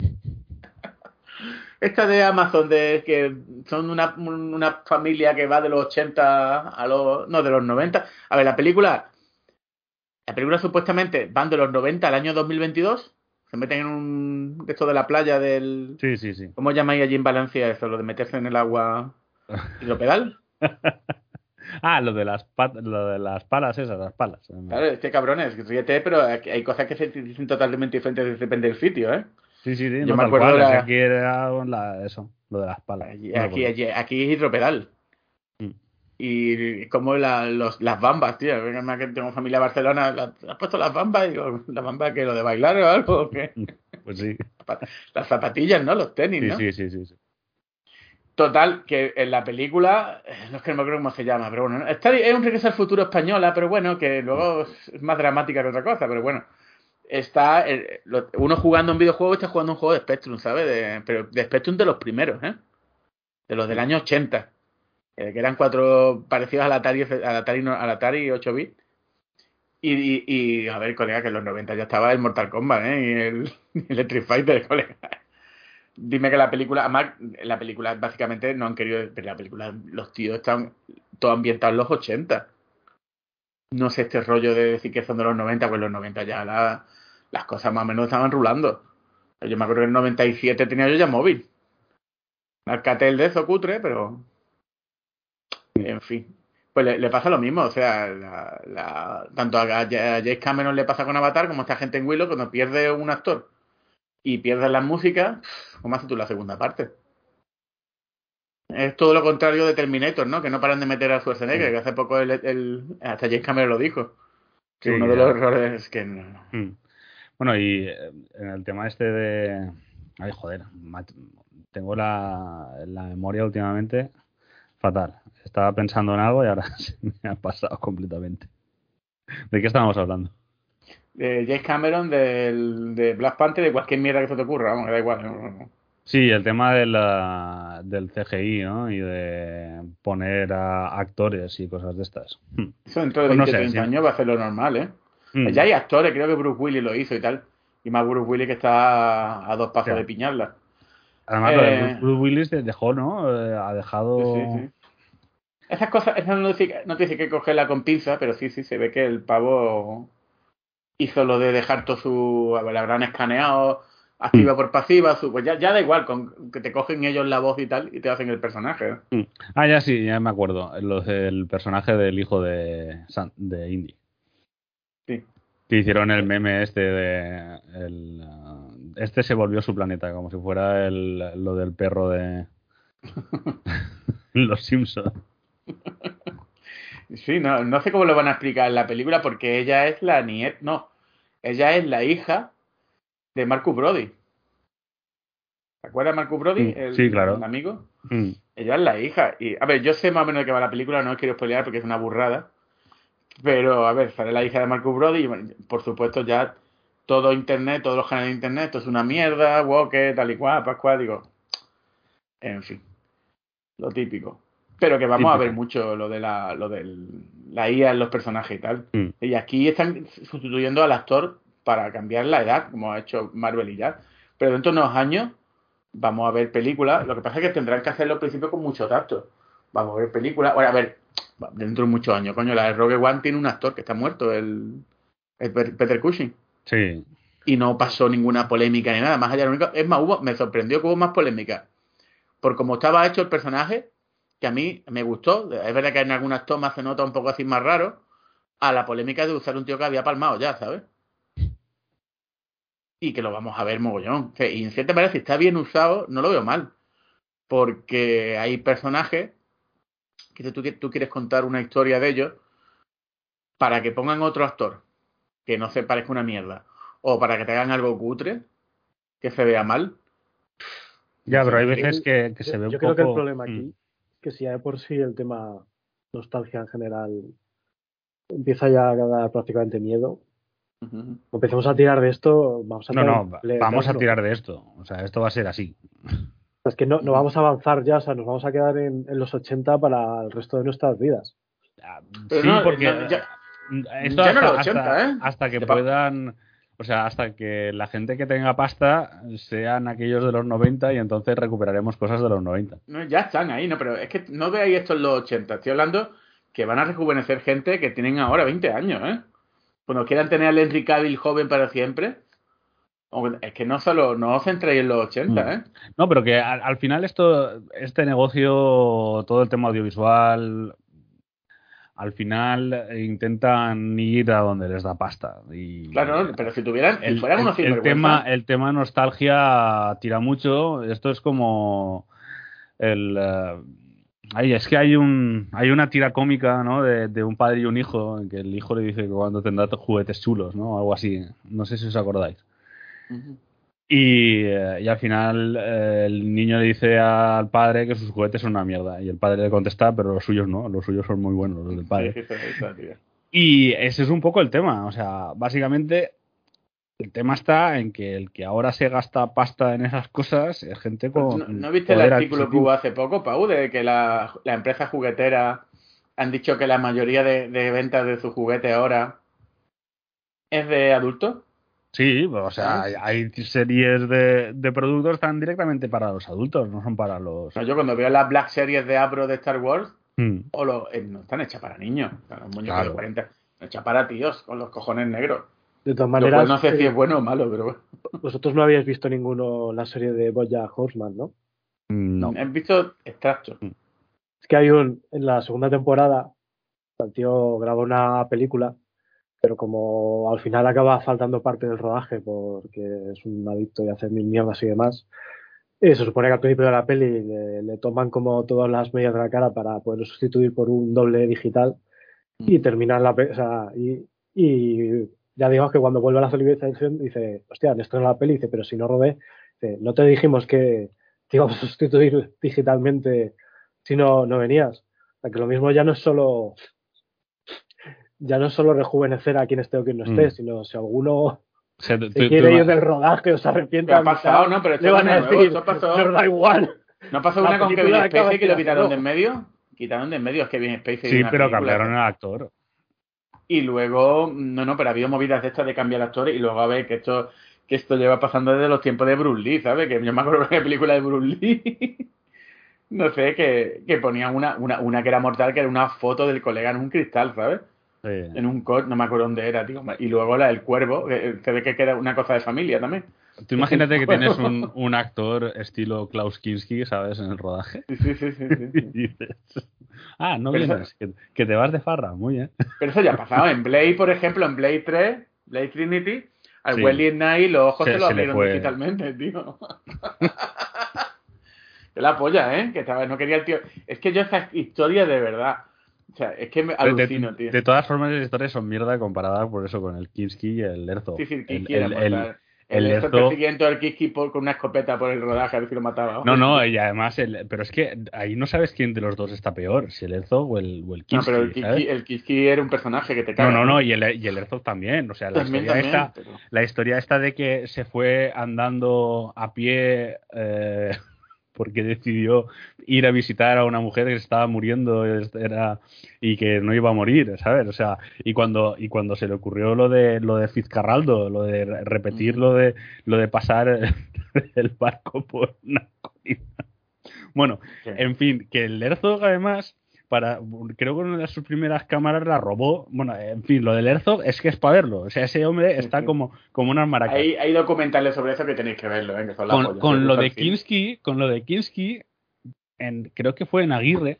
Esta de Amazon, de que son una, una familia que va de los 80 a los. No, de los 90. A ver, la película. La película supuestamente van de los 90 al año 2022. Se meten en un. esto de la playa del. sí, sí, sí. ¿Cómo llamáis allí en Valencia eso? Lo de meterse en el agua hidropedal. Ah, lo de las lo de las palas esas, las palas. Claro, es que ríete, pero hay cosas que se dicen totalmente diferentes depende del sitio, ¿eh? Sí, sí, sí. Yo no, me acuerdo cual, la- aquí era la- eso, lo de las palas. Allí, aquí, acuerdo. allí- aquí es hidropedal. Mm. Y como la- los, las bambas, tío. Venga, más que tengo familia de Barcelona, ¿la- ¿has puesto las bambas? Digo, ¿la bamba que lo de bailar o algo? ¿O qué? Pues sí, Las zapatillas, ¿no? Los tenis, sí, ¿no? sí, sí, sí, sí. Total, que en la película, eh, no es que no me acuerdo cómo se llama, pero bueno, está, es un regreso al futuro española, pero bueno, que luego es más dramática que otra cosa, pero bueno, está eh, lo- uno jugando un videojuego está jugando un juego de Spectrum, ¿sabes? De, pero de Spectrum de los primeros, ¿eh? De los del año 80, eh, que eran cuatro parecidos al Atari, al Atari, al Atari 8 bits. Y, y, y, a ver, colega, que en los 90 ya estaba el Mortal Kombat, ¿eh? Y el, el Street Fighter, colega. Dime que la película, además, la película básicamente no han querido, pero la película, los tíos están todo ambientados en los 80. No sé este rollo de decir que son de los 90, pues los 90 ya la, las cosas más o menos estaban rulando. Yo me acuerdo que en el 97 tenía yo ya móvil. Alcatel de eso cutre, pero. En fin. Pues le, pasa lo mismo, o sea, la, tanto a, a James Cameron le pasa con Avatar como a esta gente en Willow cuando pierde un actor y pierdes las músicas, ¿cómo haces tú la segunda parte? Es todo lo contrario de Terminator, ¿no? Que no paran de meter a Schwarzenegger, sí. que hace poco el, el, hasta James Cameron lo dijo. Que sí, uno de los errores es que no. Mm. Bueno, y en el tema este de... Ay, joder, tengo la, la memoria últimamente fatal. Estaba pensando en algo y ahora se me ha pasado completamente. ¿De qué estábamos hablando? De James Cameron, del, de Black Panther, de cualquier mierda que se te ocurra, vamos, da igual. No, no. Sí, el tema de la, del CGI, ¿no? Y de poner a actores y cosas de estas. Eso dentro de 20, pues no sé, 30 sí. años va a ser lo normal, ¿eh? Mm. Ya hay actores, creo que Bruce Willis lo hizo y tal. Y más Bruce Willis que está a dos pasos de piñarla. Además, eh, Bruce Willis dejó, ¿no? Eh, ha dejado... Sí, sí, Esas cosas, esas no, dice, no te dice que cogerla con pinza, pero sí, sí, se ve que el pavo hizo lo de dejar todo su. la habrán escaneado activa mm. por pasiva, su, pues ya, ya da igual, con que te cogen ellos la voz y tal y te hacen el personaje. Mm. Ah, ya sí, ya me acuerdo. Del personaje del hijo de, de Indy. Sí. Que hicieron el meme este de. El, este se volvió su planeta, como si fuera el, lo del perro de. Los Simpsons. Sí, no, no sé cómo lo van a explicar en la película porque ella es la nieta, no, ella es la hija de Marcus Brody. ¿Te acuerdas de Marcus Brody? El, sí, claro. El amigo. Mm. Ella es la hija. Y, a ver, yo sé más o menos de qué va la película, no os quiero spoilear porque es una burrada. Pero, a ver, sale la hija de Marcus Brody y, por supuesto, ya todo internet, todos los canales de internet, esto es una mierda, woke, tal y cual, pascual, digo. En fin. Lo típico. Pero que vamos a ver mucho lo de la, lo del, la IA en los personajes y tal. Mm. Y aquí están sustituyendo al actor para cambiar la edad, como ha hecho Marvel y ya. Pero dentro de unos años vamos a ver películas. Lo que pasa es que tendrán que hacerlo al principio con mucho tacto. Vamos a ver películas. Ahora, a ver, dentro de muchos años, coño, la de Rogue One tiene un actor que está muerto, el, el Peter Cushing. Sí. Y no pasó ninguna polémica ni nada. Más allá de lo único. Es más, hubo, me sorprendió que hubo más polémica. Por cómo estaba hecho el personaje, que a mí me gustó. Es verdad que en algunas tomas se nota un poco así más raro. A la polémica de usar un tío que había palmado ya, ¿sabes? Y que lo vamos a ver mogollón. O sea, y en cierta manera, si está bien usado, no lo veo mal. Porque hay personajes que tú, tú quieres contar una historia de ellos para que pongan otro actor que no se parezca una mierda. O para que te hagan algo cutre, que se vea mal. Ya, pero hay veces que, que se ve yo un creo poco... que el problema aquí mm. Que si ya de por sí el tema nostalgia en general empieza ya a dar prácticamente miedo. Uh -huh. Empecemos a tirar de esto, vamos a No, no, vamos a tirar de esto. O sea, esto va a ser así. Es que no, no vamos a avanzar ya, o sea, nos vamos a quedar en, en los 80 para el resto de nuestras vidas. Sí, no, porque no, ya, esto ya hasta, no 80, hasta, ¿eh? hasta que puedan o sea, hasta que la gente que tenga pasta sean aquellos de los 90 y entonces recuperaremos cosas de los 90. No, ya están ahí, no, pero es que no veáis esto en los 80. Estoy hablando que van a rejuvenecer gente que tienen ahora 20 años, ¿eh? Cuando quieran tener al Henry Cavill joven para siempre. Es que no solo, no os centréis en los 80, ¿eh? No, pero que al, al final esto, este negocio, todo el tema audiovisual, al final intentan ir a donde les da pasta. Y claro, pero si tuvieran, el, si fueran unos el, el tema, el tema nostalgia tira mucho. Esto es como el uh, ay, es que hay un hay una tira cómica, ¿no? De, de, un padre y un hijo, en que el hijo le dice que cuando tendrá juguetes chulos, ¿no? Algo así. No sé si os acordáis. Uh -huh. Y, eh, y, al final eh, el niño le dice al padre que sus juguetes son una mierda. Y el padre le contesta, pero los suyos no, los suyos son muy buenos, los del padre. y ese es un poco el tema. O sea, básicamente el tema está en que el que ahora se gasta pasta en esas cosas es gente con. ¿No, ¿no viste el artículo que hubo hace poco, Pau, de que la, la empresa juguetera han dicho que la mayoría de, de ventas de sus juguetes ahora es de adultos? Sí, o sea, hay, hay series de, de productos que están directamente para los adultos, no son para los... No, yo cuando veo las Black Series de Abro de Star Wars, Mm. o lo, eh, no están hechas para niños, sea, los muñecos Claro. de 40, están hechas para tíos con los cojones negros. De todas Lo cual maneras, no sé si eh, es bueno o malo, pero bueno. vosotros no habíais visto ninguno la serie de Boya Horseman, ¿no? No. He visto extractos. Es que hay un, en la segunda temporada, el tío graba una película, pero como al final acaba faltando parte del rodaje porque es un adicto y hace mil mierdas y demás, eh, se supone que al principio de la peli le, le toman como todas las medidas de la cara para poderlo sustituir por un doble digital y terminar la pe- o sea, y, y ya digamos que cuando vuelve a la civilización dice, hostia, esto en la peli, dice, pero si no robé, dice, no te dijimos que te íbamos a sustituir digitalmente si no, no venías. O sea, que lo mismo ya no es solo ya no es solo rejuvenecer a quien esté o quien no esté, Mm. sino si alguno O sea, tú- se quiere tú- ir del rodaje o se arrepiente Pero ha pasado, ¿no? Pero esto le van no a nuevo, pasó. nos da igual. ¿No pasó una con Kevin Spacey que lo quitaron de en medio? Quitaron de en medio, es Kevin Spacey. Sí, pero película. cambiaron el actor. Y luego, no, no, pero ha habido movidas de estas de cambiar actores y luego a ver que esto, que esto lleva pasando desde los tiempos de Bruce Lee, ¿sabes? Que yo me acuerdo de la película de Bruce Lee. no sé, que, que ponían una, una, una que era mortal, que era una foto del colega en un cristal, ¿sabes? Sí. En un coche, no me acuerdo dónde era, tío. Y luego la del cuervo, que se ve que era una cosa de familia también. Tú imagínate que tienes un, un actor estilo Klaus Kinski, ¿sabes? En el rodaje. Sí, sí, sí, sí. Y dices, ah, no Pero eso- vienes, que, que te vas de farra, muy bien. Pero eso ya ha pasado. En Blade, por ejemplo, en Blade 3, Blade Trinity, al Sí. Wesley Knight los ojos Se- se, le abrieron digitalmente, tío. que la polla, ¿eh? Que no quería el tío. Es que yo esa historia de verdad. O sea, es que me De, alucino, tío. de todas formas, las historias son mierda comparadas por eso con el Kinski y el Herzog. Sí, sí, el era el- el- el El, el Herzog- persiguiendo al Kiski por- con una escopeta por el rodaje a ver si lo mataba. No, no, y además, el, pero es que ahí no sabes quién de los dos está peor, si el Herzog o el, o el No, pero el. Kiski, el Kiski era un personaje que te No, caga. no, no, y el, y el Herzog también. O sea, la También, historia, también, esta, pero- la historia esta de que se fue andando a pie eh, porque decidió ir a visitar a una mujer que se estaba muriendo era, y que no iba a morir, ¿sabes? O sea, y cuando, y cuando se le ocurrió lo de lo de Fitzcarraldo, lo de re- repetir lo de lo de pasar el barco por una colina. Bueno, Sí. en fin, que el Herzog además, para, creo que una de sus primeras cámaras la robó. Bueno, en fin, lo del Herzog es que es para verlo. O sea, ese hombre está como, como unas maracas. Hay, hay documentales sobre eso que tenéis que verlo, ¿eh? Que son la con polla. con Si lo de. Kinski, con lo de Kinski, en, creo que fue en Aguirre,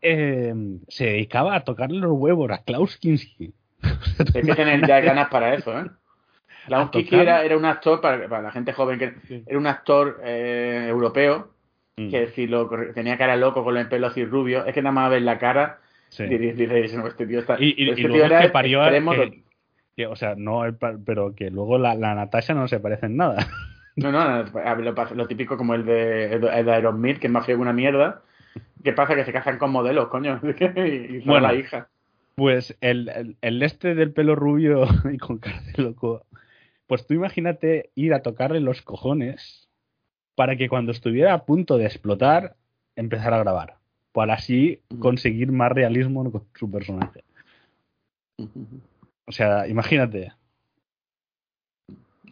eh, se dedicaba a tocarle los huevos a Klaus Kinski. Hay que tener ya ganas para eso, ¿eh? Klaus Kinski era, era un actor, para, para la gente joven, que Sí. era un actor eh, europeo, Mm, que si lo tenía cara loco con el pelo así rubio, es que nada más ver la cara, sí. diréis, no, este tío está... Y, y- pero y este luego tío es era que parió que- que, o sea, no, pero que luego la, la Natasha no se parece en nada. No, no, lo, típico como el de, el de Aerosmith, que es más feo que una mierda. ¿Qué pasa? Que se casan con modelos, coño. y y son Bueno. la hija. Pues el, el, el este del pelo rubio y con cara de loco, pues tú imagínate ir a tocarle los cojones para que cuando estuviera a punto de explotar, empezar a grabar. Para así conseguir más realismo con su personaje. O sea, imagínate.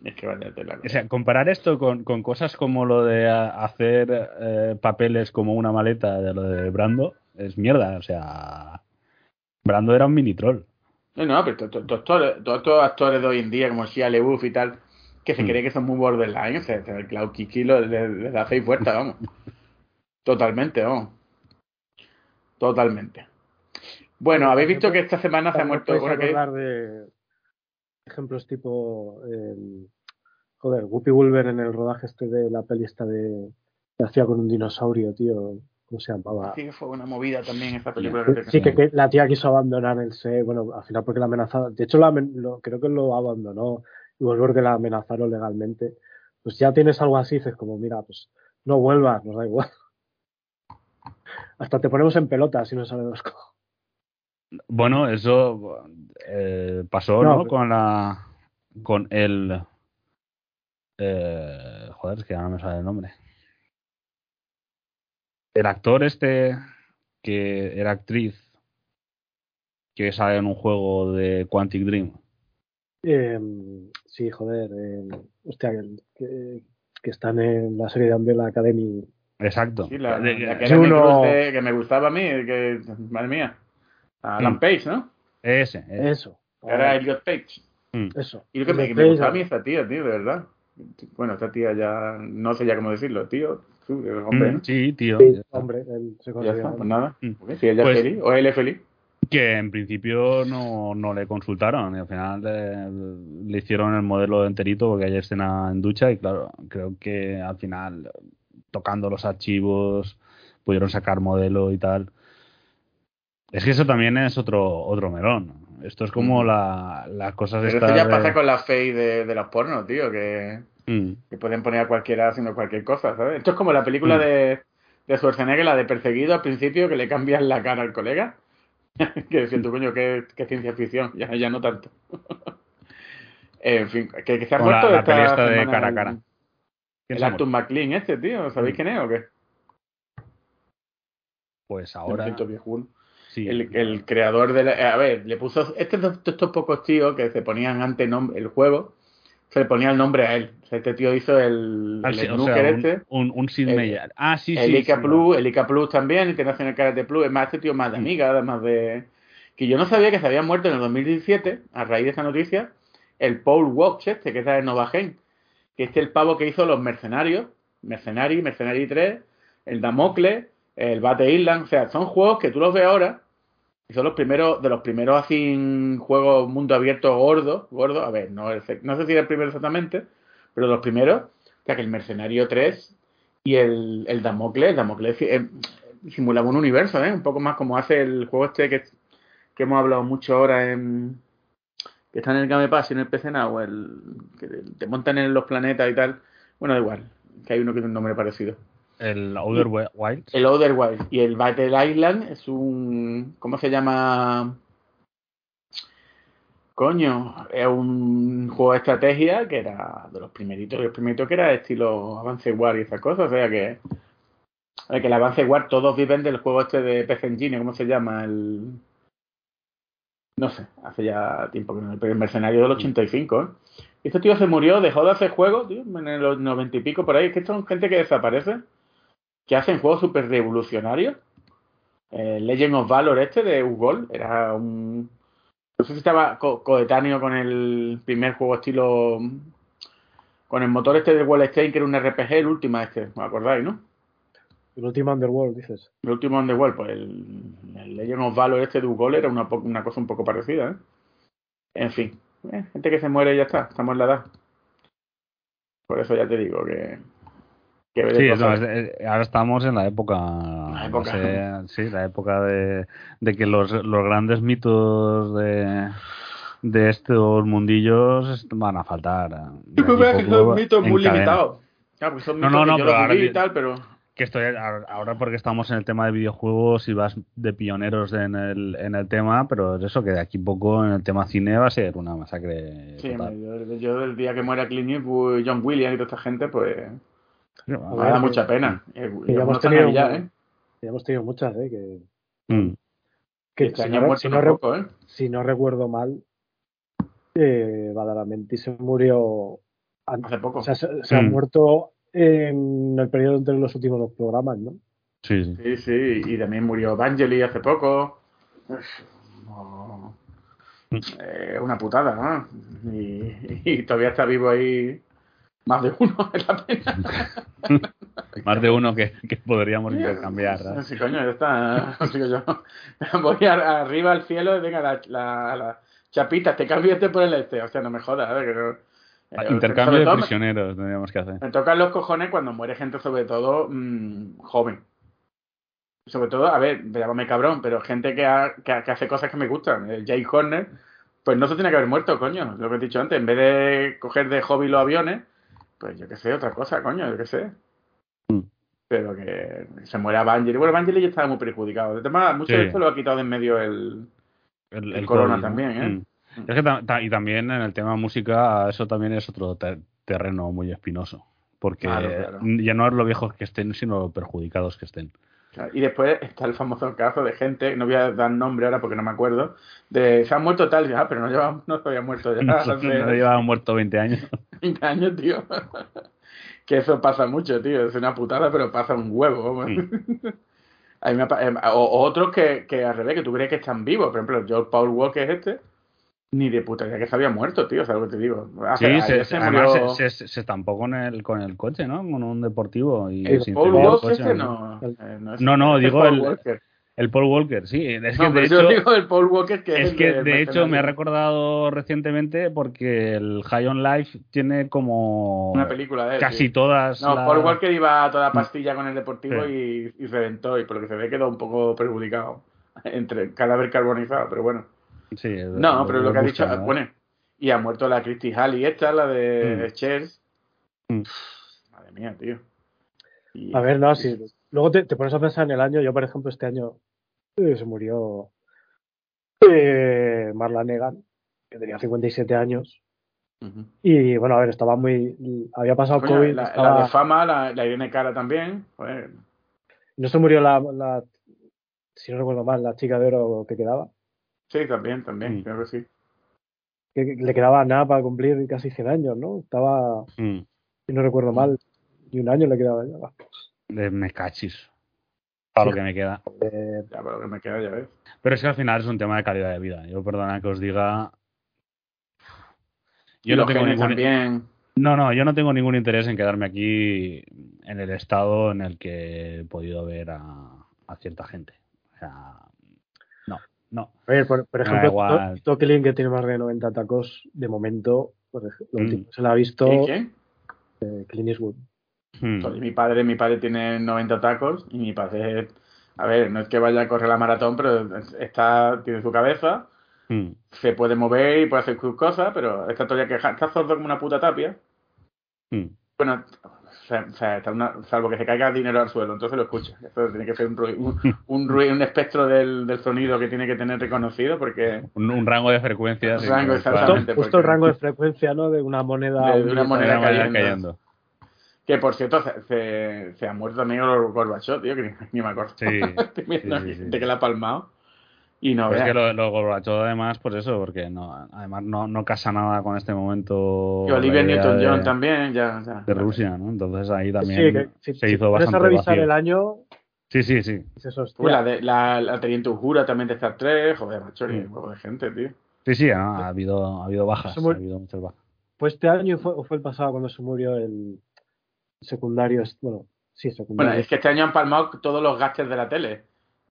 Es que vaya tela. O sea, comparar esto con, con cosas como lo de hacer eh, papeles como una maleta de lo de Brando, es mierda. O sea, Brando era un mini troll. No, no, pero todos estos actores de hoy en día, como Shia LaBeouf y tal, que se Mm. cree que son muy borderline, o sea, el Cloud Kiki lo- le, le da seis vueltas, vamos. Totalmente, vamos. Totalmente. Bueno, habéis visto que esta semana se ha muerto... bueno, que- de ejemplos tipo el- joder, Whoopi Wolver en el rodaje este de la peli esta de que hacía con un dinosaurio, tío, ¿cómo se llamaba? Sí, que fue una movida también esta película. Sí, que, que la tía quiso abandonar el set, bueno, al final porque la amenazaba, de hecho la amen- lo- creo que lo abandonó y volver que la amenazaron legalmente. Pues ya tienes algo así, dices como, mira, pues no vuelvas, nos da igual. Hasta te ponemos en pelota si no sabemos cómo. Bueno, eso eh, pasó, No, Con la. Con el. eh, joder, es que ahora no me sale el nombre. El actor este, que era actriz, que sale en un juego de Quantic Dream. Eh, sí, joder. Eh, hostia, que, que, están en la serie de Umbrella Academy. Exacto. Sí, la, la que, uno... de, que me gustaba a mí, que, madre mía. Alan mm. Page, ¿no? Ese, ese. Eso. Era Elliot Page. Mm. Eso. Y lo que me, me gustaba a mí esa tía, tío, de verdad. Bueno, esta tía ya no sé ya cómo decirlo, tío. Hombre, ¿no? Sí, tío. Sí, hombre, él se ya está, pues nada. Mm. Si ella pues, es feliz, o él es feliz. Que en principio no, no le consultaron y al final le, le, hicieron el modelo enterito porque hay escena en ducha y claro, creo que al final tocando los archivos pudieron sacar modelo y tal. Es que eso también es otro otro melón. Esto es como mm. la, las cosas Pero esto ya pasa con la fe de, de los pornos, tío, que, mm. que, pueden poner a cualquiera haciendo cualquier cosa, ¿sabes? Esto es como la película mm. de, de Schwarzenegger, la de Perseguido al principio, que le cambian la cara al colega. que siento, coño, que, que ciencia ficción, ya, ya no tanto. en fin, que, que se ha muerto la, la esta de cara a cara. El McLean este, tío, ¿sabéis quién es o qué? Pues ahora... Sí. El, el, creador de la, a ver, le puso este estos pocos tíos que se ponían ante el juego, se le ponía el nombre a él. O sea, este tío hizo el, ah, el sí, o sea, este. Un, un, un el, Ah, sí, el sí. Ica sí, Plus, sí. el Ica Plus también, International Karate Plus. Es más, este tío más de amiga, además de. Que yo no sabía que se había muerto en el 2017, a raíz de esa noticia, el Paul Watch, este, que es de Nova Gen. Que este es el pavo que hizo los Mercenarios, Mercenari, Mercenari 3, el Damocles, el Battle Island. O sea, son juegos que tú los ves ahora son los primeros, de los primeros así juegos mundo abierto gordo, gordo, a ver, no, no sé si era el primero exactamente, pero los primeros, sea que el Mercenario 3 y el, el Damocles, el Damocles eh, simulaba un universo, ¿eh? un poco más como hace el juego este que, que hemos hablado mucho ahora en que está en el Game Pass y en el PC Now, el que te montan en los planetas y tal, bueno, da igual, que hay uno que tiene un nombre parecido. El Outer Wilds. El Outer Wilds. Y el Battle Island es un. ¿Cómo se llama? Coño, es un juego de estrategia que era de los primeritos, los primeritos que era estilo Avance War y esas cosas. O sea que. el Avance War todos viven del juego este de PC Engine, ¿cómo se llama? El. No sé, hace ya tiempo que no. El mercenario del 85, ¿eh? Este tío se murió, dejó de hacer juegos, en los 90 y pico por ahí. Es que son gente que desaparece que hacen juegos súper revolucionarios. Eh, Legend of Valor este de Ugol era un... No sé si estaba co coetáneo con el primer juego estilo... Con el motor este de Wallstein, que era un RPG, el último este, ¿me acordáis, no? El último Underworld, dices. El último Underworld, pues el, el Legend of Valor este de Ugol era una, una cosa un poco parecida, ¿eh? En fin, eh, gente que se muere y ya está, estamos en la edad. Por eso ya te digo que Sí, no, es, ahora estamos en la época, la época. No sé, sí, la época de, de que los, los, grandes mitos de, de estos mundillos van a faltar. Pues que son mitos muy limitados. Claro, pues son no, no, yo pero ahora, y tal, pero que estoy ahora porque estamos en el tema de videojuegos y vas de pioneros en el, en el tema, pero es eso que de aquí poco en el tema cine va a ser una masacre. Sí, yo, yo, el día que muera Clint Eastwood, John Williams y toda esta gente, pues me da mucha pena. Eh, ya, hemos tenido, ya, ¿eh? ya hemos tenido muchas, ¿eh? Que, mm. que si, no, si, no poco, ¿eh? si, no, recuerdo mal, eh, Badalamenti se murió hace poco. O sea, se, se mm. ha muerto en el periodo entre los últimos dos programas, ¿no? Sí, sí. Sí, sí. Y también murió Vangeli hace poco. Oh. Eh, una putada, ¿no? Y, y, todavía está vivo ahí más de uno es la pena. Más de uno que, que podríamos intercambiar. ¿no? Sí, coño, ya está. Digo yo. Voy a, arriba al cielo, venga, la, la, la, chapita, te cambio este por el este. O sea, no me jodas, a ver, que no, eh, Intercambio de prisioneros tendríamos que hacer. Me tocan los cojones cuando muere gente, sobre todo mmm, joven. Sobre todo, a ver, llámame cabrón, pero gente que, ha, que, que, hace cosas que me gustan. El Jay Horner, pues no se tiene que haber muerto, coño. Lo que he dicho antes, en vez de coger de hobby los aviones, pues yo qué sé, otra cosa, coño, yo qué sé. Mm. Pero que se muera Evangeli. Bueno, Evangeli ya estaba muy perjudicado. De tema, mucho sí. de esto lo ha quitado de en medio el, el, el, el corona, corona también, ¿eh? Mm. Es que ta y también en el tema música, eso también es otro te terreno muy espinoso. Porque claro, claro. ya no es lo viejos que estén, sino lo perjudicados que estén. Y después está el famoso caso de gente, no voy a dar nombre ahora porque no me acuerdo, de se ha muerto tal, ya, pero no, lleva, no se había muerto ya. no, no llevaba muerto 20 años. 20 años, tío. que eso pasa mucho, tío. Es una putada, pero pasa un huevo. A mí me em, o, o otros que, que al revés, que tú crees que están vivos. Por ejemplo, George Paul Walker este, ni de puta idea que se había muerto, tío. ¿Sabes lo que te digo? Hace- Sí, se, se además murió- se, se, se estampó con el, con el coche, ¿no? Con un deportivo. Y el Paul Walker coche, ¿no? no. eh, no, es- No, no, digo el-. El Paul Walker, sí. Es que No, de hecho, yo digo el Paul Walker que es, que de hecho me ha recordado recientemente porque el High on Life tiene como Una película de él, casi sí. todas. No, las- Paul Walker iba a toda pastilla con el deportivo Sí. y, y reventó, y por lo que se ve quedó un poco perjudicado. Entre cadáver carbonizado, pero bueno. Sí, No, pero lo que ha dicho, bueno, y ha muerto la Christy Halley esta, la de Mm. Chess. Mm. Madre mía, tío. Y- A ver, no, si luego te, te pones a pensar en el año, yo por ejemplo este año eh, se murió eh, Marla Negan, que tenía 57 años, Ujú. y bueno, a ver, estaba muy... Había pasado Coño, COVID, la, estaba- la de fama, la, la Irene Cara también. Joder. no se murió la, la, si no recuerdo mal, la chica de oro que quedaba, Sí, también, también, Mm. creo que sí. que, que le quedaba nada para cumplir casi 100 años, ¿no? Estaba, Mm, si no recuerdo mal, ni un año le quedaba ya. De me cachis. Para lo que me queda. Eh, Ya, pero que me queda, ya ves. Pero es que al final es un tema de calidad de vida. Yo perdona que os diga. Y Yo no los tengo ningún. también. No, no, yo no tengo ningún interés en quedarme aquí en el estado en el que he podido ver a, a cierta gente. O sea, no, no. a ver, por, por ejemplo, igual. Tokelin, que tiene más de 90 tacos, de momento, por ej- lo Mm. se la ha visto quién? eh, Clint Eastwood. Hmm. Mi padre, mi padre tiene 90 tacos y mi padre, a ver, no es que vaya a correr la maratón, pero está, tiene su cabeza, Hmm. se puede mover y puede hacer sus cosas, pero está todavía que está sordo como una puta tapia. Hmm. Bueno, o sea, o sea, está una- salvo que se caiga dinero al suelo, entonces lo escucha. Eso tiene que ser un ruido, un, un, ruido- un espectro del, del sonido que tiene que tener reconocido, porque Un, un rango de frecuencias. Un rango, Justo, exactamente. justo el rango de frecuencia, ¿no? De una moneda. De- de una un moneda Una manera cayendo. Que por cierto se, se, se ha muerto también Gorbachov, tío, que ni, ni me acuerdo. Sí, Estoy viendo sí, sí, sí. gente que la ha palmado. Y no, Pero es que lo, lo Gorbachov, además, pues eso, porque no, además no, no casa nada con este momento. Y Olivia Newton-John de- también, ya, ya. de Rusia, ¿no? Entonces ahí Sí, también que si, se si hizo pones bastante a revisar vacío. el año, Sí, sí, sí. Uy, la, de, la, la Teniente Ujura también de Star Trek, joder, macho, ni Mm. un huevo de gente, tío. Sí, sí, ha, ha habido, ha habido bajas, ha habido muchas bajas. ¿fue este año o fue, o fue el pasado cuando se murió el secundario? es- Bueno, sí, secundario. Bueno, es que este año han palmado todos los gastos de la tele.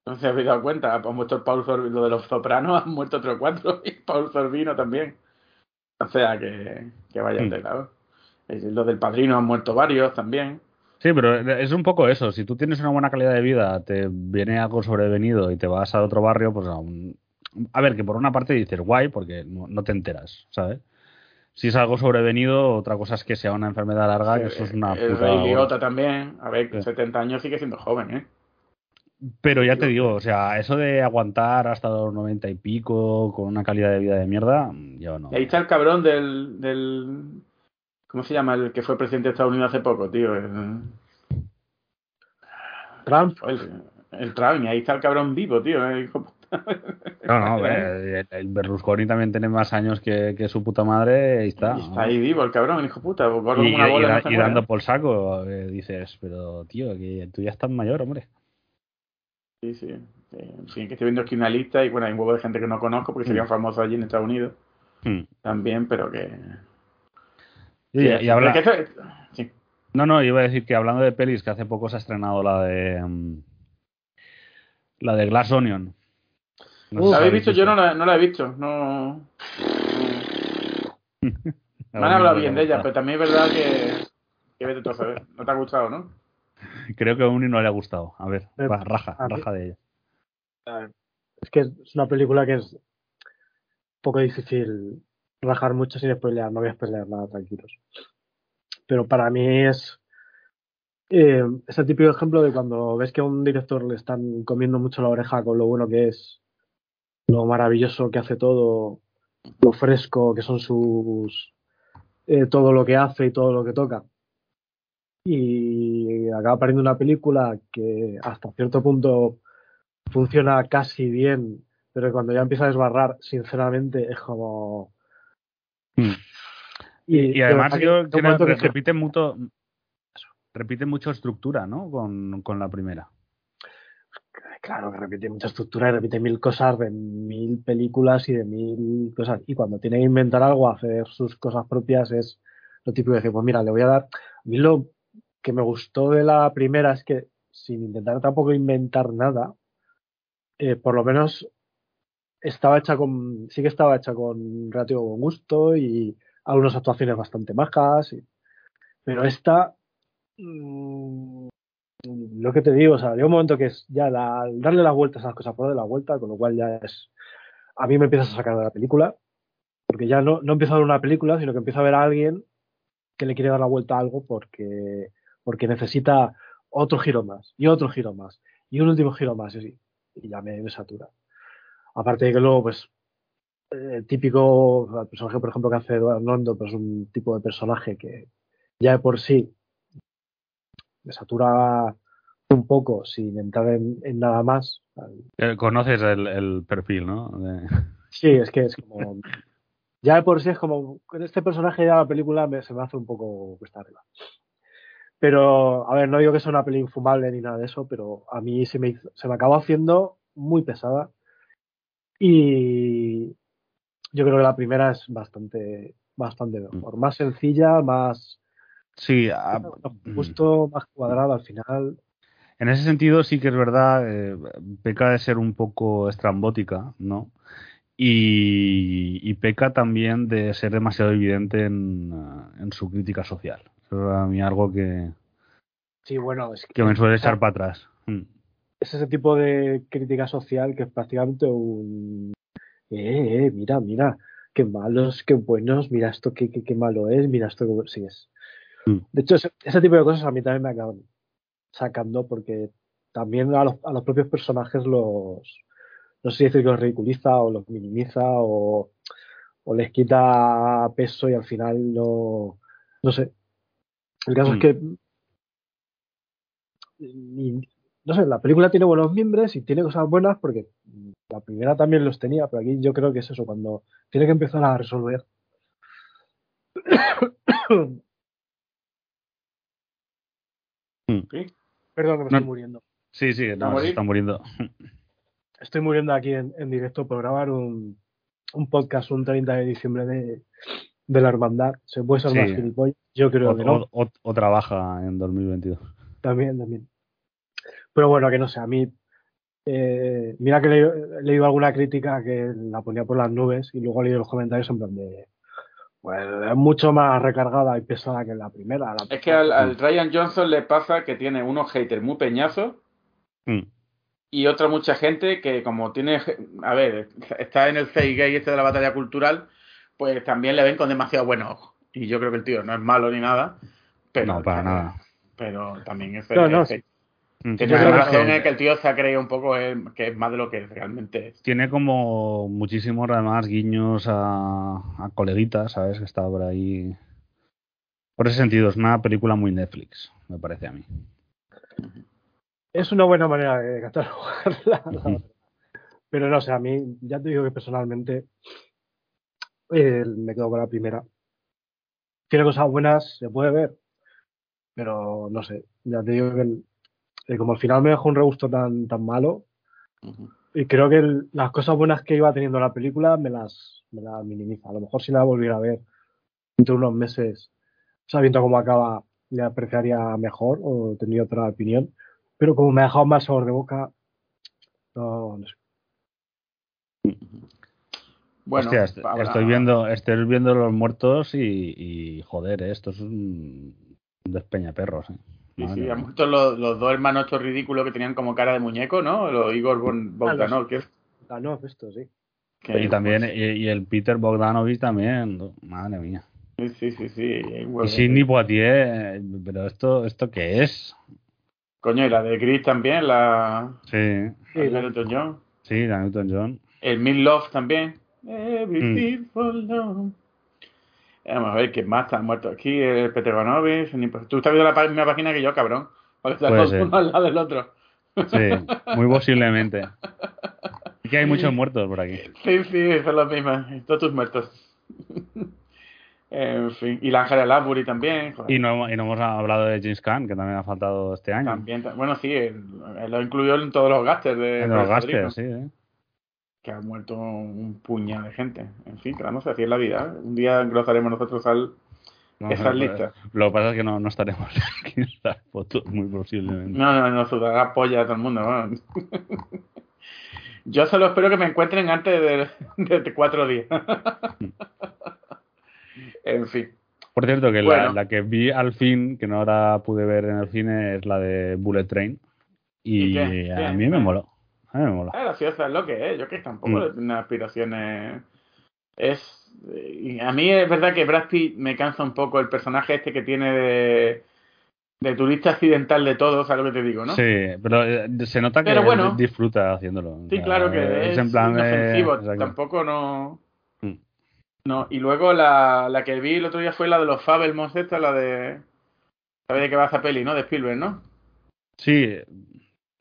No se habéis dado cuenta. Han muerto el Paul Sor- lo de los sopranos, han muerto otros cuatro y Paul Sorbino también. O sea que, que vaya Mm. de lado. Lo del padrino han muerto varios también. Sí, pero es un poco eso. Si tú tienes una buena calidad de vida, te viene algo sobrevenido y te vas a otro barrio, pues aún... A ver, que por una parte dices guay porque no, no te enteras, ¿sabes? Si es algo sobrevenido, otra cosa es que sea una enfermedad larga, que eso es una el puta... rey Liotta también. A ver, Sí. 70 años sigue siendo joven, ¿eh? Pero ya te digo, o sea, eso de aguantar hasta los 90 y pico con una calidad de vida de mierda, yo no. Y ahí está el cabrón del, del. ¿Cómo se llama? El que fue presidente de Estados Unidos hace poco, tío. El, Trump, el, el Trump. Y ahí está el cabrón vivo, tío. eh. No, no, eh, el, el Berlusconi también tiene más años que, que su puta madre, ahí está. Y está ahí vivo el cabrón, el hijo puta. Y, una y- bola. y y dando por saco, eh, dices, pero tío, que tú ya estás mayor, hombre. Sí, sí. Eh, En fin, que estoy viendo aquí una lista y bueno, hay un huevo de gente que no conozco porque Mm. serían famosos allí en Estados Unidos Hmm. también, pero que. Y, Sí, y habla- que eso- sí. No, no, iba a decir que hablando de pelis, que hace poco se ha estrenado la de. mm, la de Glass Onion. No ¿La habéis visto? Yo no la, no la he visto. No. Me han hablado bien de ella, pero también es verdad que. Que vete tú a saber. No te ha gustado, ¿no? Creo que a Uni no le ha gustado. A ver, Eh, va, raja, a mí- raja de ella. es que es una película que es un poco difícil rajar mucho sin spoilear, no voy a spoilear nada, tranquilos. Pero para mí es eh, ese típico ejemplo de cuando ves que a un director le están comiendo mucho la oreja con lo bueno que es, lo maravilloso que hace todo, lo fresco que son sus... eh, todo lo que hace y todo lo que toca. y acaba pariendo una película que hasta cierto punto funciona casi bien, pero cuando ya empieza a desbarrar, sinceramente, es como... Mm. Y, además yo creo que, repite mucho, repite mucho estructura, ¿no? Con, con la primera. Claro que repite mucha estructura y repite mil cosas de mil películas y de mil cosas. Y cuando tiene que inventar algo, hacer sus cosas propias, es lo típico de decir, pues mira, le voy a dar. A mí lo que me gustó de la primera es que, sin intentar tampoco inventar nada, eh, por lo menos estaba hecha con. Sí que estaba hecha con relativo gusto y algunas actuaciones bastante majas. Pero esta. Mmm, lo que te digo, o sea, llega un momento que es ya darle las vueltas a las cosas por de la vuelta, con lo cual ya es. A mí me empiezas a sacar de la película, porque ya no, no empiezo a ver una película, sino que empiezo a ver a alguien que le quiere dar la vuelta a algo porque, porque necesita otro giro más, y otro giro más, y un último giro más, y así. Y ya me, satura. Aparte de que luego, pues, el típico el personaje, por ejemplo, que hace Eduardo Nondo, pues un tipo de personaje que ya de por sí me satura un poco sin entrar en, nada más. Eh, conoces el, perfil, ¿no? Sí, es que es como. Ya de por sí es como. Con este personaje ya la película me, se me hace un poco cuesta arriba. Pero, a ver, no digo que sea una peli infumable ni nada de eso, pero a mí se me, se me acabó haciendo muy pesada. Y yo creo que la primera es bastante, bastante mejor. Mm. Más sencilla, más Sí, justo más cuadrado al final. En ese sentido sí que es verdad, eh, peca de ser un poco estrambótica, ¿no? Y, peca también de ser demasiado evidente en, eh, en, su crítica social. Eso es a mí algo que, sí, bueno, es que, me suele echar para atrás. Mm. Es ese tipo de crítica social que es prácticamente un... Eh, eh, mira, mira, qué malos, qué buenos, mira esto qué, qué, qué malo es, mira esto qué... Sí, es, Mm. De hecho, ese, tipo de cosas a mí también me acaban sacando porque también a los, a los propios personajes los, no sé si decir que los ridiculiza o los minimiza o, o les quita peso y al final no, no sé. El caso es mm. que no sé, la película tiene buenos miembros y tiene cosas buenas porque la primera también los tenía, pero aquí yo creo que es eso, cuando tiene que empezar a resolver Perdón que me estoy muriendo. Sí, sí, no, se está muriendo. Estoy muriendo aquí en, directo por grabar un, un, podcast un 30 de diciembre de, de la hermandad. ¿Se puede ser más gilipollas? Yo creo que no. O, trabaja en 2022. También, también. Pero bueno, que no sé, a mí eh, mira que he leído alguna crítica que la ponía por las nubes y luego he leído los comentarios en plan de pues es mucho más recargada y pesada que la primera. es que al, Ryan Johnson le pasa que tiene unos haters muy peñazos mm. y otra mucha gente que como tiene, a ver, está en el gay este de la batalla cultural, pues también le ven con demasiado buenos ojos. Y yo creo que el tío no es malo ni nada. Pero, no, para nada. Pero también es... No, Mm. Tiene razón es que el tío se ha creído un poco que es más de lo que realmente es. Tiene como muchísimos además guiños a, a coleguitas, ¿sabes? Que está por ahí. Por ese sentido, es una película muy Netflix, me parece a mí. Es una buena manera de catalogarla. Pero no sé, a mí ya te digo que personalmente eh, me quedo con la primera. Tiene cosas buenas, se puede ver, pero no sé, ya te digo que y como al final me dejó un regusto tan, tan malo, y creo que las cosas buenas que iba teniendo la película me las, me las minimiza. A lo mejor si la volviera a ver entre unos meses, sabiendo cómo acaba, le apreciaría mejor o tendría otra opinión. Pero como me ha dejado más sabor de boca, no, sé. Bueno, estoy viendo, estoy viendo los muertos y, y joder, eh, esto es un despeñaperros. ¿eh? Sí, sí, han muerto los, dos hermanos estos ridículos que tenían como cara de muñeco, ¿no? Los Igor Bogdanov, que es. Bogdanov, esto, sí. y también, y, el Peter Bogdanovich también, madre mía. Sí, sí, sí, sí. Y Sidney Poitier, pero esto, ¿esto qué es? Coño, y la de Chris también, la... Sí. sí la Newton John. Sí, la Newton John. El Mil Love también. Every mm. Vamos a ver quién más está muerto aquí. El Peter Bonovis. Tú estás viendo la misma página que yo, cabrón. Porque estás uno al lado del otro. Sí, muy posiblemente. Y que hay muchos muertos por aquí. Sí, sí, son los mismos. Todos tus muertos. en fin. Y la Ángela Lansbury también. Y no, y no hemos hablado de James Caan, que también ha faltado este año. También, bueno, sí, él, lo incluyó en todos los gastos de. En los gastos, sí, ¿eh? Que ha muerto un puñado de gente. En fin, claro, no sé, así es la vida. Un día engrosaremos nosotros al. No, esas listas. Lo que pasa es que no, no estaremos aquí en las fotos, muy posiblemente. No, no, no sudará polla a todo el mundo. ¿no? Yo solo espero que me encuentren antes de, de cuatro días. en fin. Por cierto, que la, que vi al fin, que no ahora pude ver en el cine, es la de Bullet Train. Y, a mí me moló. A mí me. Es graciosa, es lo que es. Yo que tampoco mm. tengo aspiraciones. Es. A mí es verdad que Brad Pitt me cansa un poco el personaje este que tiene de de turista accidental de todo, ¿sabes lo que te digo, no? Sí, pero eh, se nota que disfruta haciéndolo. Sí, claro que es, en plan inofensivo, tampoco no... Mm. No, y luego la, la que vi el otro día fue la de los Fabelmos, esta, la de... ¿Sabes de qué va esa peli, no? De Spielberg, ¿no? Sí,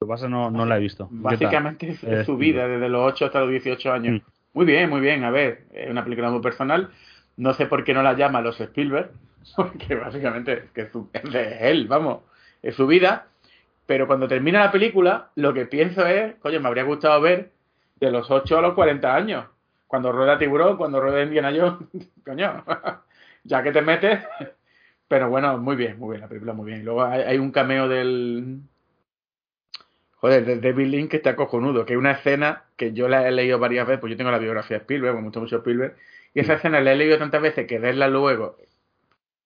lo que pasa no, no la he visto. Básicamente es, su vida, desde los 8 hasta los 18 años. Mm. Muy bien, muy bien, a ver, es una película muy personal. No sé por qué no la llama los Spielberg, porque básicamente es, es de él, vamos, es su vida. Pero cuando termina la película, lo que pienso es, coño, me habría gustado ver de los 8 a los 40 años. Cuando rueda Tiburón, cuando rueda Indiana Jones, coño, ya que te metes. Pero bueno, muy bien, muy bien, la película muy bien. Luego hay, un cameo del. Joder, del David Lynch que está cojonudo, que es una escena que yo la he leído varias veces, pues yo tengo la biografía de Spielberg, me gusta mucho Spielberg, y esa escena la he leído tantas veces que verla luego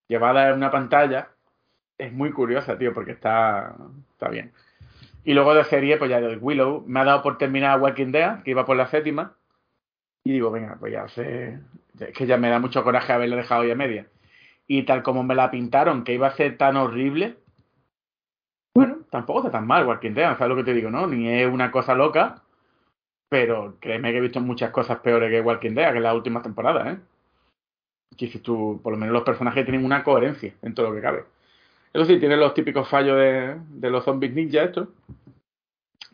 llevada en una pantalla, es muy curiosa, tío, porque está, está bien. Y luego de serie, pues ya de Willow, me ha dado por terminar Walking Dead, que iba por la séptima, y digo, venga, pues ya sé, es que ya me da mucho coraje haberla dejado ya media. Y tal como me la pintaron, que iba a ser tan horrible, tampoco está tan mal Walking Dead, ¿sabes lo que te digo, no? Ni es una cosa loca, pero créeme que he visto muchas cosas peores que Walking Dead, que en las últimas temporadas, ¿eh? que si tú, por lo menos los personajes tienen una coherencia en todo lo que cabe. Eso sí, tienen los típicos fallos de, de los zombies ninja estos.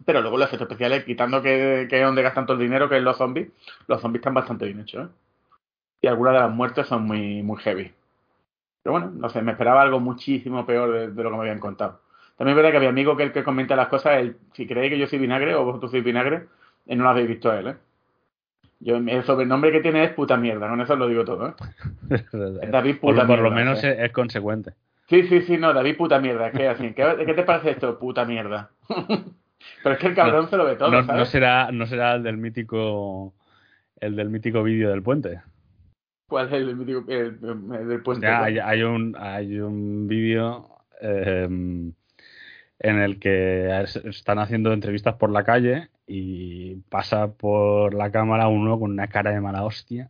Pero luego los efectos especiales, quitando que, que es donde gastan todo el dinero, que es los zombies, los zombies están bastante bien hechos. ¿eh? Y algunas de las muertes son muy, muy heavy. Pero bueno, no sé, me esperaba algo muchísimo peor de, lo que me habían contado. También es verdad que había amigo que el que comenta las cosas, el, si creéis que yo soy vinagre o vosotros sois vinagre, eh, no lo habéis visto a él, ¿eh? Yo, el sobrenombre que tiene es puta mierda, con eso lo digo todo. ¿eh? David puta por, mierda. Por lo menos es, consecuente. Sí, sí, sí, no, David puta mierda. ¿Qué, así? ¿Qué, ¿Qué, te parece esto? Puta mierda. Pero es que el cabrón se lo ve todo. No, ¿sabes? no, será, no será el del mítico el del mítico vídeo del puente. ¿Cuál es el del mítico el, del puente? hay, hay, un, hay un vídeo eh, en el que están haciendo entrevistas por la calle y pasa por la cámara uno con una cara de mala hostia.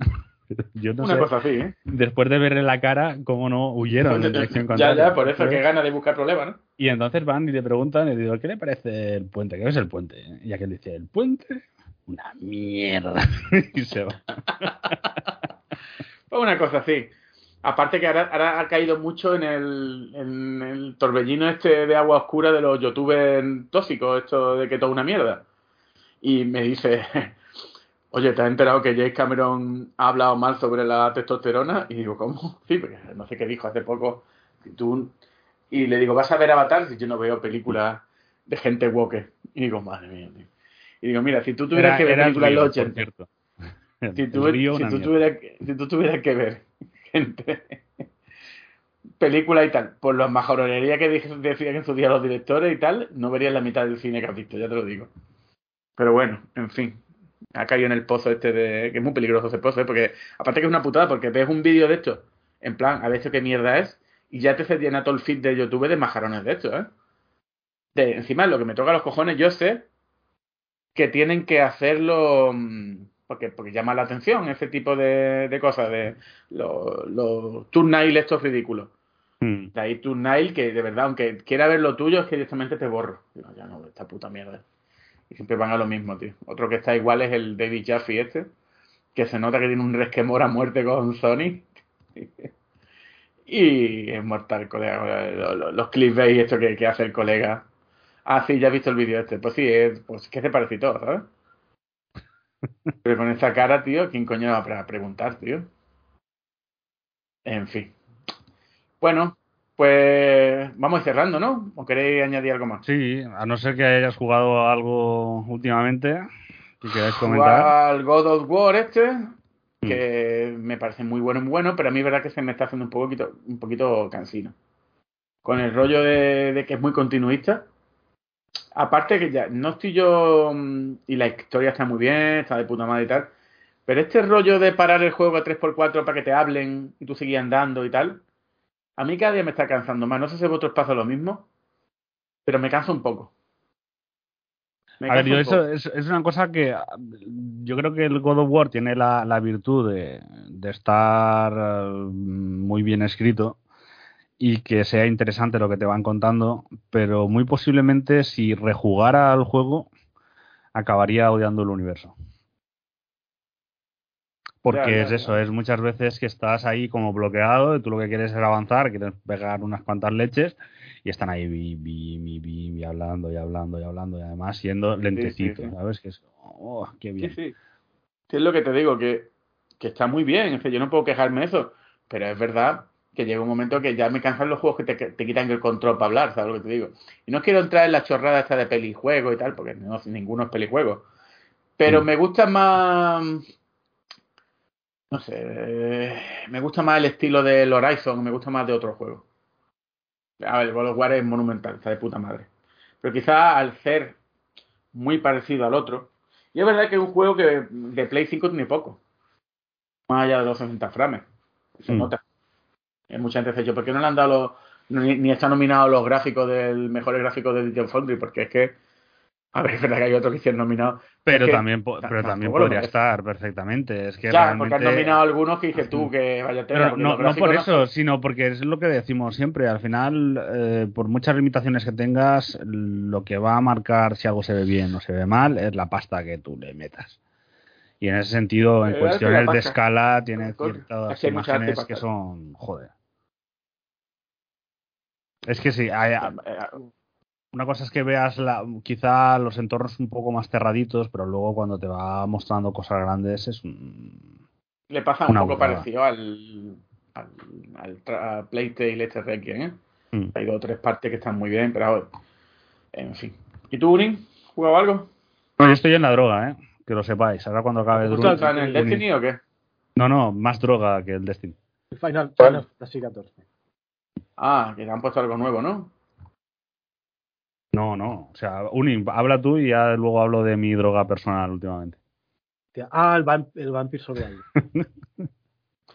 Yo no una cosa así, ¿eh? Después de verle la cara, cómo no huyeron en dirección contraria. Ya, ya, por eso que gana de buscar problemas, ¿no? Y entonces van y le preguntan, y digo, ¿qué le parece el puente? ¿Qué es el puente? Y aquel dice, ¿el puente? Una mierda. y se va. pues una cosa así. Aparte que ahora, ha caído mucho en el, en el torbellino este de agua oscura de los youtubers tóxicos, esto de que todo una mierda. Y me dice, oye, ¿te has enterado que James Cameron ha hablado mal sobre la testosterona? Y digo, ¿cómo? Sí, porque no sé qué dijo hace poco. Y le digo, ¿vas a ver Avatar? Si yo no veo películas de gente woke. Y digo, madre mía, Y digo, mira, si tú tuvieras que ver películas de los 80, si tú, si, tú tuvieras, si tú tuvieras que ver película y tal, por la majorería que decían en su día los directores y tal, no verías la mitad del cine que has visto, ya te lo digo. Pero bueno, en fin, ha caído en el pozo este de. que es muy peligroso ese pozo, ¿eh? porque aparte que es una putada, porque ves un vídeo de esto, en plan, a ver qué mierda es, y ya te se llena todo el feed de YouTube de majarones de esto, ¿eh? De, encima, lo que me toca los cojones, yo sé que tienen que hacerlo. Mm, porque, porque llama la atención ese tipo de, de cosas, de los, los turnail estos ridículos. Hmm. De ahí turnail que de verdad, aunque quiera ver lo tuyo, es que directamente te borro. ya no, esta puta mierda. Y siempre van a lo mismo, tío. Otro que está igual es el David Jaffe este, que se nota que tiene un resquemor a muerte con Sony. y es mortal, colega. Los, los clickbait esto que, que, hace el colega. Ah, sí, ya he visto el vídeo este. Pues sí, es, pues que se parece todo, ¿sabes? Pero con esa cara, tío, ¿quién coño va a preguntar, tío? En fin. Bueno, pues vamos cerrando, ¿no? ¿O queréis añadir algo más? Sí, a no ser que hayas jugado algo últimamente que queráis comentar. Al God of War este, mm. que me parece muy bueno, muy bueno, pero a mí es verdad que se me está haciendo un poquito, un poquito cansino. Con el rollo de, de que es muy continuista. Aparte que ya no estoy yo mm, y la historia está muy bien, está de puta madre y tal, pero este rollo de parar el juego a 3x4 para que te hablen y tú sigues andando y tal, a mí cada día me está cansando más. No sé si a vosotros pasa lo mismo, pero me cansa un poco. a ver, yo eso es, es, una cosa que ah, yo creo que el God of War tiene la, la virtud de, de, estar eh, muy bien escrito y que sea interesante lo que te van contando, pero muy posiblemente si rejugara al juego acabaría odiando el universo. Porque es eso, es muchas veces que estás ahí como bloqueado, y tú lo que quieres es avanzar, quieres pegar unas cuantas leches y están ahí bi, bi, bi, hablando y hablando y hablando y además siendo lentecito, ¿sabes? Que es, oh, qué bien. Sí, sí. es lo que te digo, que, que está muy bien, es que yo no puedo quejarme de eso, pero es verdad que llega un momento que ya me cansan los juegos que te, te, quitan el control para hablar, ¿sabes lo que te digo? Y no quiero entrar en la chorrada esta de pelijuego y tal, porque no, ninguno es pelijuego. Pero mm. me gusta más no sé, me gusta más el estilo del Horizon, me gusta más de otros juegos. A ver, God of War es monumental, está de puta madre. Pero quizá al ser muy parecido al otro, y es verdad que es un juego que de Play 5 tiene poco. Más allá de los 60 frames. Se mm. nota. Mucha gente dice, ¿por qué no le han dado los, ni, ni está nominado los gráficos del mejores gráficos de Digital Foundry? Porque es que a ver, es verdad que hay otro que hicieron nominado. Pero también, pero también podría estar perfectamente. Es que ya, realmente... porque han nominado algunos que dices tú que vaya pero no, no por eso, sino porque es lo que decimos siempre. Al final, eh, por muchas limitaciones que tengas, lo que va a marcar si algo se ve bien o se ve mal es la pasta que tú le metas. Y en ese sentido, en cuestiones de escala, tiene ciertas imágenes que son. Joder. Es que sí, hay, una cosa es que veas la, quizá los entornos un poco más cerraditos, pero luego cuando te va mostrando cosas grandes es un, Le pasa un poco parecido al, al, al Playtale este Requiem, ¿eh? Mm. Hay dos o tres partes que están muy bien, pero en fin. ¿Y tú, Urin? ¿Jugado algo? yo estoy en la droga, ¿eh? Que lo sepáis. Ahora cuando acabe Destiny. ¿Estás en el Destiny o qué? No, no, más droga que el Destiny. Final, Final Fantasy 14. Ah, que le han puesto algo nuevo, ¿no? No, no. O sea, Uni, habla tú y ya luego hablo de mi droga personal últimamente. Ah, el, vamp el Vampire Survivor.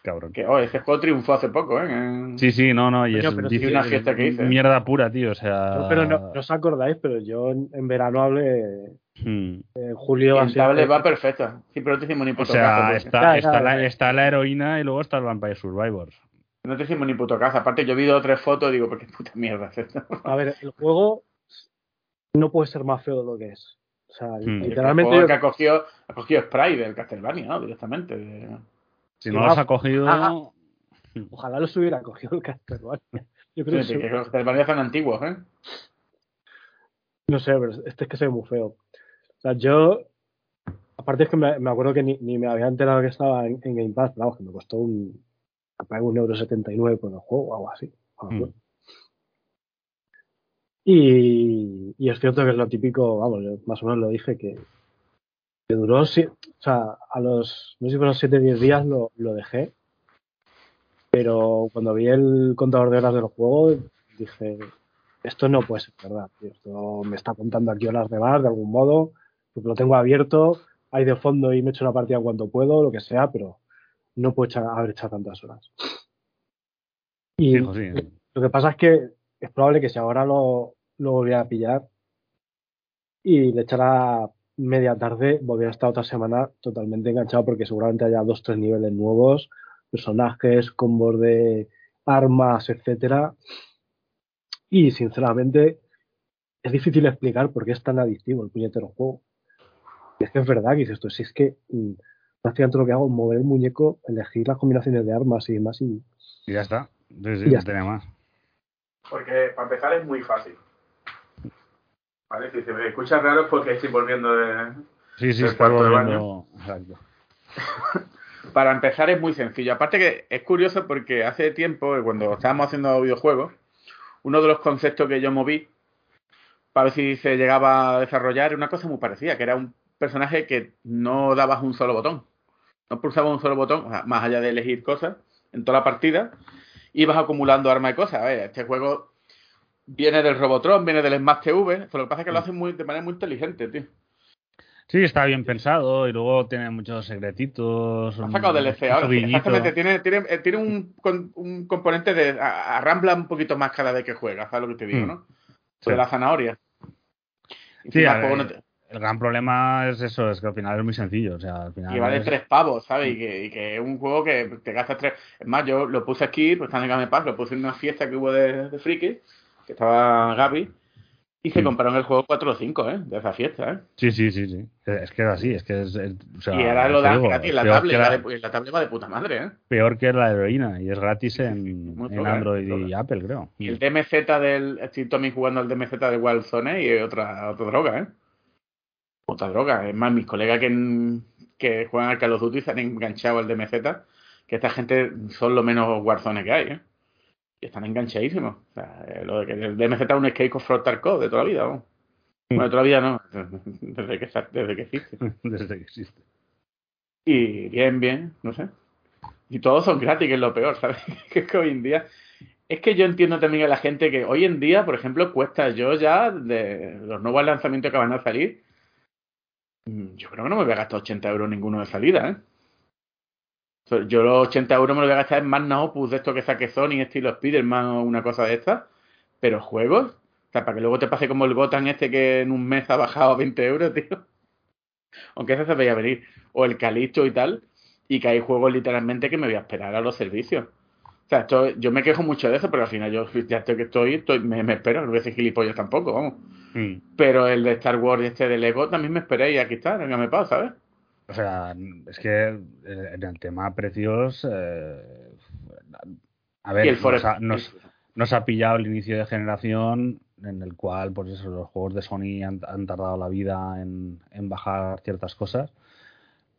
Cabrón. Que, oh, ese juego triunfó hace poco, ¿eh? Sí, sí, no, no. Y es una fiesta que hice. Mierda pura, tío. O sea. No, pero no, os acordáis, pero yo en, verano hablé. Hmm. Julio. Tablet va perfecta. Sí, pero no te hicimos ni puto O sea, está, está, la, está, la, heroína y luego está el Vampire Survivors. No te hicimos ni puto caso. Aparte, yo vi dos o tres fotos y digo, ¿por qué puta mierda es esto? A ver, el juego no puede ser más feo de lo que es. O sea, hmm. literalmente. El que ha cogido, ha cogido Sprite del Castlevania, ¿no? Directamente. Si no, lo has cogido. Ah, ojalá los hubiera cogido el Castlevania. Yo creo sí, que, los Castlevania son antiguos, ¿eh? No sé, pero este es que se ve muy feo. O sea, yo. Aparte es que me, me acuerdo que ni, ni, me había enterado que estaba en, en Game Pass, vamos, que me costó un. un euro setenta y nueve por el juego o algo así. Mm. Y, y, es cierto que es lo típico, vamos, más o menos lo dije, que, que duró, o sea, a los, no sé si fueron 7 10 días lo, lo dejé, pero cuando vi el contador de horas del juego, dije, esto no puede ser verdad, esto me está contando aquí horas de más de algún modo, lo tengo abierto, hay de fondo y me echo una partida cuando puedo, lo que sea, pero no puedo echar, haber echado tantas horas. Y lo que pasa es que es probable que si ahora lo, lo volviera a pillar y le echará media tarde, volviera a estar otra semana totalmente enganchado porque seguramente haya dos, tres niveles nuevos, personajes, combos de armas, etcétera. Y sinceramente es difícil explicar por qué es tan adictivo el puñetero juego. Es que es verdad que dices esto, si es que mm, Prácticamente lo que hago es mover el muñeco, elegir las combinaciones de armas y demás y, Y ya está. Sí, Y ya no está. tenía más. Porque para empezar es muy fácil. ¿Vale? Si se me escucha raro es porque estoy volviendo de... Sí, sí, está cuarto de volviendo. Exacto. Para empezar es muy sencillo. Aparte que es curioso porque hace tiempo, cuando estábamos haciendo videojuegos, uno de los conceptos que yo moví para ver si se llegaba a desarrollar era una cosa muy parecida, que era un personaje que no dabas un solo botón. No pulsabas un solo botón, o sea, más allá de elegir cosas en toda la partida, ibas acumulando armas y cosas. A ver, este juego viene del Robotron, viene del Smash TV, pero lo que pasa es que lo hacen muy, de manera muy inteligente, tío. Sí, está bien pensado y luego tiene muchos secretitos. Un- sacado DLC ahora. Exactamente, tiene, tiene, eh, tiene un, con- un componente de. Arrambla un poquito más cada vez que juegas, ¿sabes lo que te digo, Mm. no? Sí. De la zanahoria. Sí, a ver, no te- El gran problema es eso, es que al final es muy sencillo. O sea, al final. y vale es- tres pavos, ¿sabes? Y que, y que es un juego que te gastas tres. Es más, yo lo puse aquí, pues está en Game Pass, lo puse en una fiesta que hubo de, de friki, que estaba Gaby, y se compraron el juego 4 o 5, ¿eh? De esa fiesta, ¿eh? Sí, sí, sí, sí. Es que es así, es que es. es- o sea, y era lo digo, gratis, la tablet, la la- de- la tablet va de puta madre, ¿eh? peor que la heroína y es gratis en, en poca, ¿eh? Android y. Apple, creo. Y el DMZ del. Estoy también jugando al DMZ del Wildzone y otra, otra droga, ¿eh? Otra droga. Es más, mis colegas que, que juegan al Call of Duty se han enganchado al DMZ, que esta gente son lo menos Warzone que hay, ¿eh? Y están enganchadísimos. O sea, eh, lo de que el DMZ es un of Front Tarkov de toda la vida, ¿no? Bueno, de toda la vida no, desde que, desde que existe. Desde que existe. Y bien, bien, no sé. Y todos son gratis, que es lo peor, ¿sabes? que es que hoy en día. Es que yo entiendo también a la gente que hoy en día, por ejemplo, cuesta yo ya de los nuevos lanzamientos que van a salir. Mm, Yo creo que no me voy a gastar 80 euros ninguno de salida, ¿eh? Yo los 80 euros me los voy a gastar en más Opus de esto que saque Sony, estilo Spider-Man o una cosa de estas. Pero juegos, o sea, para que luego te pase como el Gotham este que en un mes ha bajado a 20 euros, tío. Aunque eso se veía venir. O el Calixto y tal. Y que hay juegos literalmente que me voy a esperar a los servicios. O sea, esto, yo me quejo mucho de eso, pero al final yo ya estoy que estoy, estoy me, me espero, no voy a decir gilipollas tampoco, vamos. Mm. Pero el de Star Wars y este de Lego también me esperé y aquí está, venga, me pasa, ¿sabes? O sea, es que eh, en el tema precios. eh, a ver, el nos, ha, nos- nos ha pillado el inicio de generación en el cual, pues eso, los juegos de Sony han, han tardado la vida en, en bajar ciertas cosas.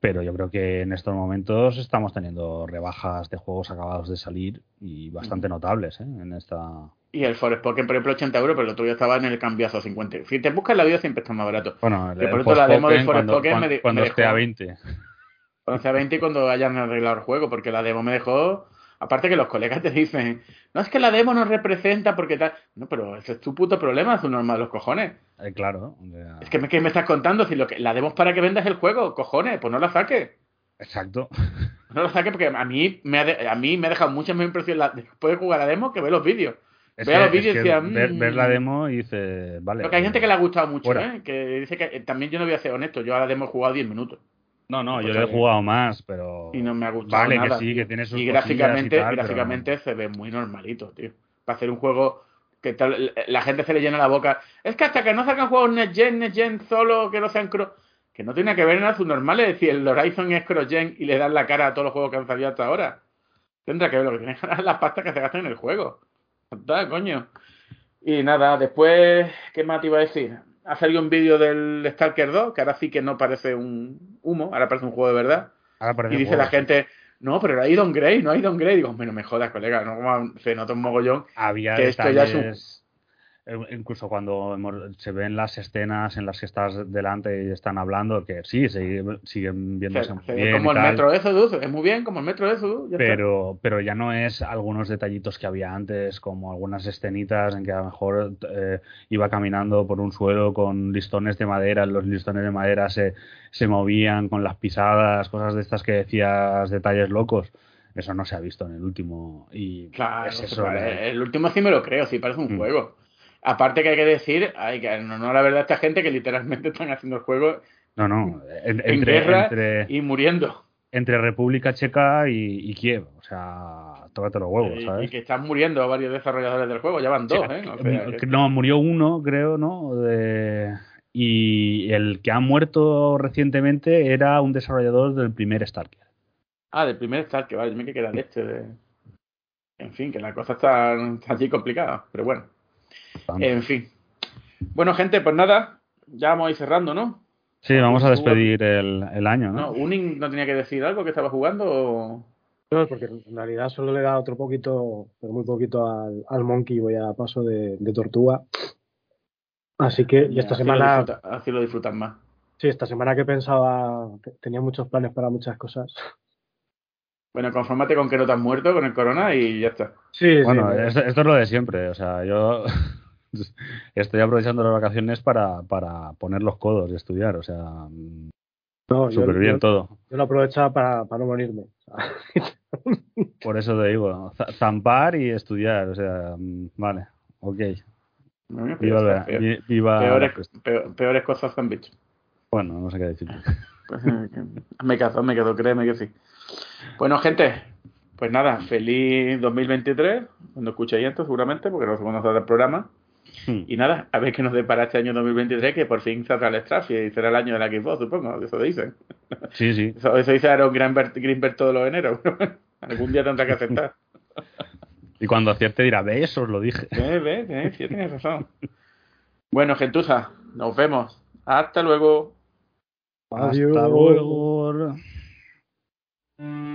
Pero yo creo que en estos momentos estamos teniendo rebajas de juegos acabados de salir y bastante notables ¿eh? en esta. Y el Forest Pokémon, por ejemplo, 80 euros, pero el otro día estaba en el cambiazo 50. Si te buscas la vida siempre está más barato. Bueno, el, por el eso la demo del Forest Pokémon cuando, me de- cuando me esté dejó- a 20. Cuando sea 20 y cuando hayan arreglado el juego, porque la demo me dejó. Aparte que los colegas te dicen, no es que la demo nos representa porque tal. No, pero ese es tu puto problema, es un normal de los cojones. Eh, claro. Es que me, ¿qué me estás contando? Si lo que, la demo es para que vendas el juego, cojones, pues no la saques. Exacto. No la saques porque a mí me ha, de- a mí me ha dejado mucha más impresión la, después de jugar la demo que ver los vídeos. Es que- los vídeos es y que decía, ver, "Mm". ver la demo y dice, vale. Porque hay gente que le ha gustado mucho, Fuera. ¿eh? Que dice que eh, también yo no voy a ser honesto, yo a la demo he jugado 10 minutos. No, no, Pues yo le he jugado más, pero. Y no me ha gustado Vale, nada. que sí, que tiene sus Y gráficamente, y tal, pero gráficamente se ve muy normalito, tío. Para hacer un juego que tal, la gente se le llena la boca. Es que hasta que no sacan juegos Next Gen, Next Gen solo, que no sean cross. Que no tiene que ver nada sus normales. Es decir, el Horizon es cross gen y le dan la cara a todos los juegos que han salido hasta ahora. Tendrá que ver lo que tiene que las pastas que se gastan en el juego. Está, coño. Y nada, después, ¿qué más te iba a decir? Ha salido un vídeo del Stalker 2, que ahora sí que no parece un humo, ahora parece un juego de verdad. Ahora Y dice la gente, no, pero hay downgrade, no hay downgrade. Digo, bueno, me jodas, colega, no como se nota un mogollón. Había que esto ya es un- Incluso cuando se ven las escenas en las que estás delante y están hablando, que sí, sigue- siguen Se, viéndose bien. como el tal, metro de Exodus, es muy bien, como el metro de Exodus. está. pero, pero ya no es algunos detallitos que había antes, como algunas escenitas en que a lo mejor eh, iba caminando por un suelo con listones de madera, los listones de madera se, se movían con las pisadas, cosas de estas que decías, detalles locos. Eso no se ha visto en el último. Y Claro, es eso, el último sí me lo creo, sí parece un Mm. juego. Aparte que hay que decir, hay que, no, no la verdad, esta gente que literalmente están haciendo el juego No, no. en- en entre, guerra entre, y muriendo. entre República Checa y, y Kiev. O sea, tócate los huevos, Y- y, ¿sabes? que están muriendo varios desarrolladores del juego, ya van dos, Sí, ¿eh? O sea, que- No, murió uno, creo, ¿no? De- y el que ha muerto recientemente era un desarrollador del primer Stalker. Ah, del primer Stalker, vale, me que de este. De... En fin, que la cosa está, está así complicada, pero bueno. En fin. Bueno, gente, pues nada, ya vamos a ir cerrando, ¿no? Sí, vamos a despedir el, el año, ¿no? No, Uning no tenía que decir algo que estaba jugando o... No, porque en realidad solo le da otro poquito, pero muy poquito al, al Monkey, voy a paso de, de Tortuga. Así que, y esta así semana. Lo disfruta, así lo disfrutan más. Sí, esta semana que pensaba, tenía muchos planes para muchas cosas. Bueno, confórmate con que no te has muerto con el corona y ya está. Sí, bueno, sí. esto, esto es lo de siempre. O sea, yo estoy aprovechando las vacaciones para, para poner los codos y estudiar. O sea, No, súper bien yo- todo. Yo lo aprovechaba para, para no morirme. Por eso te digo, za- zampar y estudiar. O sea, vale, ok. Viva, la- peor- peores, peor- peores cosas han dicho. Bueno, no sé qué decir. Pues, eh, me caso, me quedo, créeme que sí. Bueno, gente, pues nada, feliz 2023, cuando escuchéis esto seguramente, porque no sé cuándo el programa. Hmm. Y nada, a ver qué nos depara este año 2023, que por fin saldrá el Strafi y será el año de la Xbox, supongo, eso dicen. Sí, sí. Eso, eso dice Aaron Greenberg, Greenberg todos los eneros. Algún día tendrá que aceptar. Y cuando acierte dirá, ¿ves? Os lo dije. ¿Ves? ¿Ves? ¿Ves? Sí, tienes razón. Bueno, gentuza, nos vemos. Hasta luego. Adiós. Hasta luego. Mm-hmm.